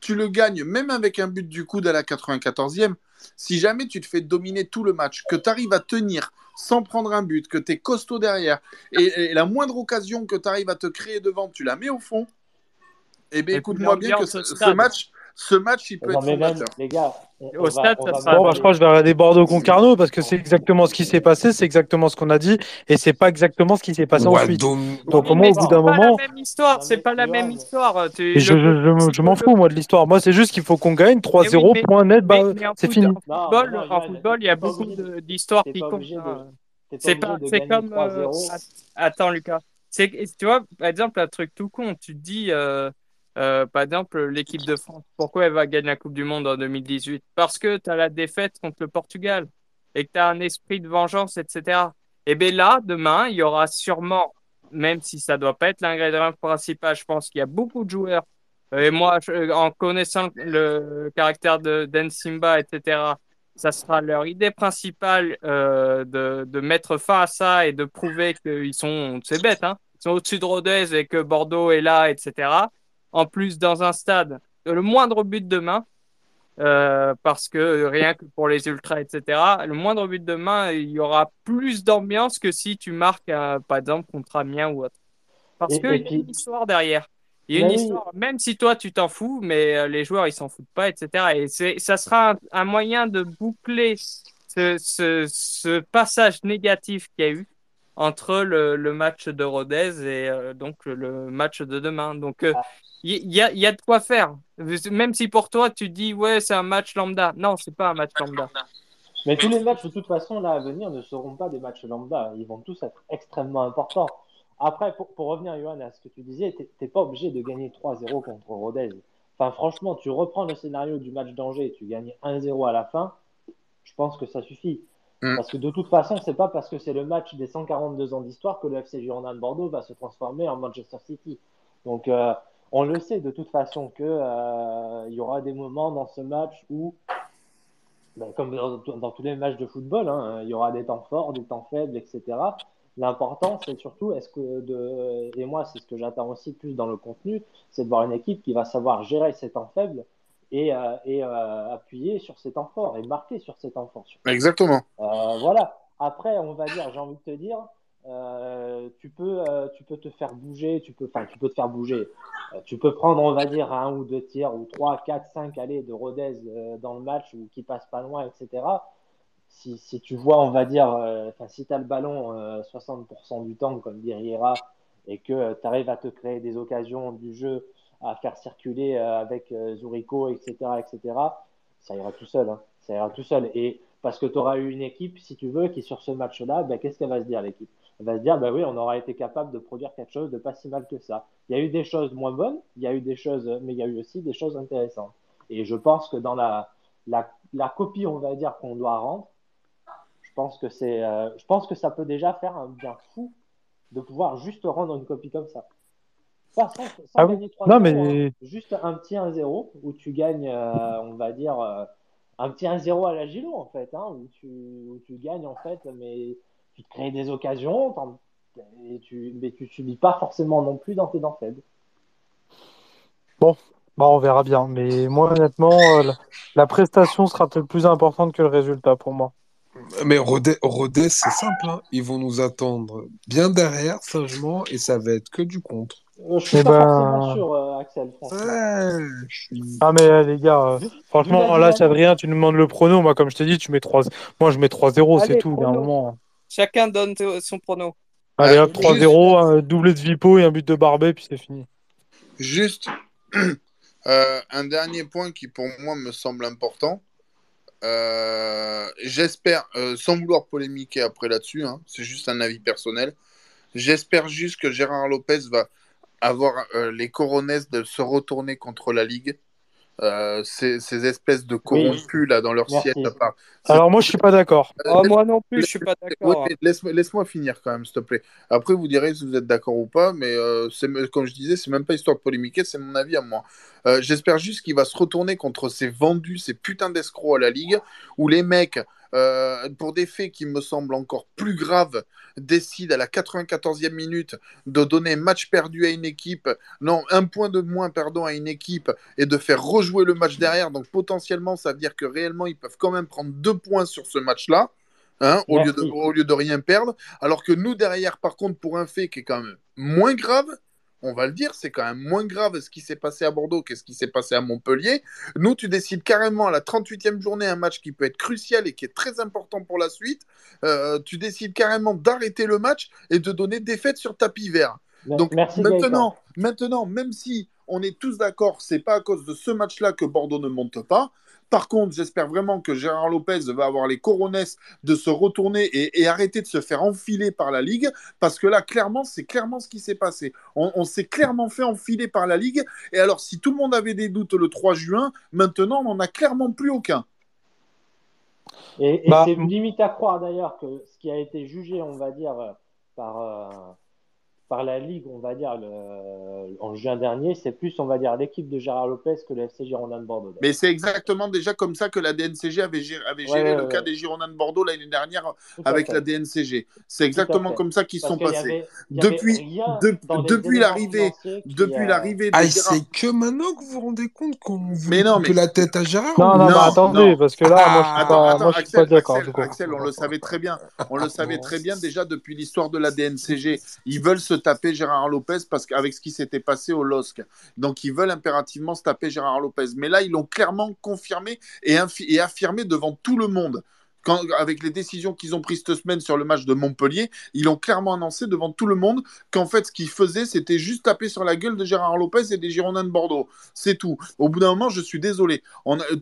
tu le gagnes même avec un but du coude à la 94e. Si jamais tu te fais dominer tout le match, que tu arrives à tenir sans prendre un but, que tu es costaud derrière, et, et la moindre occasion que tu arrives à te créer devant, tu la mets au fond, eh bien écoute-moi bien que ce, match, ce match, il peut Non, être mais même, fondateur. les gars, on, Au on stade, ça va sera- Bon, bah, je crois que je vais regarder Bordeaux-Concarneau parce que c'est exactement ce qui s'est passé, c'est exactement ce qu'on a dit, et c'est pas exactement ce qui s'est passé Ouais, ensuite. Donc, Oui, au moins, mais au bout c'est d'un pas moment, la même histoire, c'est pas la même histoire. Tu, et je, le- je, je, je m'en fous, moi, de l'histoire. Moi, c'est juste qu'il faut qu'on gagne 3-0, mais- point net, bah, c'est fini. en football, mais non, en Johan, football, il y a beaucoup d'histoires qui comptent. C'est pas, c'est comme. euh, 3-0. att- attends, Lucas. Tu vois, par exemple, un truc tout con. Tu te dis, euh, euh, par exemple, l'équipe de France, pourquoi elle va gagner la Coupe du Monde en 2018? Parce que tu as la défaite contre le Portugal et que tu as un esprit de vengeance, etc. Et bien là, demain, il y aura sûrement, même si ça doit pas être l'ingrédient principal, je pense qu'il y a beaucoup de joueurs. Et moi, je- en connaissant le caractère de d'En Simba, etc., ça sera leur idée principale euh, de, de mettre fin à ça et de prouver qu'ils sont, c'est bête, hein, ils sont au-dessus de Rodez et que Bordeaux est là, etc. En plus, dans un stade, le moindre but demain, euh, parce que rien que pour les ultras, etc., le moindre but demain, il y aura plus d'ambiance que si tu marques, euh, par exemple, contre Amiens ou autre. Parce qu'il y a une histoire derrière. Il y a Mais une oui. histoire, même si toi tu t'en fous, mais euh, les joueurs ils s'en foutent pas, etc. Et ça sera un, un moyen de boucler ce, ce, ce passage négatif qu'il y a eu entre le, le match de Rodez et euh, donc le match de demain. Donc euh, il y, a, il y a de quoi faire. Même si pour toi tu dis ouais c'est un match lambda. Non, c'est pas un match lambda. Mais tous les matchs, de toute façon, là, à venir, ne seront pas des matchs lambda. Ils vont tous être extrêmement importants. Après, pour, pour revenir, Johan, à ce que tu disais, t'es t'es pas obligé de gagner 3-0 contre Rodez. Enfin, franchement, tu reprends le scénario du match d'Angers et tu gagnes 1-0 à la fin, je pense que ça suffit. Mm. Parce que de toute façon, c'est pas parce que c'est le match des 142 ans d'histoire que le FC Girondin de Bordeaux va se transformer en Manchester City. Donc, euh, on le sait de toute façon que euh, il y aura des moments dans ce match où ben, comme dans, dans tous les matchs de football, hein, il y aura des temps forts, des temps faibles, etc. L'important, c'est surtout, est-ce que de, et moi, c'est ce que j'attends aussi plus dans le contenu, c'est de voir une équipe qui va savoir gérer ses temps faibles et, euh, et euh, appuyer sur ses temps forts et marquer sur ses temps forts. Exactement. Euh, voilà. Après, on va dire, j'ai envie de te dire, euh, tu peux, euh, tu peux te faire bouger, tu peux, enfin, tu peux te faire bouger. Euh, tu peux prendre, on va dire, un ou deux tirs ou trois, quatre, cinq allées de Rodez dans le match ou qui passe pas loin, etc. Si, si tu vois, on va dire, enfin, si tu as le ballon euh, 60% du temps, comme dit Riera, et que tu arrives à te créer des occasions du jeu, à faire circuler avec Zurico, etc., etc., ça ira tout seul. Hein. Ça ira tout seul. Et parce que tu auras eu une équipe, si tu veux, qui sur ce match-là, ben, qu'est-ce qu'elle va se dire, l'équipe? Elle va se dire, ben oui, on aura été capable de produire quelque chose de pas si mal que ça. Il y a eu des choses moins bonnes, il y a eu des choses, mais il y a eu aussi des choses intéressantes. Et je pense que dans la, la, la copie, on va dire, qu'on doit rendre, je pense que c'est, euh, je pense que ça peut déjà faire un bien fou de pouvoir juste rendre une copie comme ça. Pas sans, sans Ah gagner 3 Non, mais- hein. juste un petit 1-0 où tu gagnes, euh, on va dire, euh, un petit 1-0 à la Gilo en fait, hein, où, tu, où tu gagnes en fait, mais tu te crées des occasions, et tu, mais tu subis pas forcément non plus dans tes dents faibles. Bah, on verra bien. Mais moi, honnêtement, euh, la, la prestation sera peut-être plus importante que le résultat pour moi. Mais Rodez, Rodez, c'est simple, hein. Ils vont nous attendre bien derrière, sagement, et ça va être que du contre. Euh, je suis Eh pas ben- forcément sûr, euh, Axel, franchement. Ouais, je suis... Ah, mais les gars, euh, franchement, là, Adrien, tu nous demandes le prono. Moi, comme je t'ai dit, tu mets 3... Moi, je mets 3-0, c'est tout. Il y a un prono. moment. Chacun donne son prono. Allez, Euh, hop, 3-0, un doublé de Vipo et un but de Barbet, puis c'est fini. Juste euh, un dernier point qui pour moi me semble important. Euh, J'espère, euh, sans vouloir polémiquer après là-dessus, hein, c'est juste un avis personnel. J'espère juste que Gérard Lopez va avoir euh, les coronesses de se retourner contre la Ligue. Euh, ces, ces espèces de corrompus là dans leur Merci. siège. Alors, moi, je suis pas d'accord. Euh, Oh, moi non plus, je suis pas d'accord. laisse- laisse-moi finir quand même, s'il te plaît. Après, vous direz si vous êtes d'accord ou pas, mais euh, c'est, comme je disais, c'est même pas histoire de polémiquer, c'est mon avis à moi. Euh, j'espère juste qu'il va se retourner contre ces vendus, ces putains d'escrocs à la Ligue, où les mecs, euh, pour des faits qui me semblent encore plus graves, décident à la 94e minute de donner match perdu à une équipe, non, un point de moins, pardon, à une équipe, et de faire rejouer le match derrière. Donc potentiellement, ça veut dire que réellement, ils peuvent quand même prendre deux points sur ce match-là. Hein, au, lieu de, Merci. au lieu de rien perdre. Alors que nous, derrière, par contre, pour un fait qui est quand même moins grave, on va le dire, c'est quand même moins grave ce qui s'est passé à Bordeaux que ce qui s'est passé à Montpellier. Nous, tu décides carrément à la 38e journée, un match qui peut être crucial et qui est très important pour la suite. euh, tu décides carrément d'arrêter le match et de donner défaite sur tapis vert. Donc Merci, maintenant, maintenant, même si on est tous d'accord, c'est pas à cause de ce match-là que Bordeaux ne monte pas. Par contre, j'espère vraiment que Gérard Lopez va avoir les coronesses de se retourner et, et arrêter de se faire enfiler par la Ligue, parce que là, clairement, c'est clairement ce qui s'est passé. On, on s'est clairement fait enfiler par la Ligue, et alors si tout le monde avait des doutes le 3 juin, maintenant, on n'en a clairement plus aucun. Et, et Bah, c'est limite à croire d'ailleurs que ce qui a été jugé, on va dire, euh, par, euh, par la Ligue, on va dire, le- en juin dernier, c'est plus, on va dire, l'équipe de Gérard Lopez que le FC Girondin de Bordeaux. Mais c'est exactement déjà comme ça que la DNCG avait géré, avait Ouais, géré ouais, le ouais, cas des Girondins de Bordeaux l'année dernière Tout avec la DNCG. C'est exactement comme ça qu'ils Parce sont y passés. avait- y Depuis- de- depuis l'arrivée- Depuis euh, l'arrivée de Ah, c'est que maintenant que vous vous rendez compte qu'on vous Mais non, coupe mais- la tête à Gérard Non, ou- non, Non, attendez, non. parce que là, moi, je Ah, pas, moi, je suis Axel, pas d'accord. Axel, on le savait très bien. On le savait très bien déjà depuis l'histoire de la DNCG. Ils veulent se taper Gérard Lopez parce qu'avec ce qui s'était passé au LOSC. Donc ils veulent impérativement se taper Gérard Lopez. Mais là, ils l'ont clairement confirmé et, affirmé devant tout le monde. Avec les décisions qu'ils ont prises cette semaine sur le match de Montpellier, ils ont clairement annoncé devant tout le monde qu'en fait, ce qu'ils faisaient, c'était juste taper sur la gueule de Gérard Lopez et des Girondins de Bordeaux. C'est tout. Au bout d'un moment, je suis désolé.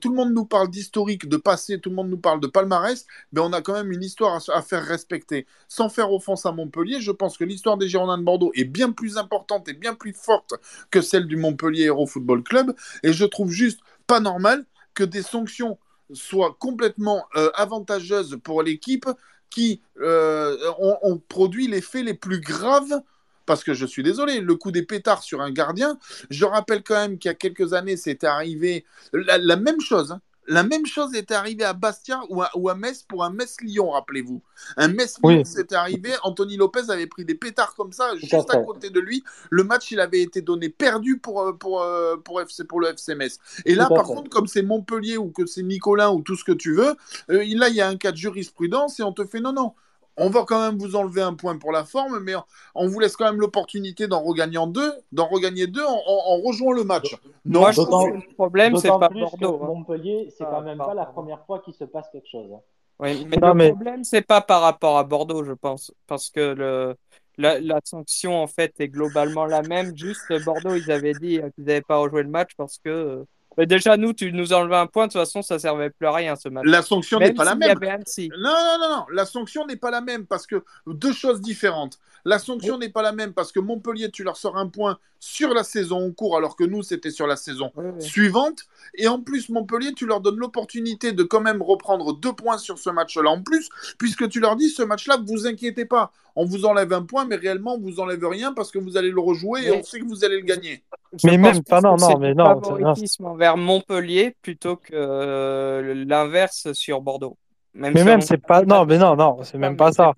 Tout le monde nous parle d'historique, de passé, tout le monde nous parle de palmarès, mais on a quand même une histoire à, à faire respecter. Sans faire offense à Montpellier, je pense que l'histoire des Girondins de Bordeaux est bien plus importante et bien plus forte que celle du Montpellier Hero Football Club, et je trouve juste pas normal que des sanctions soient complètement euh, avantageuses pour l'équipe qui euh, ont, produit les faits les plus graves. Parce que je suis désolé, le coup des pétards sur un gardien, je rappelle quand même qu'il y a quelques années, c'était arrivé la, la même chose. hein. La même chose était arrivée à Bastia ou à, ou à Metz pour un Metz-Lyon, rappelez-vous. Un Metz-Lyon, Oui. c'était arrivé. Anthony Lopez avait pris des pétards comme ça, juste à côté de lui. Le match, il avait été donné perdu pour, euh, pour, euh, pour, FC, pour le FC Metz. Et là, par contre, comme c'est Montpellier ou que c'est Nicolas ou tout ce que tu veux, euh, là, il y a un cas de jurisprudence et on te fait non, non. On va quand même vous enlever un point pour la forme, mais on, vous laisse quand même l'opportunité d'en regagner deux, d'en regagner deux en, en, rejoignant le match. Non, Moi, je trouve que le problème, c'est pas plus Bordeaux. que hein. Montpellier, c'est quand même pas la première fois qu'il se passe quelque chose. hein. Oui, mais Non, le mais- problème, c'est pas par rapport à Bordeaux, je pense, parce que le, la, la sanction, en fait, est globalement la même. Juste, Bordeaux, ils avaient dit qu'ils n'avaient pas rejoué le match parce que. Mais déjà, nous, tu nous enlevais un point, de toute façon, ça servait plus à rien, ce match. la sanction n'est pas la même. Non, non, non, non, la sanction n'est pas la même parce que deux choses différentes. La sanction n'est pas la même parce que Montpellier, tu leur sors un point sur la saison en cours alors que nous, c'était sur la saison Oui, oui. suivante. Et en plus, Montpellier, tu leur donnes l'opportunité de quand même reprendre deux points sur ce match-là en plus, puisque tu leur dis ce match-là, vous inquiétez pas, on vous enlève un point, mais réellement, on vous enlève rien parce que vous allez le rejouer et on sait que vous allez le gagner. Je Mais même plus pas, non, non, c'est mais non, favoritisme envers Montpellier plutôt que euh, l'inverse sur Bordeaux. Même Mais si même, c'est pas, non, mais non, non, c'est même pas ça.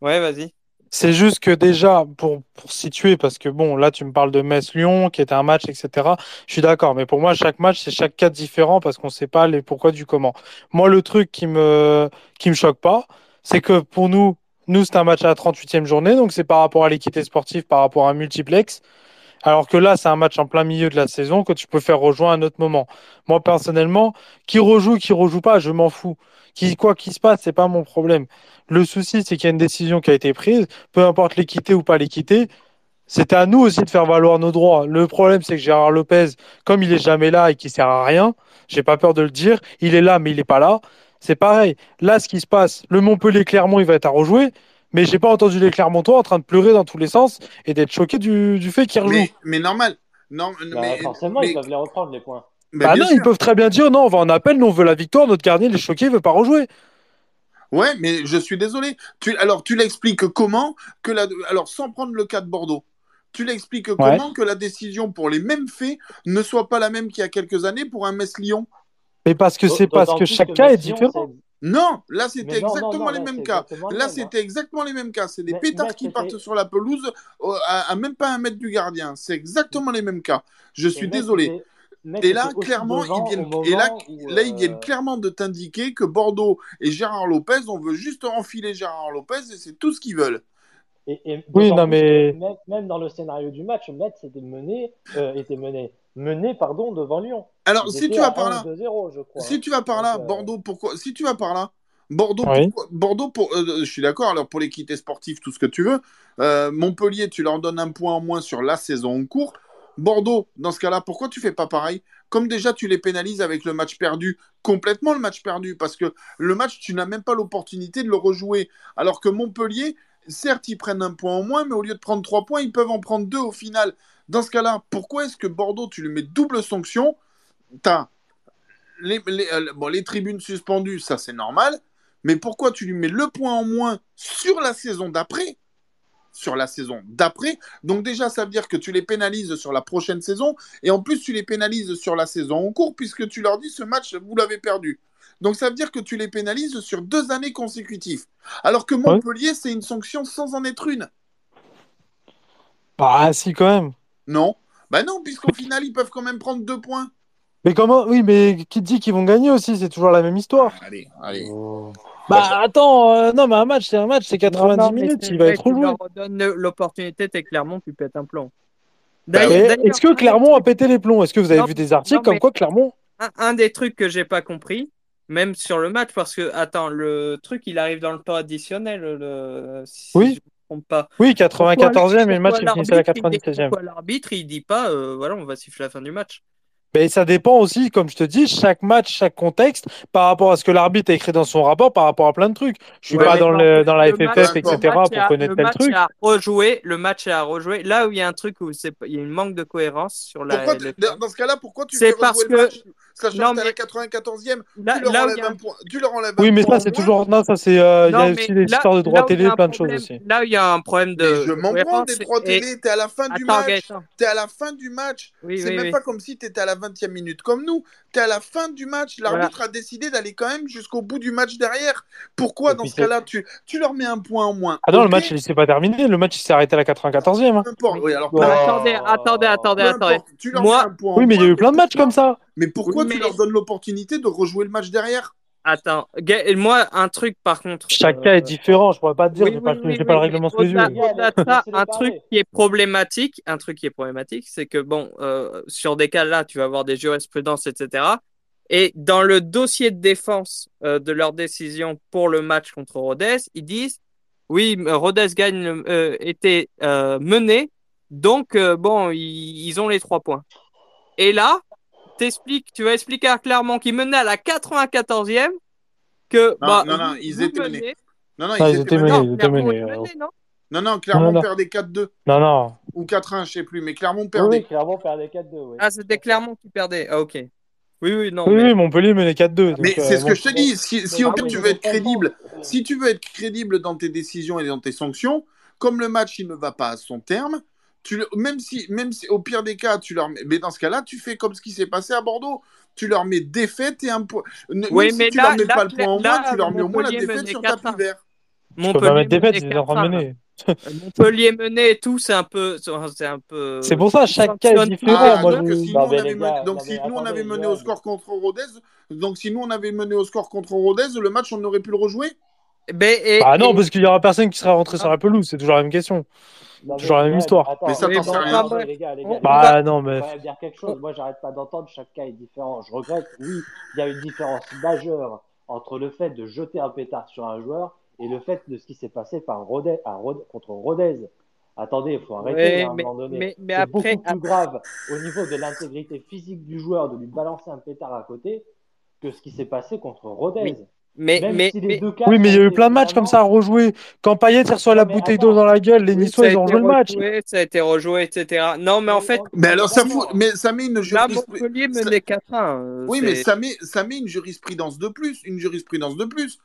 Ouais, vas-y. C'est juste que déjà, pour, pour situer, parce que bon, là, tu me parles de Metz-Lyon, qui est un match, etc. Je suis d'accord, mais pour moi, chaque match, c'est chaque cas différent parce qu'on ne sait pas les pourquoi du comment. Moi, le truc qui me, qui me choque pas, c'est que pour nous, nous, c'est un match à la 38e journée, donc c'est par rapport à l'équité sportive, par rapport à un multiplex. Alors que là, c'est un match en plein milieu de la saison que tu peux faire rejoindre à un autre moment. Moi, personnellement, qui rejoue, qui rejoue pas, je m'en fous. Quoi qu'il se passe, c'est pas mon problème. Le souci, c'est qu'il y a une décision qui a été prise, peu importe l'équité ou pas l'équité. C'était à nous aussi de faire valoir nos droits. Le problème, c'est que Gérard Lopez, comme il est jamais là et qu'il sert à rien, j'ai pas peur de le dire, il est là, mais il est pas là. C'est pareil. Là, ce qui se passe, le Montpellier-Clermont, il va être à rejouer. Mais j'ai pas entendu les Clermontois en train de pleurer dans tous les sens et d'être choqués du, du fait qu'ils rejouent. Mais, mais normal. Non, Bah, mais, forcément, mais- ils peuvent les reprendre, les points. mais Bah bien non, sûr. ils peuvent très bien dire non, on va en appel, nous on veut la victoire, notre gardien il est choqué, il veut pas rejouer. Ouais, mais je suis désolé. Tu, alors, tu l'expliques comment que la, alors sans prendre le cas de Bordeaux, tu l'expliques comment que la décision pour les mêmes faits ne soit pas la même qu'il y a quelques années pour un Metz-Lyon? Mais parce que c'est parce que chaque cas est différent. Non, là c'était Mais non, non, exactement non, les mêmes cas. Là même, c'était exactement les mêmes cas. C'est des Mais- pétards mais qui partent sur la pelouse euh, à, à même pas un mètre du gardien. C'est exactement les mêmes cas. Je suis désolé. Et là, clairement, ils viennent- et là- moment où, Là, ils euh, viennent clairement de t'indiquer que Bordeaux et Gérard Lopez, on veut juste enfiler Gérard Lopez et c'est tout ce qu'ils veulent. Et, et Oui, non, mais- même, même dans le scénario du match, Metz était mené, euh, était mené, mené pardon, devant Lyon. Alors, si étaient tu vas par là, 1-2-0, je crois. Si tu vas par Donc, là, euh, Bordeaux, pourquoi Si tu vas par là, Bordeaux, Oui. pourquoi- Bordeaux, pour, euh, je suis d'accord. Alors pour l'équité sportive, tout ce que tu veux. Euh, Montpellier, tu leur donnes un point en moins sur la saison en cours. Bordeaux, dans ce cas-là, pourquoi tu fais pas pareil? Comme déjà tu les pénalises avec le match perdu, complètement le match perdu, parce que le match, tu n'as même pas l'opportunité de le rejouer. Alors que Montpellier, certes, ils prennent un point en moins, mais au lieu de prendre trois points, ils peuvent en prendre deux au final. Dans ce cas-là, pourquoi est-ce que Bordeaux, tu lui mets double sanction? T'as les, les, euh, bon, les tribunes suspendues, ça c'est normal. Mais pourquoi tu lui mets le point en moins sur la saison d'après? Sur la saison d'après. Donc déjà, ça veut dire que tu les pénalises sur la prochaine saison. Et en plus, tu les pénalises sur la saison en cours, puisque tu leur dis ce match, vous l'avez perdu. Donc ça veut dire que tu les pénalises sur deux années consécutives. Alors que Montpellier, c'est une sanction sans en être une. Bah si quand même. Non Bah non, puisqu'au final, ils peuvent quand même prendre deux points. Mais comment Oui, mais qui te dit qu'ils vont gagner aussi C'est toujours la même histoire. Allez, allez. Bah attends, euh, non, mais un match, c'est un match, c'est 90 Non, non, mais minutes, il va être leur donnes l'opportunité, t'es Clermont, tu pètes un plomb. Bah Est-ce que Clermont a pété les plombs? Est-ce que vous avez Non, vu des articles non, comme quoi Clermont un, un des trucs que j'ai pas compris, même sur le match, parce que, attends, le truc, il arrive dans le temps additionnel, le, si Oui. je trompe pas. Oui, 94e et le match est fini à la l'arbitre, il dit- 97e. pourquoi l'arbitre, il dit pas, euh, voilà, on va siffler la fin du match. Mais ça dépend aussi, comme je te dis, chaque match, chaque contexte, par rapport à ce que l'arbitre a écrit dans son rapport, par rapport à plein de trucs. Je suis Ouais, pas dans, non, le, dans la le FFF, etc., pour à- connaître le tel match truc. à rejouer, le match est à rejouer. Là où il y a un truc où il y a une manque de cohérence sur la. Pourquoi, dans ce cas-là, pourquoi tu C'est fais parce rejouer le que- match? Sachant Non, que t'es à mais- la 94e, Là, tu leur là enlèves un- point. Tu leur enlèves Oui, mais point ça, c'est toujours. Non, ça, c'est. euh, Il y a mais aussi des là- histoires de droits télé, plein de choses aussi. Là il y a un problème de. Mais je m'en prends des droits télé, t'es à la fin du match. T'es à la fin du match. C'est même pas comme si t'étais à la 20e minute comme nous. T'es à la fin du match. L'arbitre a décidé d'aller quand même jusqu'au bout du match derrière. Pourquoi dans ce cas-là tu, tu leur mets un point en moins? Ah non, le match, il s'est pas terminé. Le match, il s'est arrêté à la 94e. hein. Peu importe. Mais attendez, attendez, attendez, attendez. importe. Tu leur Moi- mets un point en Oui, mais il y a eu plein de matchs comme ça. Mais pourquoi Oui, tu leur donnes l'opportunité de rejouer le match derrière? Attends, moi, un truc par contre. Chaque euh, cas est différent. Je pourrais pas te dire. oui, J'ai oui, pas, oui, le règlement sous les yeux. un truc qui est problématique, un truc qui est problématique, c'est que bon, euh, sur des cas là, tu vas avoir des jurisprudences, etc. Et dans le dossier de défense euh, de leur décision pour le match contre Rodez, ils disent oui, Rodez gagne, euh, était euh, mené, donc euh, bon, ils, ils ont les trois points. Et là, t'expliques, tu vas expliquer à Clermont qui menait à la 94e que Non, bah, non, non, ils étaient menés. Non, non, Ah, ils ils étaient menés. menés. Non, ils étaient Clermont menés, euh. non Non, non, Clermont Non, non. perdait 4-2 Non, non. ou 4-1, je sais plus, mais Clermont perdait. oui, Clermont perdait 4-2. Oui. Ah, c'était Clermont qui perdait. Ah, ok. Oui, oui, non. Oui, mais- oui, Montpellier menait 4-2. donc, Mais euh, c'est ce bon. que je te dis. Si, si au ah pire tu veux être crédible, si tu veux être crédible dans tes décisions et dans tes sanctions, comme le match il ne va pas à son terme, tu le- même si, même si au pire des cas tu leur mets, mais dans ce cas-là tu fais comme ce qui s'est passé à Bordeaux, tu leur mets défaite et un point. Oui, même si mais tu là- leur mets là, pas le point en moins, tu leur mets au moins la Montpellier défaite sur 4-1. tapis vert. Je peux pas mettre défaite, ils étaient en train de 4-1, là. mener. Montpellier mené et tout, c'est un peu. C'est un peu. C'est pour ça, chaque cas est différent. Ah, moi, donc je- si nous, Non, on avait les mené, gars, donc non, si mais nous on attendez, avait mené Johan. au score contre Rodez, donc si nous on avait mené au score contre Rodez, le match on aurait pu le rejouer? Ben, et- Ah non, et- parce qu'il y aura personne qui sera rentré sur la pelouse, c'est toujours la même question. Non, mais Toujours la même Johan, histoire. attends, Mais ça, t'en sais rien. attendez, les gars, les gars, On les Bah gars, non, je mais. même dire quelque chose. Moi, j'arrête pas d'entendre, chaque cas est différent. Je regrette, oui, il y a une différence majeure entre le fait de jeter un pétard sur un joueur et le fait de ce qui s'est passé par Rodez, à Rodez- contre Rodez. Attendez, il faut arrêter Ouais, à un mais- moment donné. mais- mais C'est après- beaucoup plus grave au niveau de l'intégrité physique du joueur de lui balancer un pétard à côté que ce qui s'est passé contre Rodez. Oui. Mais, Même mais, si les mais- deux cas Oui, mais il y a eu plein de matchs comme ça à rejouer. Quand Payet reçoit la bouteille d'eau dans la gueule, les Niçois, ils ont joué le match. ça a été rejoué, etc. Non, mais en fait, Mais alors ça fout, mais ça met une jurisprudence. Menait 4-1. euh, Oui, mais ça met, ça met une jurisprudence de plus, une jurisprudence de plus.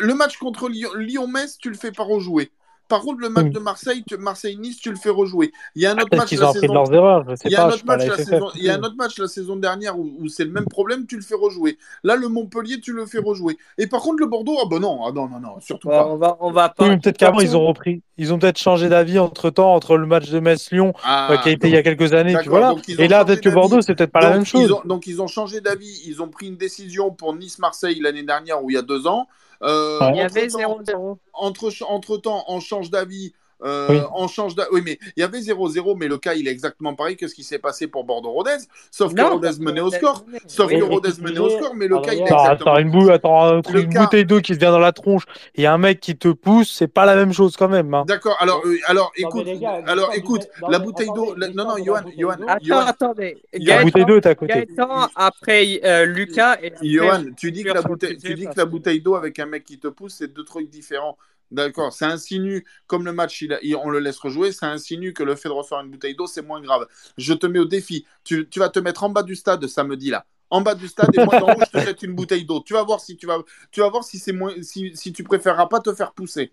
Le match contre Lyon- Lyon-Metz, tu le fais pas rejouer. Par contre, le match Oui. de Marseille, tu- Marseille-Nice, tu le fais rejouer. Il y a un autre Peut-être match qu'ils la ont appris de saison. leurs erreurs, je sais Il y a pas, un je autre match la saison. Il y a un autre match la saison dernière où, où c'est le même problème, tu le fais rejouer. Là, le Montpellier, tu le fais rejouer. Et par contre, le Bordeaux, ah ben non, ah non, non, non, surtout Bon, pas. on va, on va pas. Oui, peut-être qu'avant, ils ont repris. Ils ont peut-être changé d'avis entre temps, entre le match de Metz-Lyon, Ah, euh, qui a été il y a quelques années, puis voilà. Et là, peut-être que. Bordeaux, c'est peut-être pas la même chose. Ils ont, donc ils ont changé d'avis. Ils ont pris une décision pour Nice-Marseille l'année dernière ou il y a deux ans. Euh, Ouais. Il y avait entre-temps- 0-0. entre, entre temps, on change d'avis. Euh, Oui. On change d'a- Oui, mais il y avait 0-0, mais le cas, il est exactement pareil que ce qui s'est passé pour Bordeaux-Rodez. Sauf que Non, Rodez menait au score. Sauf Oui, que Rodez menait au score, mais le cas, il est exactement. attends, une, bou- attends, une cas- bouteille d'eau qui te vient dans la tronche et un mec qui te pousse, c'est pas la même chose quand même. Hein. D'accord, alors, euh, alors écoute, gars, alors écoute, la bouteille d'eau, non, non, de Johan, bouteille Johan, d'eau. Attends, attendez. La bouteille d'eau est à côté. Gaëtan, après euh, Lucas et après, Johan, tu dis que la tu dis que bouteille d'eau avec un mec qui te pousse, c'est deux trucs différents. D'accord, ça insinue, comme le match, il a- il- on le laisse rejouer, ça insinue que le fait de recevoir une bouteille d'eau, c'est moins grave. Je te mets au défi. Tu, tu vas te mettre en bas du stade samedi, là. En bas du stade, et moi, d'en haut, je te jette une bouteille d'eau. Tu vas voir si tu vas, tu vas voir si c'est moins, si, si tu préféreras pas te faire pousser.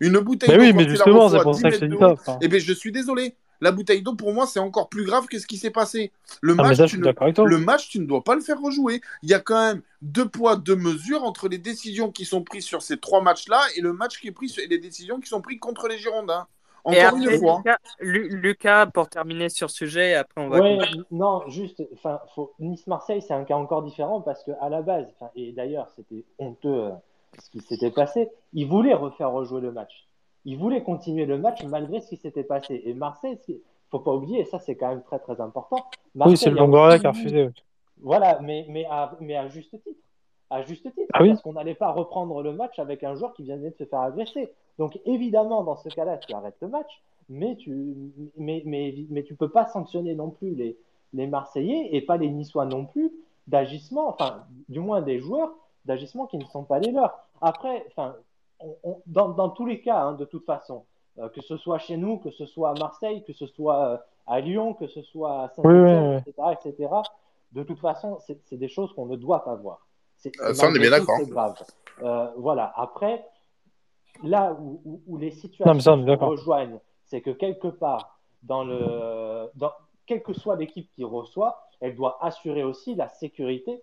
Une bouteille Mais d'eau, oui, mais tu la justement, c'est pour 10 ça que ça. enfin. eh bien, je suis désolé. La bouteille d'eau, pour moi, c'est encore plus grave que ce qui s'est passé. Le Ah, match, ça, tu ne- le match, tu ne dois pas le faire rejouer. Il y a quand même deux poids, deux mesures entre les décisions qui sont prises sur ces trois matchs-là et le match qui est pris sur- et les décisions qui sont prises contre les Girondins. Et Encore après, une fois. Lucas, Lu- Lucas, pour terminer sur ce sujet, après on va Ouais, non, juste, faut... Nice-Marseille, c'est un cas encore différent parce que à la base, et d'ailleurs, c'était honteux euh, ce qui s'était passé. Ils voulaient refaire rejouer le match. Ils voulaient continuer le match malgré ce qui s'était passé. Et Marseille, il faut pas oublier, et ça c'est quand même très très important. Oui, c'est le Longoria qui a refusé. Voilà, mais, mais, à, mais à juste titre. À juste titre, Ah oui parce qu'on n'allait pas reprendre le match avec un joueur qui venait de se faire agresser. Donc évidemment, dans ce cas-là, tu arrêtes le match, mais tu mais, mais, mais tu peux pas sanctionner non plus les, les Marseillais et pas les Niçois non plus d'agissement, enfin du moins des joueurs d'agissement qui ne sont pas les leurs. Après, enfin, on- on- dans, dans tous les cas, hein, de toute façon, euh, que ce soit chez nous, que ce soit à Marseille, que ce soit euh, à Lyon, que ce soit à Oui, oui, Saint-Etienne, oui. etc., etc., de toute façon, c'est des choses qu'on ne doit pas voir. C'est Euh, c'est ça, on est bien d'accord. C'est grave. Euh, voilà. Après, là où, où- où les situations se rejoignent, c'est que quelque part, dans le, dans, quelle que soit l'équipe qui reçoit, elle doit assurer aussi la sécurité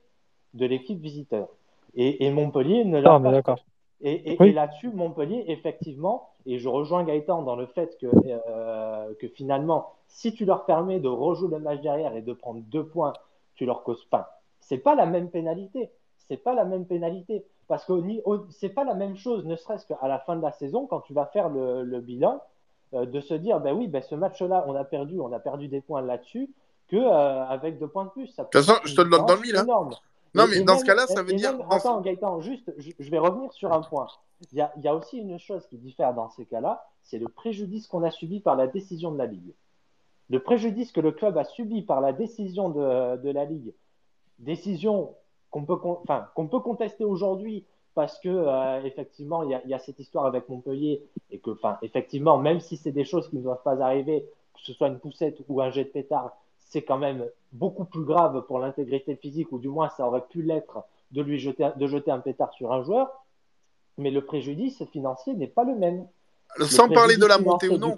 de l'équipe visiteur. Et, et Montpellier ne l'a Non, mais pas fait. Et, et- Oui. et là-dessus, Montpellier, effectivement, et je rejoins Gaëtan dans le fait que, euh, que finalement, si tu leur permets de rejouer le match derrière et de prendre deux points, tu leur causes pas. C'est pas la même pénalité. C'est pas la même pénalité. Parce que c'est pas la même chose, ne serait-ce qu'à la fin de la saison, quand tu vas faire le, le bilan, euh, de se dire, ben oui, ben ce match-là, on a perdu, on a perdu des points là-dessus, que euh, avec deux points de plus. Ça De toute façon, je te le donne dans le mille, hein. Non, mais et dans même- ce cas-là, ça veut dire. même- Attends, Gaëtan, juste, je, je vais revenir sur un point. Il y a, il y a aussi une chose qui diffère dans ces cas-là, c'est le préjudice qu'on a subi par la décision de la Ligue. Le préjudice que le club a subi par la décision de, de la Ligue, décision qu'on peut, enfin, qu'on peut contester aujourd'hui parce que euh, effectivement il y, y a cette histoire avec Montpellier et que, enfin, effectivement, même si c'est des choses qui ne doivent pas arriver, que ce soit une poussette ou un jet de pétard, c'est quand même beaucoup plus grave pour l'intégrité physique, ou du moins ça aurait pu l'être de lui jeter, de jeter un pétard sur un joueur. Mais le préjudice financier n'est pas le même. Le Sans parler de la montée ou non.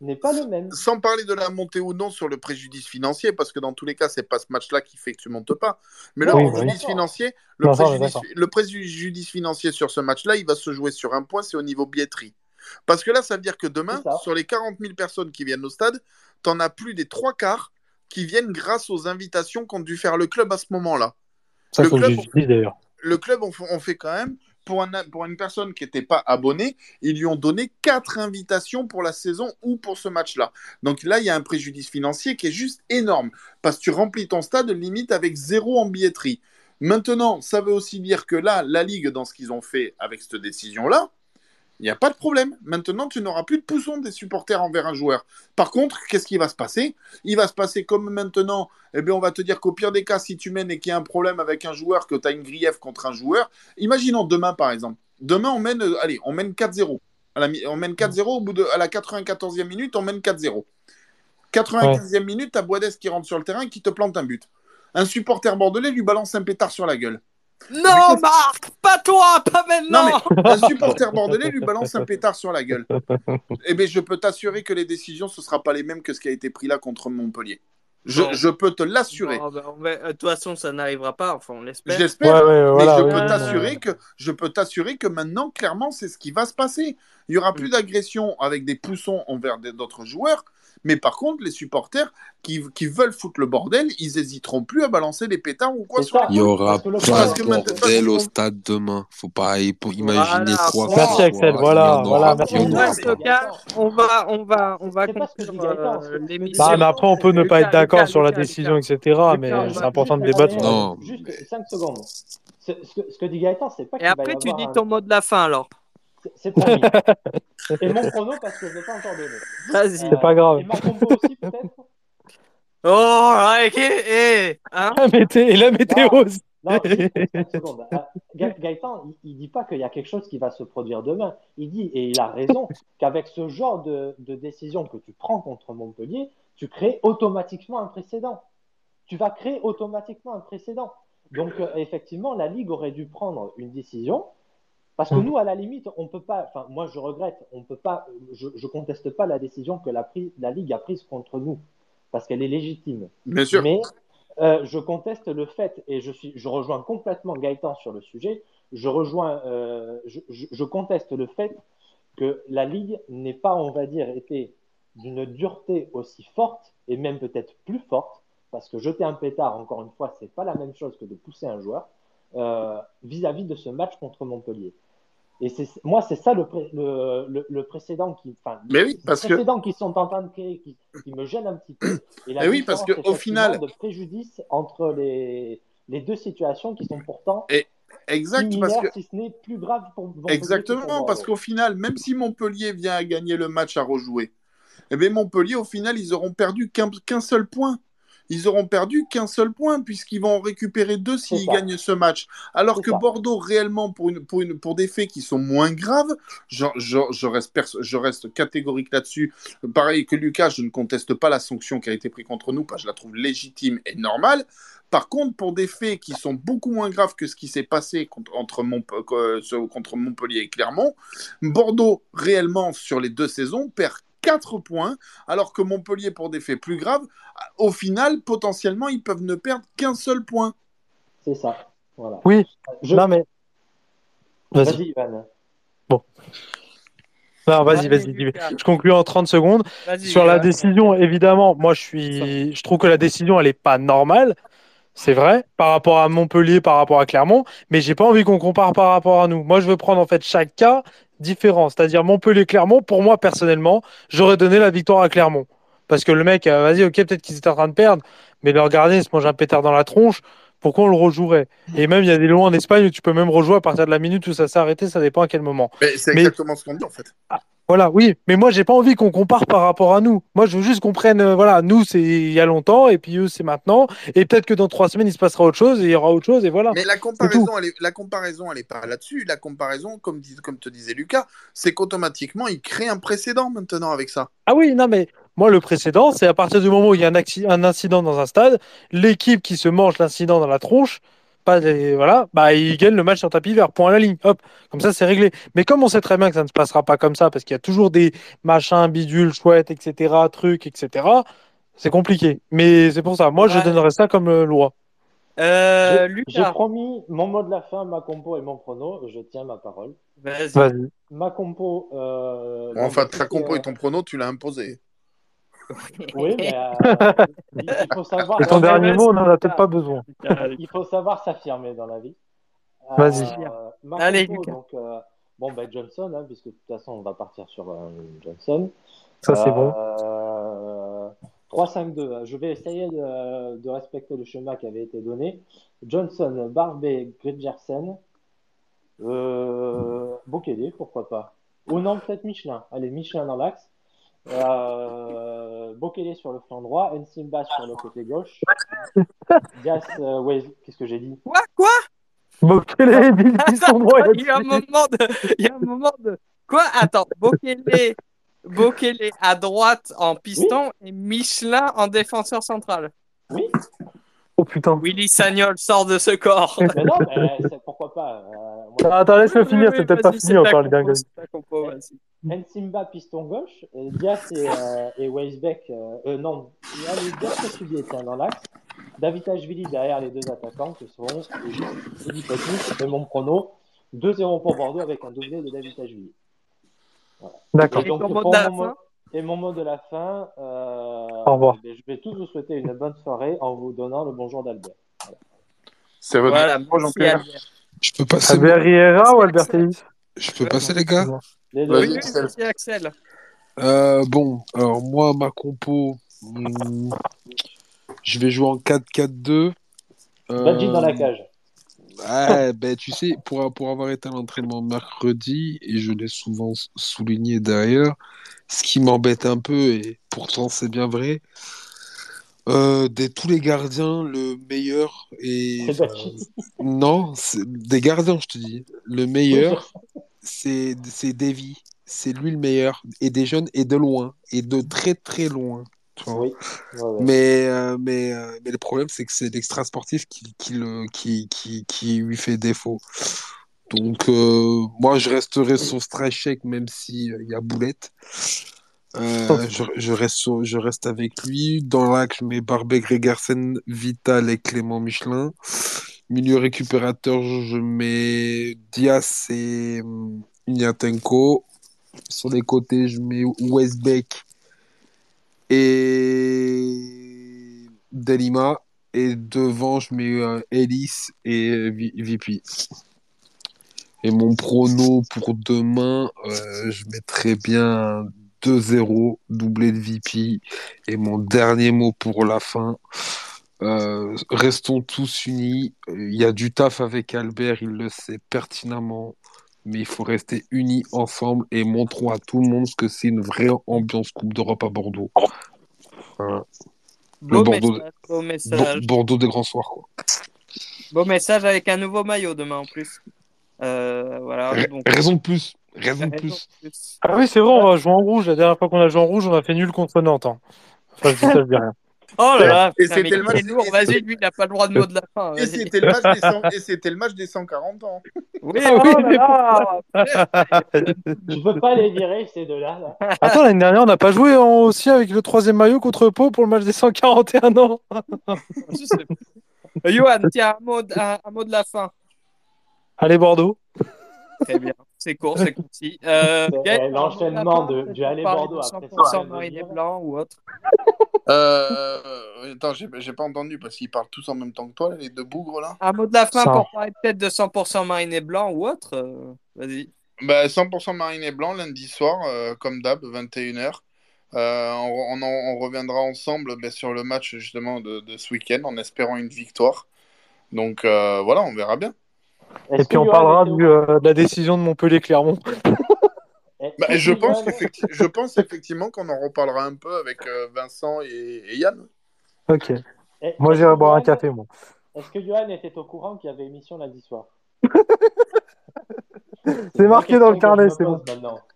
n'est pas le même. Sans parler de la montée ou non sur le préjudice financier, parce que dans tous les cas, c'est pas ce match-là qui fait que tu montes pas. Mais le Oui, préjudice financier, le Non, préjudice, le préjudice financier sur ce match-là, il va se jouer sur un point, c'est au niveau billetterie. Parce que là, ça veut dire que demain, sur les 40 000 personnes qui viennent au stade, t'en as plus des trois quarts qui viennent grâce aux invitations qu'ont dû faire le club à ce moment-là. Ça, Le club- d'ailleurs. Le club, on, fait- on fait quand même, pour, un, pour une personne qui n'était pas abonnée, ils lui ont donné quatre invitations pour la saison ou pour ce match-là. Donc là, il y a un préjudice financier qui est juste énorme. Parce que tu remplis ton stade limite avec zéro en billetterie. Maintenant, ça veut aussi dire que là, la Ligue, dans ce qu'ils ont fait avec cette décision-là, il n'y a pas de problème. Maintenant, tu n'auras plus de poussons des supporters envers un joueur. Par contre, qu'est-ce qui va se passer? Il va se passer comme maintenant, eh bien, on va te dire qu'au pire des cas, si tu mènes et qu'il y a un problème avec un joueur, que tu as une grief contre un joueur, imaginons demain, par exemple. Demain, on mène, euh, allez, on mène 4-0. À la mi- on mène 4-0 au bout de à la 94e minute, on mène 4-0. 95e minute, t'as Boades qui rentre sur le terrain et qui te plante un but. Un supporter bordelais lui balance un pétard sur la gueule. Non, Marc, pas toi, pas maintenant. Non, mais un supporter bordelais lui balance un pétard sur la gueule. Eh bien, je peux t'assurer que les décisions, ce ne sera pas les mêmes que ce qui a été pris là contre Montpellier. Je, Bon. je peux te l'assurer. Bon, ben, va- De toute façon, ça n'arrivera pas. Enfin, on l'espère. J'espère. Ouais, ouais, voilà, mais je ouais, peux ouais, t'assurer que je peux t'assurer que maintenant, clairement, c'est ce qui va se passer. Il y aura plus d'agression avec des poussons envers d'autres joueurs. Mais par contre, les supporters qui, qui veulent foutre le bordel, ils hésiteront plus à balancer des pétards ou quoi sur ça. Il y aura pas de bordel au stade demain. Faut pas imaginer Voilà. quoi. que Merci, ce Axel, soit. voilà, voilà, merci On va, on va, on va conclure euh, l'émission. Bah, mais après, on peut ne pas être d'accord sur la décision, etc. Mais on c'est va- important de débattre. Non. Juste 5 secondes. Ce, ce que, ce que dit Gaëtan, c'est pas qu'il Et va après, tu dis ton mot de la fin alors. C'est- promis. Et mon chrono, parce que je ne l'ai pas encore donné. Vas-y. C'est pas grave. Et ma combo aussi, peut-être Oh, ok, eh, hein La mété- Et la météo aussi. Non, juste 5 secondes. Euh, Ga- Gaëtan, il, il dit pas qu'il y a quelque chose qui va se produire demain. Il dit, et il a raison, qu'avec ce genre de, de décision que tu prends contre Montpellier, tu crées automatiquement un précédent. Tu vas créer automatiquement un précédent. Donc, euh, effectivement, la Ligue aurait dû prendre une décision. Parce que Mm. nous, à la limite, on peut pas. Enfin, moi, je regrette. On peut pas. Je, je conteste pas la décision que la, prise, la Ligue a prise contre nous, parce qu'elle est légitime. Bien sûr. Mais euh, je conteste le fait, et je, suis, je rejoins complètement Gaëtan sur le sujet, je, rejoins, euh, je, je- je conteste le fait que la Ligue n'ait pas, on va dire, été d'une dureté aussi forte, et même peut-être plus forte, parce que jeter un pétard, encore une fois, c'est pas la même chose que de pousser un joueur, euh, vis-à-vis de ce match contre Montpellier. Et c'est, moi, c'est ça le, pré- le, le, le précédent qui, enfin, Mais oui, que qu'ils sont en train de créer, qui, qui me gêne un petit peu. Et la Eh oui, parce que, au final- de préjudice entre les, les deux situations qui sont pourtant exact, parce que si ce n'est plus grave pour Exactement, parce qu'au final, même si Montpellier vient à gagner le match à rejouer, eh bien Montpellier, au final, ils auront perdu qu'un qu'un seul point. Ils auront perdu qu'un seul point, puisqu'ils vont en récupérer deux s'ils gagnent ce match. Alors que ça. Bordeaux, réellement, pour, une, pour, une, pour des faits qui sont moins graves, je, je, je reste, je reste catégorique là-dessus. Pareil que Lucas, je ne conteste pas la sanction qui a été prise contre nous, parce que je la trouve légitime et normale. Par contre, pour des faits qui sont beaucoup moins graves que ce qui s'est passé contre, entre Mont- euh, contre Montpellier et Clermont, Bordeaux, réellement, sur les deux saisons, perd 4 points, alors que Montpellier, pour des faits plus graves, au final, potentiellement, ils peuvent ne perdre qu'un seul point. C'est ça. Voilà. Oui. Je... Non, mais. Vas-y. Ivan. Non, vas-y, vas-y. Je conclue en 30 secondes. Sur la décision, évidemment, moi, je suis, je trouve que la décision, elle est pas normale. C'est vrai, par rapport à Montpellier, par rapport à Clermont, mais j'ai pas envie qu'on compare par rapport à nous. Moi, je veux prendre en fait chaque cas différent, c'est-à-dire Montpellier-Clermont. Pour moi, personnellement, j'aurais donné la victoire à Clermont. Parce que le mec, euh, vas-y, ok, peut-être qu'ils étaient en train de perdre, mais leur gardien se mange un pétard dans la tronche. Pourquoi on le rejouerait? Et même, il y a des lois en Espagne où tu peux même rejouer à partir de la minute où ça s'est arrêté, ça dépend à quel moment. Mais c'est Mais- exactement ce qu'on dit, en fait. Voilà, oui, mais moi j'ai pas envie qu'on compare par rapport à nous. Moi je veux juste qu'on prenne, euh, voilà, nous c'est il y a longtemps et puis eux c'est maintenant. Et peut-être que dans trois semaines il se passera autre chose et il y aura autre chose et voilà. Mais la comparaison, elle est, la comparaison, elle est pas là-dessus. La comparaison, comme, dis- comme te disait Lucas, c'est qu'automatiquement, il crée un précédent maintenant avec ça. Ah oui, non mais moi le précédent c'est à partir du moment où il y a un, un incident dans un stade, l'équipe qui se mange l'incident dans la tronche, pas des, voilà, bah il gagne le match sur tapis vert, point à la ligne, hop, comme ça c'est réglé. Mais comme on sait très bien que ça ne se passera pas comme ça parce qu'il y a toujours des machins, bidules, chouettes, etc., trucs, etc. C'est compliqué. Mais c'est pour ça. Moi je donnerais ça comme euh, loi. J'ai- Euh, J'ai promis mon mot de la fin, ma compo et mon prono. Je tiens ma parole. vas-y. Ma compo. Euh, Bon, enfin, ta compo euh, et ton prono, tu l'as imposé. Oui, mais euh, il faut savoir. Et ton dernier vas-y, mot, on en a peut-être pas besoin. Il faut savoir s'affirmer dans la vie. Vas-y. Euh, ma Allez, donc, euh, bon, ben Johnson, hein, puisque de toute façon, on va partir sur euh, Johnson. Ça, c'est bon. Euh, 3-5-2. Je vais essayer de, de respecter le schéma qui avait été donné. Johnson, Barbet, Gridgersen, euh, Bokele, pourquoi pas. Ou non, peut-être Michelin. Allez, Michelin dans l'axe. Euh, Bokele sur le flanc droit, Ensimba sur le côté gauche. Dias, euh, ouais, qu'est-ce que j'ai dit Quoi Quoi Bokele, ils sont droits. Il y a un moment de. Il y a un moment de. Quoi Attends, Bokele, Bokele à droite en piston et Michelin en défenseur central. Oui Oh putain. Willy Sagnol sort de ce corps. Mais non, mais c'est- pourquoi pas euh, moi, Ah, Attends, laisse-le Oui, finir, oui, c'est peut-être pas fini encore les vas-y. Nsimba piston gauche, et Dias et, euh, et Weisbeck, euh, euh, non, Dias et tiens, dans l'axe. David Ashvili derrière les deux attaquants qui seront Eddie Petnik et mon prono 2-0 pour Bordeaux avec un doublé de David Ashvili. D'accord. Et donc, pour et mon mot de la fin, euh, Au revoir. ben, je vais tous vous souhaiter une bonne soirée en vous donnant le bonjour d'Albert. C'est votre Voilà, Bonjour, merci Jean-Pierre. Albert. Je peux passer, Albert Riera Merci, ou Albert. Ellis je peux passer les gars Les deux. Oui, oui, Axel. Euh, Bon, alors moi, ma compo, hum, je vais jouer en 4-4-2. Euh, Badji dans la cage. Ouais, ben, tu sais, pour, pour avoir été à l'entraînement mercredi, et je l'ai souvent souligné d'ailleurs, ce qui m'embête un peu, et pourtant c'est bien vrai, euh, de tous les gardiens, le meilleur et C'est Badji. non, des gardiens, je te dis, le meilleur, c'est c'est Davy, c'est lui le meilleur, et des jeunes, et de loin, et de très très loin. tu vois. Oui. Ouais, ouais. Mais, euh, mais, euh, mais le problème, c'est que c'est l'extra sportif qui, qui, le, qui, qui, qui lui fait défaut. Donc, euh, moi, je resterai sur Strachek, même s'il il y a Boulette. Euh, je, je, reste sur- je reste avec lui. Dans l'axe, je mets Barbet, Gregersen, Vital et Clément Michelin. Milieu récupérateur, je mets Diaz et hum, Ignatenko. Sur les côtés, je mets Westbeck et Delima. Et devant, je mets euh, Ellis et euh, VP. Et mon prono pour demain, euh, je mettrais bien 2-0, doublé de VP. Et mon dernier mot pour la fin, euh, restons tous unis. Il y a du taf avec Albert, il le sait pertinemment. Mais il faut rester unis ensemble et montrons à tout le monde ce que c'est une vraie ambiance Coupe d'Europe à Bordeaux. Voilà. Beau Bordeaux- message, beau Bo- message. Bordeaux des grands soirs, quoi. Beau message avec un nouveau maillot demain en plus. Euh, voilà. Ra- donc, Raison de plus. Raison de plus. Ah oui, c'est vrai, on va jouer en rouge. La dernière fois qu'on a joué en rouge, on a fait nul contre Nantes. hein. Enfin, je dis ça, je dis rien. Oh là là, Et c'était le match- lourd. Vas-y, lui, il n'a pas le droit de mot de la fin. Et c'était le, match des 100 et c'était le match des 140 ans. Oui, Ah oh oui, là mais là. Tu peux pas les virer, ces deux-là. là. Attends, l'année dernière, on n'a pas joué en- aussi avec le troisième maillot contre Pau pour le match des 141 ans. Je sais pas. Johan, tiens, un mot, de- un, un mot de la fin. Allez, Bordeaux. Très bien. C'est court, c'est concis. Euh, euh, de l'enchaînement de- Aller Bordeaux de après 100% ça, marine et blanc ou autre. Euh, attends, j'ai pas entendu parce qu'ils parlent tous en même temps que toi, les deux bougres là. Un mot de la fin pour parler peut-être de 100% marine et blanc ou autre. euh, Vas-y. Bah, 100% marine et blanc lundi soir, euh, comme d'hab, 21h. Euh, on, on, en- on reviendra ensemble ben, sur le match justement de, de ce week-end en espérant une victoire. Donc euh, voilà, on verra bien. Et puis on parlera du, euh, de la décision de Montpellier-Clermont. Bah, je, pense je effectivement qu'on en reparlera un peu avec euh, Vincent et, et Yann. Ok. Moi, j'irai boire un café, moi. Est-ce que Johan était au courant qu'il y avait émission lundi soir? C'est marqué dans le carnet, c'est bon. Maintenant.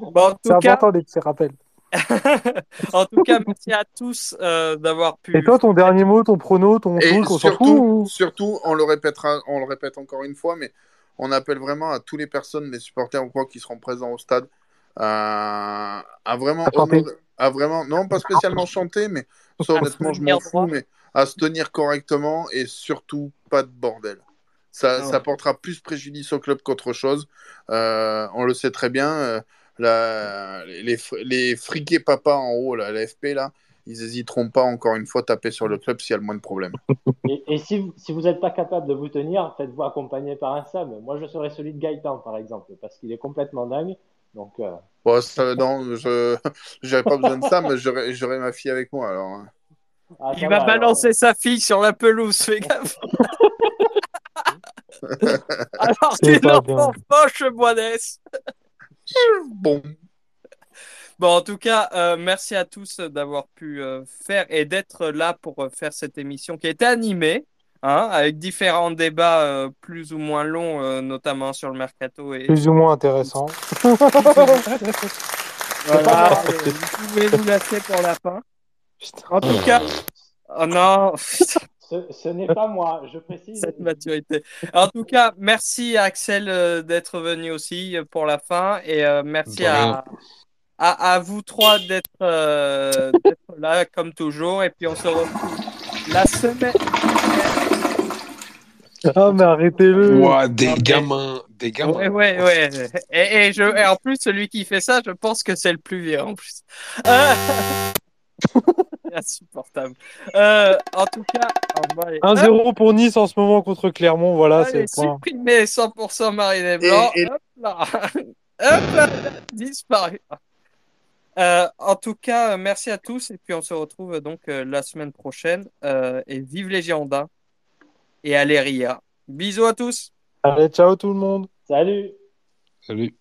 Bon, en C'est tout cas, important des petits rappels. en tout cas, merci à tous euh, d'avoir pu. Et toi, ton dernier mot, ton prono, ton Et truc, on s'en fout surtout, ou- surtout, on le répétera, on le répète encore une fois, mais on appelle vraiment à toutes les personnes, les supporters ou quoi, qui seront présents au stade, à, à vraiment À vraiment Non, pas spécialement chanter, mais ça honnêtement, je m'en fous, mais à se tenir correctement et surtout pas de bordel. Ça, Ah ça portera plus préjudice au club qu'autre chose. Euh, on le sait très bien. La- les, les friqués papas en haut, là, l'AFP, là, ils hésiteront pas encore une fois à taper sur le club s'il y a le moins de problèmes. Et, et si, vous- si vous n'êtes pas capable de vous tenir, faites-vous accompagner par un Sam. Moi, je serais celui de Gaëtan, par exemple, parce qu'il est complètement dingue. Donc, euh, Bon, ça, non, je j'aurais pas besoin de ça, mais j'aurais j'aurais ma fille avec moi. Alors, hein. ah, Il va va, balancer sa fille sur la pelouse, fais gaffe. Alors tu l'entends poche, Boinès. Bon, Bon, en tout cas, euh, merci à tous d'avoir pu euh, faire et d'être là pour euh, faire cette émission qui été animée, hein, avec différents débats euh, plus ou moins longs, euh, notamment sur le mercato. Et Plus ou moins intéressant. voilà, euh, vous pouvez vous lâcher pour la fin. En tout cas, oh non, Ce, ce n'est pas moi, je précise. cette maturité. En tout cas, merci à Axel euh, d'être venu aussi euh, pour la fin et euh, merci à, à, à vous trois d'être euh, là comme toujours. Et puis on se retrouve la semaine. Ah, mais arrêtez-le. Des gamins, des gamins. Ouais, ouais, ouais. Et, et je, et en plus, celui qui fait ça, je pense que c'est le plus vieux en plus. Euh... Insupportable. Euh, en tout cas, on va aller- 1-0 pour Nice en ce moment contre Clermont. Voilà, c'est le point. supprimer 100% Marine Blanc. Et- et- Hop là. Hop là. Disparu. Euh, en tout cas, euh, merci à tous et puis on se retrouve donc euh, la semaine prochaine. Euh, et vive les Girondins et allez Ria. Bisous à tous. Allez, ciao tout le monde. Salut Salut.